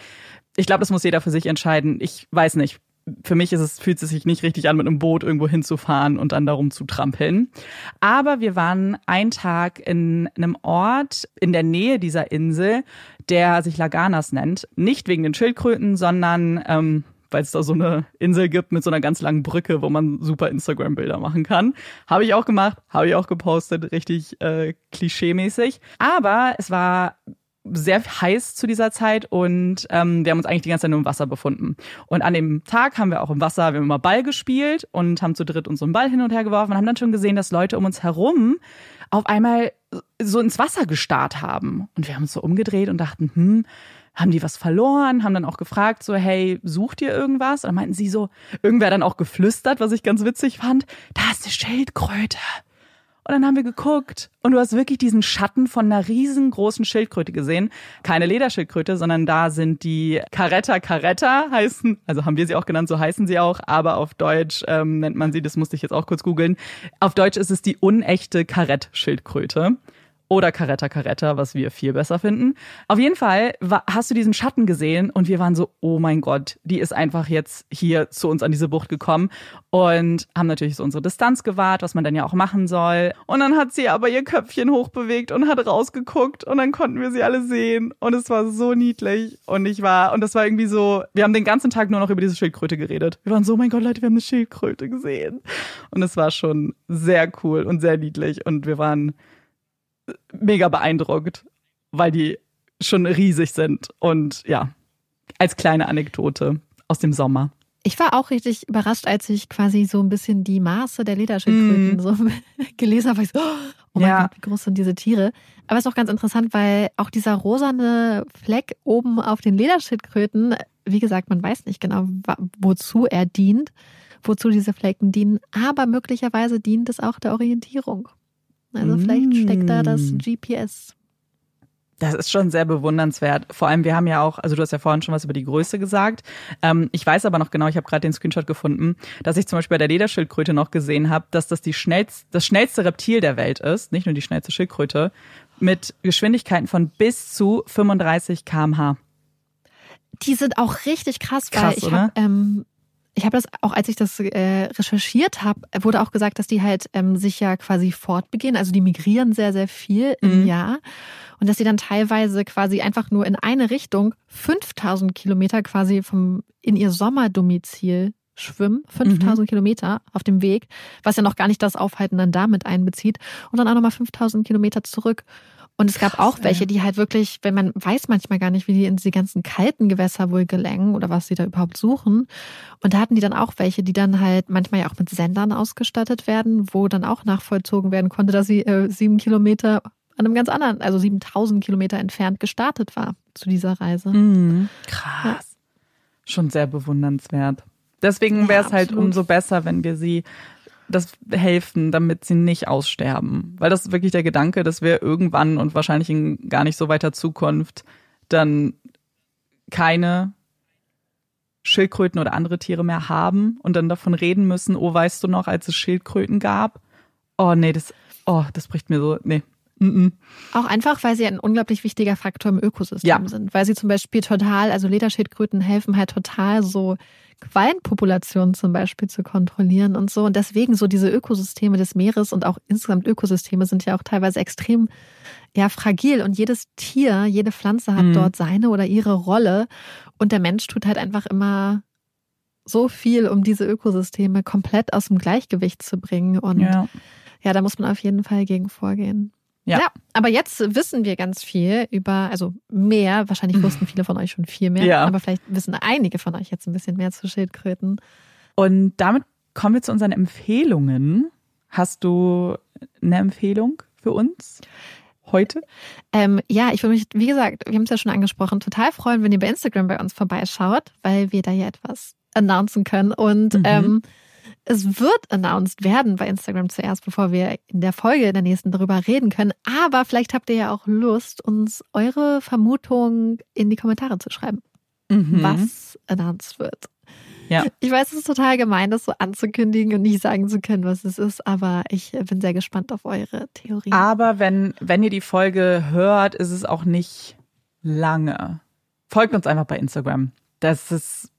ich glaube, das muss jeder für sich entscheiden. Ich weiß nicht. Für mich ist es, fühlt es sich nicht richtig an, mit einem Boot irgendwo hinzufahren und dann darum zu trampeln. Aber wir waren einen Tag in einem Ort in der Nähe dieser Insel, der sich Laganas nennt. Nicht wegen den Schildkröten, sondern ähm, weil es da so eine Insel gibt mit so einer ganz langen Brücke, wo man super Instagram-Bilder machen kann. Habe ich auch gemacht, habe ich auch gepostet, richtig äh, klischee-mäßig. Aber es war sehr heiß zu dieser Zeit und ähm, wir haben uns eigentlich die ganze Zeit nur im Wasser befunden. Und an dem Tag haben wir auch im Wasser, wir haben immer Ball gespielt und haben zu dritt unseren Ball hin und her geworfen und haben dann schon gesehen, dass Leute um uns herum auf einmal so ins Wasser gestarrt haben. Und wir haben uns so umgedreht und dachten, hm, haben die was verloren, haben dann auch gefragt, so, hey, sucht ihr irgendwas? Und dann meinten sie so, irgendwer dann auch geflüstert, was ich ganz witzig fand, da ist eine Schildkröte. Und dann haben wir geguckt und du hast wirklich diesen Schatten von einer riesengroßen Schildkröte gesehen. Keine Lederschildkröte, sondern da sind die Caretta Caretta heißen, also haben wir sie auch genannt, so heißen sie auch, aber auf Deutsch ähm, nennt man sie, das musste ich jetzt auch kurz googeln. Auf Deutsch ist es die unechte Karettschildkröte oder Caretta Caretta, was wir viel besser finden. Auf jeden Fall hast du diesen Schatten gesehen und wir waren so, oh mein Gott, die ist einfach jetzt hier zu uns an diese Bucht gekommen und haben natürlich so unsere Distanz gewahrt, was man dann ja auch machen soll. Und dann hat sie aber ihr Köpfchen hochbewegt und hat rausgeguckt und dann konnten wir sie alle sehen und es war so niedlich und ich war, und das war irgendwie so, wir haben den ganzen Tag nur noch über diese Schildkröte geredet. Wir waren so, oh mein Gott, Leute, wir haben eine Schildkröte gesehen. Und es war schon sehr cool und sehr niedlich und wir waren mega beeindruckt, weil die schon riesig sind. Und ja, als kleine Anekdote aus dem Sommer. Ich war auch richtig überrascht, als ich quasi so ein bisschen die Maße der Lederschildkröten mm. so gelesen habe. Ich so, oh mein ja. Gott, wie groß sind diese Tiere? Aber es ist auch ganz interessant, weil auch dieser rosane Fleck oben auf den Lederschildkröten, wie gesagt, man weiß nicht genau, wozu er dient, wozu diese Flecken dienen, aber möglicherweise dient es auch der Orientierung. Also vielleicht steckt da das mm. GPS. Das ist schon sehr bewundernswert. Vor allem, wir haben ja auch, also du hast ja vorhin schon was über die Größe gesagt. Ähm, ich weiß aber noch genau, ich habe gerade den Screenshot gefunden, dass ich zum Beispiel bei der Lederschildkröte noch gesehen habe, dass das die schnellst, das schnellste Reptil der Welt ist, nicht nur die schnellste Schildkröte, mit Geschwindigkeiten von bis zu 35 km/h. Die sind auch richtig krass, krass weil ich habe ähm, ich habe das auch, als ich das äh, recherchiert habe, wurde auch gesagt, dass die halt ähm, sich ja quasi fortbegehen. Also die migrieren sehr, sehr viel im mhm. Jahr. Und dass sie dann teilweise quasi einfach nur in eine Richtung 5000 Kilometer quasi vom, in ihr Sommerdomizil schwimmen, 5000 mhm. Kilometer auf dem Weg, was ja noch gar nicht das Aufhalten dann damit einbezieht. Und dann auch nochmal 5000 Kilometer zurück. Und es gab Krass, auch welche, die halt wirklich, wenn man weiß manchmal gar nicht, wie die in diese ganzen kalten Gewässer wohl gelangen oder was sie da überhaupt suchen. Und da hatten die dann auch welche, die dann halt manchmal ja auch mit Sendern ausgestattet werden, wo dann auch nachvollzogen werden konnte, dass sie äh, sieben Kilometer an einem ganz anderen, also 7000 Kilometer entfernt gestartet war zu dieser Reise. Mhm. Krass. Ja. Schon sehr bewundernswert. Deswegen wäre es ja, halt umso besser, wenn wir sie das helfen, damit sie nicht aussterben. Weil das ist wirklich der Gedanke, dass wir irgendwann und wahrscheinlich in gar nicht so weiter Zukunft dann keine Schildkröten oder andere Tiere mehr haben und dann davon reden müssen, oh, weißt du noch, als es Schildkröten gab? Oh, nee, das, oh, das bricht mir so, nee. Mm -mm. Auch einfach, weil sie ein unglaublich wichtiger Faktor im Ökosystem ja. sind. Weil sie zum Beispiel total, also Lederschildkröten helfen halt total so Quallenpopulationen zum Beispiel zu kontrollieren und so. Und deswegen so diese Ökosysteme des Meeres und auch insgesamt Ökosysteme sind ja auch teilweise extrem ja, fragil. Und jedes Tier, jede Pflanze hat mhm. dort seine oder ihre Rolle. Und der Mensch tut halt einfach immer so viel, um diese Ökosysteme komplett aus dem Gleichgewicht zu bringen. Und ja, ja da muss man auf jeden Fall gegen vorgehen. Ja. ja. aber jetzt wissen wir ganz viel über, also mehr, wahrscheinlich wussten viele von euch schon viel mehr, ja. aber vielleicht wissen einige von euch jetzt ein bisschen mehr zu Schildkröten. Und damit kommen wir zu unseren Empfehlungen. Hast du eine Empfehlung für uns? Heute? Ähm, ja, ich würde mich, wie gesagt, wir haben es ja schon angesprochen, total freuen, wenn ihr bei Instagram bei uns vorbeischaut, weil wir da ja etwas announcen können. Und mhm. ähm, es wird announced werden bei Instagram zuerst, bevor wir in der Folge in der nächsten darüber reden können. Aber vielleicht habt ihr ja auch Lust, uns eure Vermutung in die Kommentare zu schreiben, mhm. was announced wird. Ja. Ich weiß, es ist total gemein, das so anzukündigen und nicht sagen zu können, was es ist, aber ich bin sehr gespannt auf eure Theorie. Aber wenn, wenn ihr die Folge hört, ist es auch nicht lange. Folgt uns einfach bei Instagram. Das ist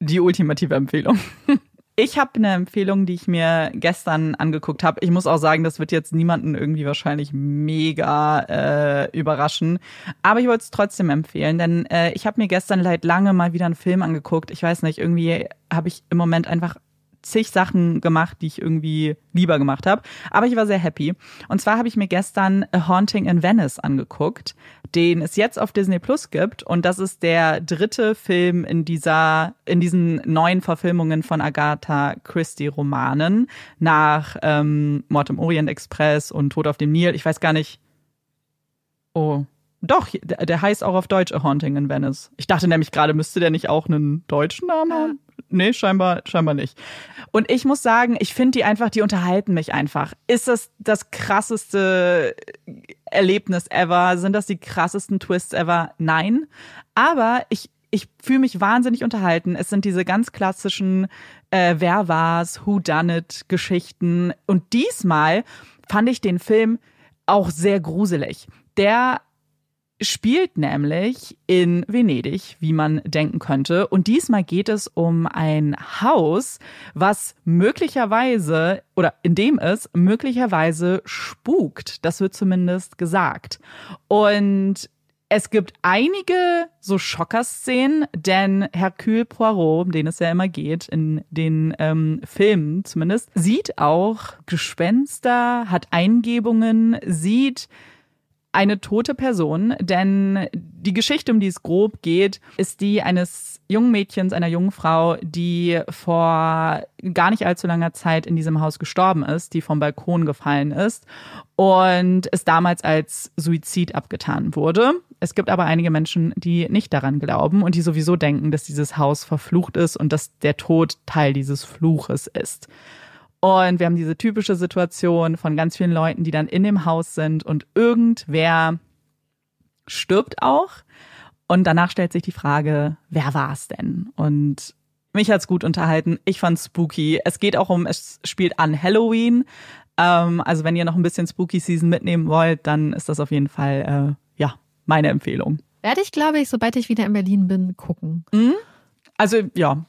die ultimative Empfehlung. Ich habe eine Empfehlung, die ich mir gestern angeguckt habe. Ich muss auch sagen, das wird jetzt niemanden irgendwie wahrscheinlich mega äh, überraschen. Aber ich wollte es trotzdem empfehlen, denn äh, ich habe mir gestern seit lange mal wieder einen Film angeguckt. Ich weiß nicht, irgendwie habe ich im Moment einfach zig Sachen gemacht, die ich irgendwie lieber gemacht habe. Aber ich war sehr happy. Und zwar habe ich mir gestern A Haunting in Venice angeguckt, den es jetzt auf Disney Plus gibt. Und das ist der dritte Film in dieser, in diesen neuen Verfilmungen von Agatha Christie Romanen nach ähm, Mord im Orient Express und Tod auf dem Nil. Ich weiß gar nicht. Oh, doch, der heißt auch auf Deutsch A Haunting in Venice. Ich dachte nämlich gerade, müsste der nicht auch einen deutschen Namen haben? Nee, scheinbar, scheinbar nicht. Und ich muss sagen, ich finde die einfach, die unterhalten mich einfach. Ist das das krasseste Erlebnis ever? Sind das die krassesten Twists ever? Nein. Aber ich, ich fühle mich wahnsinnig unterhalten. Es sind diese ganz klassischen äh, Wer war's, Who Done It Geschichten. Und diesmal fand ich den Film auch sehr gruselig. Der spielt nämlich in Venedig, wie man denken könnte. Und diesmal geht es um ein Haus, was möglicherweise oder in dem es möglicherweise spukt. Das wird zumindest gesagt. Und es gibt einige so Schockerszenen, denn Hercule Poirot, um den es ja immer geht, in den ähm, Filmen zumindest, sieht auch Gespenster, hat Eingebungen, sieht eine tote Person, denn die Geschichte, um die es grob geht, ist die eines jungen Mädchens, einer jungen Frau, die vor gar nicht allzu langer Zeit in diesem Haus gestorben ist, die vom Balkon gefallen ist und es damals als Suizid abgetan wurde. Es gibt aber einige Menschen, die nicht daran glauben und die sowieso denken, dass dieses Haus verflucht ist und dass der Tod Teil dieses Fluches ist. Und wir haben diese typische Situation von ganz vielen Leuten, die dann in dem Haus sind und irgendwer stirbt auch. Und danach stellt sich die Frage, wer war es denn? Und mich hat's gut unterhalten. Ich fand's spooky. Es geht auch um, es spielt an Halloween. Ähm, also wenn ihr noch ein bisschen Spooky Season mitnehmen wollt, dann ist das auf jeden Fall äh, ja meine Empfehlung. Werde ich, glaube ich, sobald ich wieder in Berlin bin, gucken. Mhm. Also ja,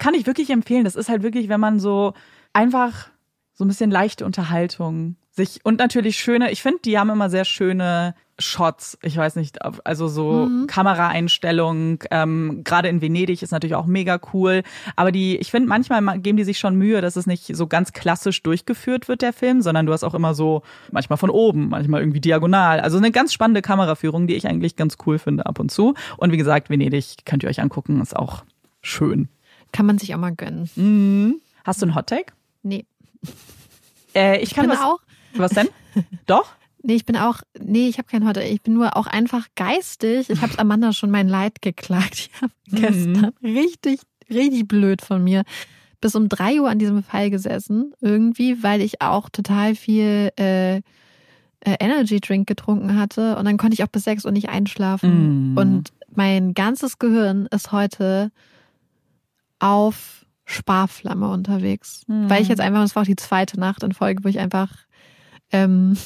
kann ich wirklich empfehlen. Das ist halt wirklich, wenn man so einfach so ein bisschen leichte Unterhaltung sich und natürlich schöne, ich finde, die haben immer sehr schöne Shots, ich weiß nicht, also so mhm. Kameraeinstellung, ähm, gerade in Venedig ist natürlich auch mega cool, aber die, ich finde, manchmal geben die sich schon Mühe, dass es nicht so ganz klassisch durchgeführt wird, der Film, sondern du hast auch immer so, manchmal von oben, manchmal irgendwie diagonal, also eine ganz spannende Kameraführung, die ich eigentlich ganz cool finde ab und zu und wie gesagt, Venedig könnt ihr euch angucken, ist auch schön. Kann man sich auch mal gönnen. Mhm. Hast du einen Hottag? Nee. Äh, ich, ich kann was, auch. Was denn? Doch? Nee, ich bin auch, nee, ich habe keinen heute. Ich bin nur auch einfach geistig. Ich habe Amanda schon mein Leid geklagt. Ich habe mhm. gestern richtig, richtig blöd von mir bis um drei Uhr an diesem Fall gesessen. Irgendwie, weil ich auch total viel äh, äh, Energy Drink getrunken hatte. Und dann konnte ich auch bis sechs Uhr nicht einschlafen. Mhm. Und mein ganzes Gehirn ist heute auf Sparflamme unterwegs. Mhm. Weil ich jetzt einfach, das war auch die zweite Nacht in Folge, wo ich einfach ähm,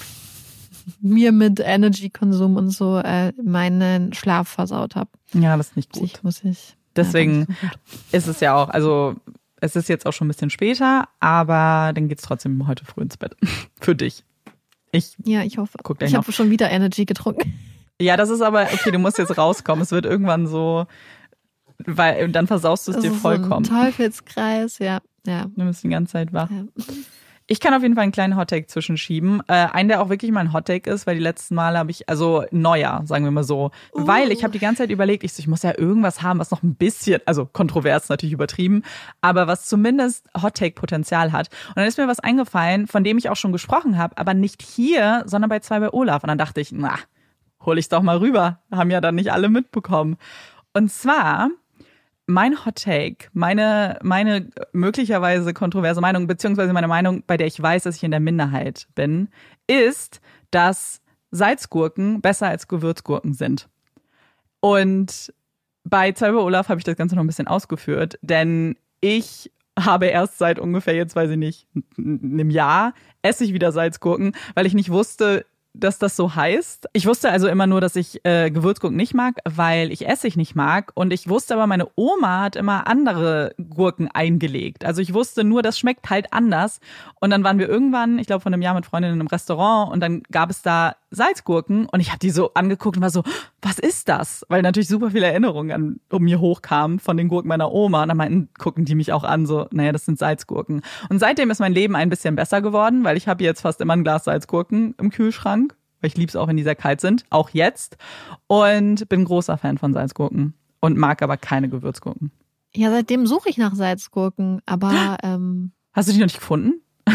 mir mit Energy-Konsum und so äh, meinen Schlaf versaut habe. Ja, das ist nicht gut. Ich, muss ich. Deswegen ja, ist es ja auch, also es ist jetzt auch schon ein bisschen später, aber dann geht's trotzdem heute früh ins Bett. Für dich. Ich. Ja, ich hoffe. Guck ich habe schon wieder Energy getrunken. Ja, das ist aber, okay, du musst jetzt rauskommen. Es wird irgendwann so, weil dann versaust du es dir vollkommen. So ein Teufelskreis, ja. ja. Du bist die ganze Zeit wach. Ja. Ich kann auf jeden Fall einen kleinen Hottake zwischenschieben. Äh, einen, der auch wirklich mein Hottake ist, weil die letzten Male habe ich, also neuer, sagen wir mal so. Uh. Weil ich habe die ganze Zeit überlegt, ich, so, ich muss ja irgendwas haben, was noch ein bisschen, also kontrovers natürlich übertrieben, aber was zumindest Hottake-Potenzial hat. Und dann ist mir was eingefallen, von dem ich auch schon gesprochen habe, aber nicht hier, sondern bei zwei bei Olaf. Und dann dachte ich, na, hol ich's doch mal rüber. Haben ja dann nicht alle mitbekommen. Und zwar mein Hot Take, meine, meine möglicherweise kontroverse Meinung, beziehungsweise meine Meinung, bei der ich weiß, dass ich in der Minderheit bin, ist, dass Salzgurken besser als Gewürzgurken sind. Und bei Zauber Olaf habe ich das Ganze noch ein bisschen ausgeführt, denn ich habe erst seit ungefähr jetzt, weiß ich nicht, einem Jahr esse ich wieder Salzgurken, weil ich nicht wusste, dass das so heißt. Ich wusste also immer nur, dass ich äh, Gewürzgurken nicht mag, weil ich Essig nicht mag. Und ich wusste aber, meine Oma hat immer andere Gurken eingelegt. Also ich wusste nur, das schmeckt halt anders. Und dann waren wir irgendwann, ich glaube, von einem Jahr mit Freundinnen im Restaurant und dann gab es da Salzgurken und ich habe die so angeguckt und war so, was ist das? Weil natürlich super viele Erinnerungen an, um mir hochkamen von den Gurken meiner Oma. Und dann meinten, gucken die mich auch an, so, naja, das sind Salzgurken. Und seitdem ist mein Leben ein bisschen besser geworden, weil ich habe jetzt fast immer ein Glas Salzgurken im Kühlschrank. Weil ich lieb's auch, wenn die sehr kalt sind, auch jetzt. Und bin großer Fan von Salzgurken und mag aber keine Gewürzgurken. Ja, seitdem suche ich nach Salzgurken, aber ähm Hast du die noch nicht gefunden?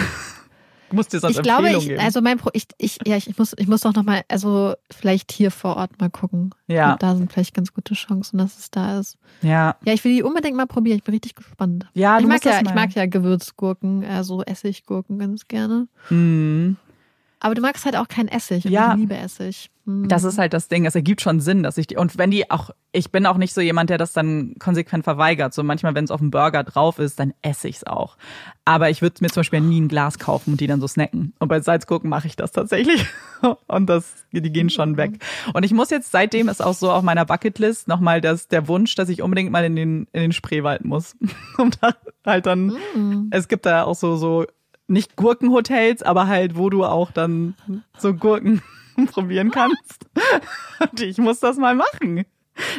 muss dir sonst ich glaube, ich, geben. also mein Pro, ich, ich, ja, ich muss, ich muss doch noch mal, also vielleicht hier vor Ort mal gucken. Ja. Da sind vielleicht ganz gute Chancen, dass es da ist. Ja. Ja, ich will die unbedingt mal probieren. Ich bin richtig gespannt. Ja, ich du mag ja, ich mag ja Gewürzgurken, also Essiggurken ganz gerne. Mhm. Aber du magst halt auch kein Essig. ja. Ich liebe Essig. Hm. Das ist halt das Ding. Es ergibt schon Sinn, dass ich die, und wenn die auch, ich bin auch nicht so jemand, der das dann konsequent verweigert. So manchmal, wenn es auf dem Burger drauf ist, dann esse ich es auch. Aber ich würde mir zum Beispiel nie ein Glas kaufen und die dann so snacken. Und bei Salzgurken mache ich das tatsächlich. und das, die gehen schon weg. Und ich muss jetzt, seitdem ist auch so auf meiner Bucketlist nochmal das, der Wunsch, dass ich unbedingt mal in den, in den Spreewald muss. und da halt dann, mm. es gibt da auch so, so nicht Gurkenhotels, aber halt, wo du auch dann so Gurken probieren kannst. Und ich muss das mal machen.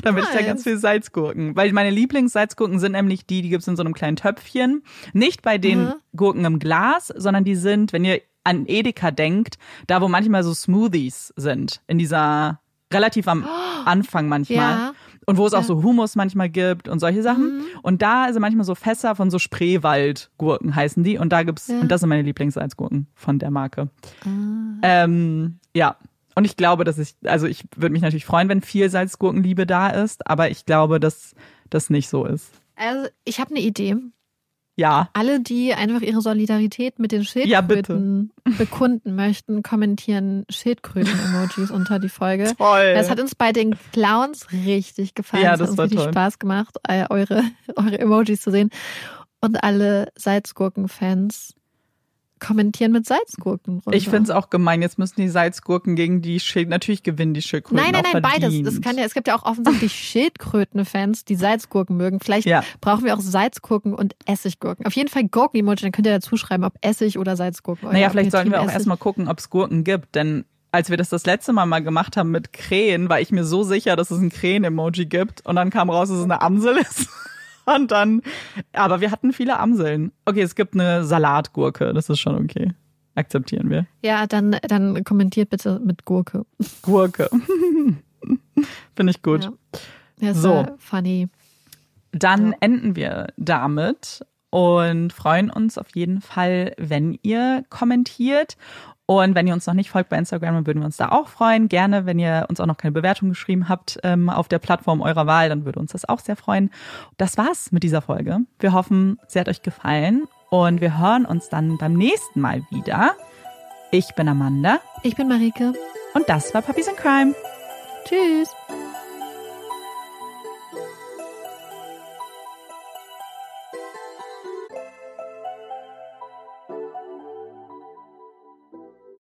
Damit nice. ich da ganz viel Salzgurken. Weil meine Lieblingssalzgurken sind nämlich die, die gibt's in so einem kleinen Töpfchen. Nicht bei den mhm. Gurken im Glas, sondern die sind, wenn ihr an Edeka denkt, da wo manchmal so Smoothies sind. In dieser relativ am Anfang manchmal. Ja. Und wo es auch so Humus manchmal gibt und solche Sachen. Mhm. Und da sind manchmal so Fässer von so Spreewaldgurken heißen die. Und da gibt's, ja. und das sind meine Lieblingssalzgurken von der Marke. Ah. Ähm, ja. Und ich glaube, dass ich, also ich würde mich natürlich freuen, wenn viel Salzgurkenliebe da ist, aber ich glaube, dass das nicht so ist. Also ich habe eine Idee. Ja. Alle, die einfach ihre Solidarität mit den Schildkröten ja, bekunden möchten, kommentieren Schildkröten-Emojis unter die Folge. Toll. Das hat uns bei den Clowns richtig gefallen. Ja, das hat uns richtig toll. Spaß gemacht, eure, eure Emojis zu sehen. Und alle Salzgurken-Fans kommentieren mit Salzgurken. Runter. Ich finde es auch gemein. Jetzt müssen die Salzgurken gegen die Schild. Natürlich gewinnen die Schildkröten. Nein, nein, nein, beides. Es, kann ja, es gibt ja auch offensichtlich Schildkröten-Fans, die Salzgurken mögen. Vielleicht Ja. brauchen wir auch Salzgurken und Essiggurken. Auf jeden Fall Gurken-Emoji, dann könnt ihr dazu schreiben, ob Essig oder Salzgurken. Naja, vielleicht sollten wir auch erstmal gucken, ob es Gurken gibt. Denn als wir das das letzte Mal mal gemacht haben mit Krähen, war ich mir so sicher, dass es ein Krähen-Emoji gibt. Und dann kam raus, dass es eine Amsel ist. Und dann, aber wir hatten viele Amseln. Okay, es gibt eine Salatgurke. Das ist schon okay. Akzeptieren wir. Ja, dann, dann kommentiert bitte mit Gurke. Gurke. Finde ich gut. Ja. Ja, So. funny. Dann Ja. enden wir damit und freuen uns auf jeden Fall, wenn ihr kommentiert. Und wenn ihr uns noch nicht folgt bei Instagram, dann würden wir uns da auch freuen. Gerne, wenn ihr uns auch noch keine Bewertung geschrieben habt ähm, auf der Plattform eurer Wahl, dann würde uns das auch sehr freuen. Das war's mit dieser Folge. Wir hoffen, sie hat euch gefallen und wir hören uns dann beim nächsten Mal wieder. Ich bin Amanda Ich bin Marike. und das war Puppies in Crime. Tschüss.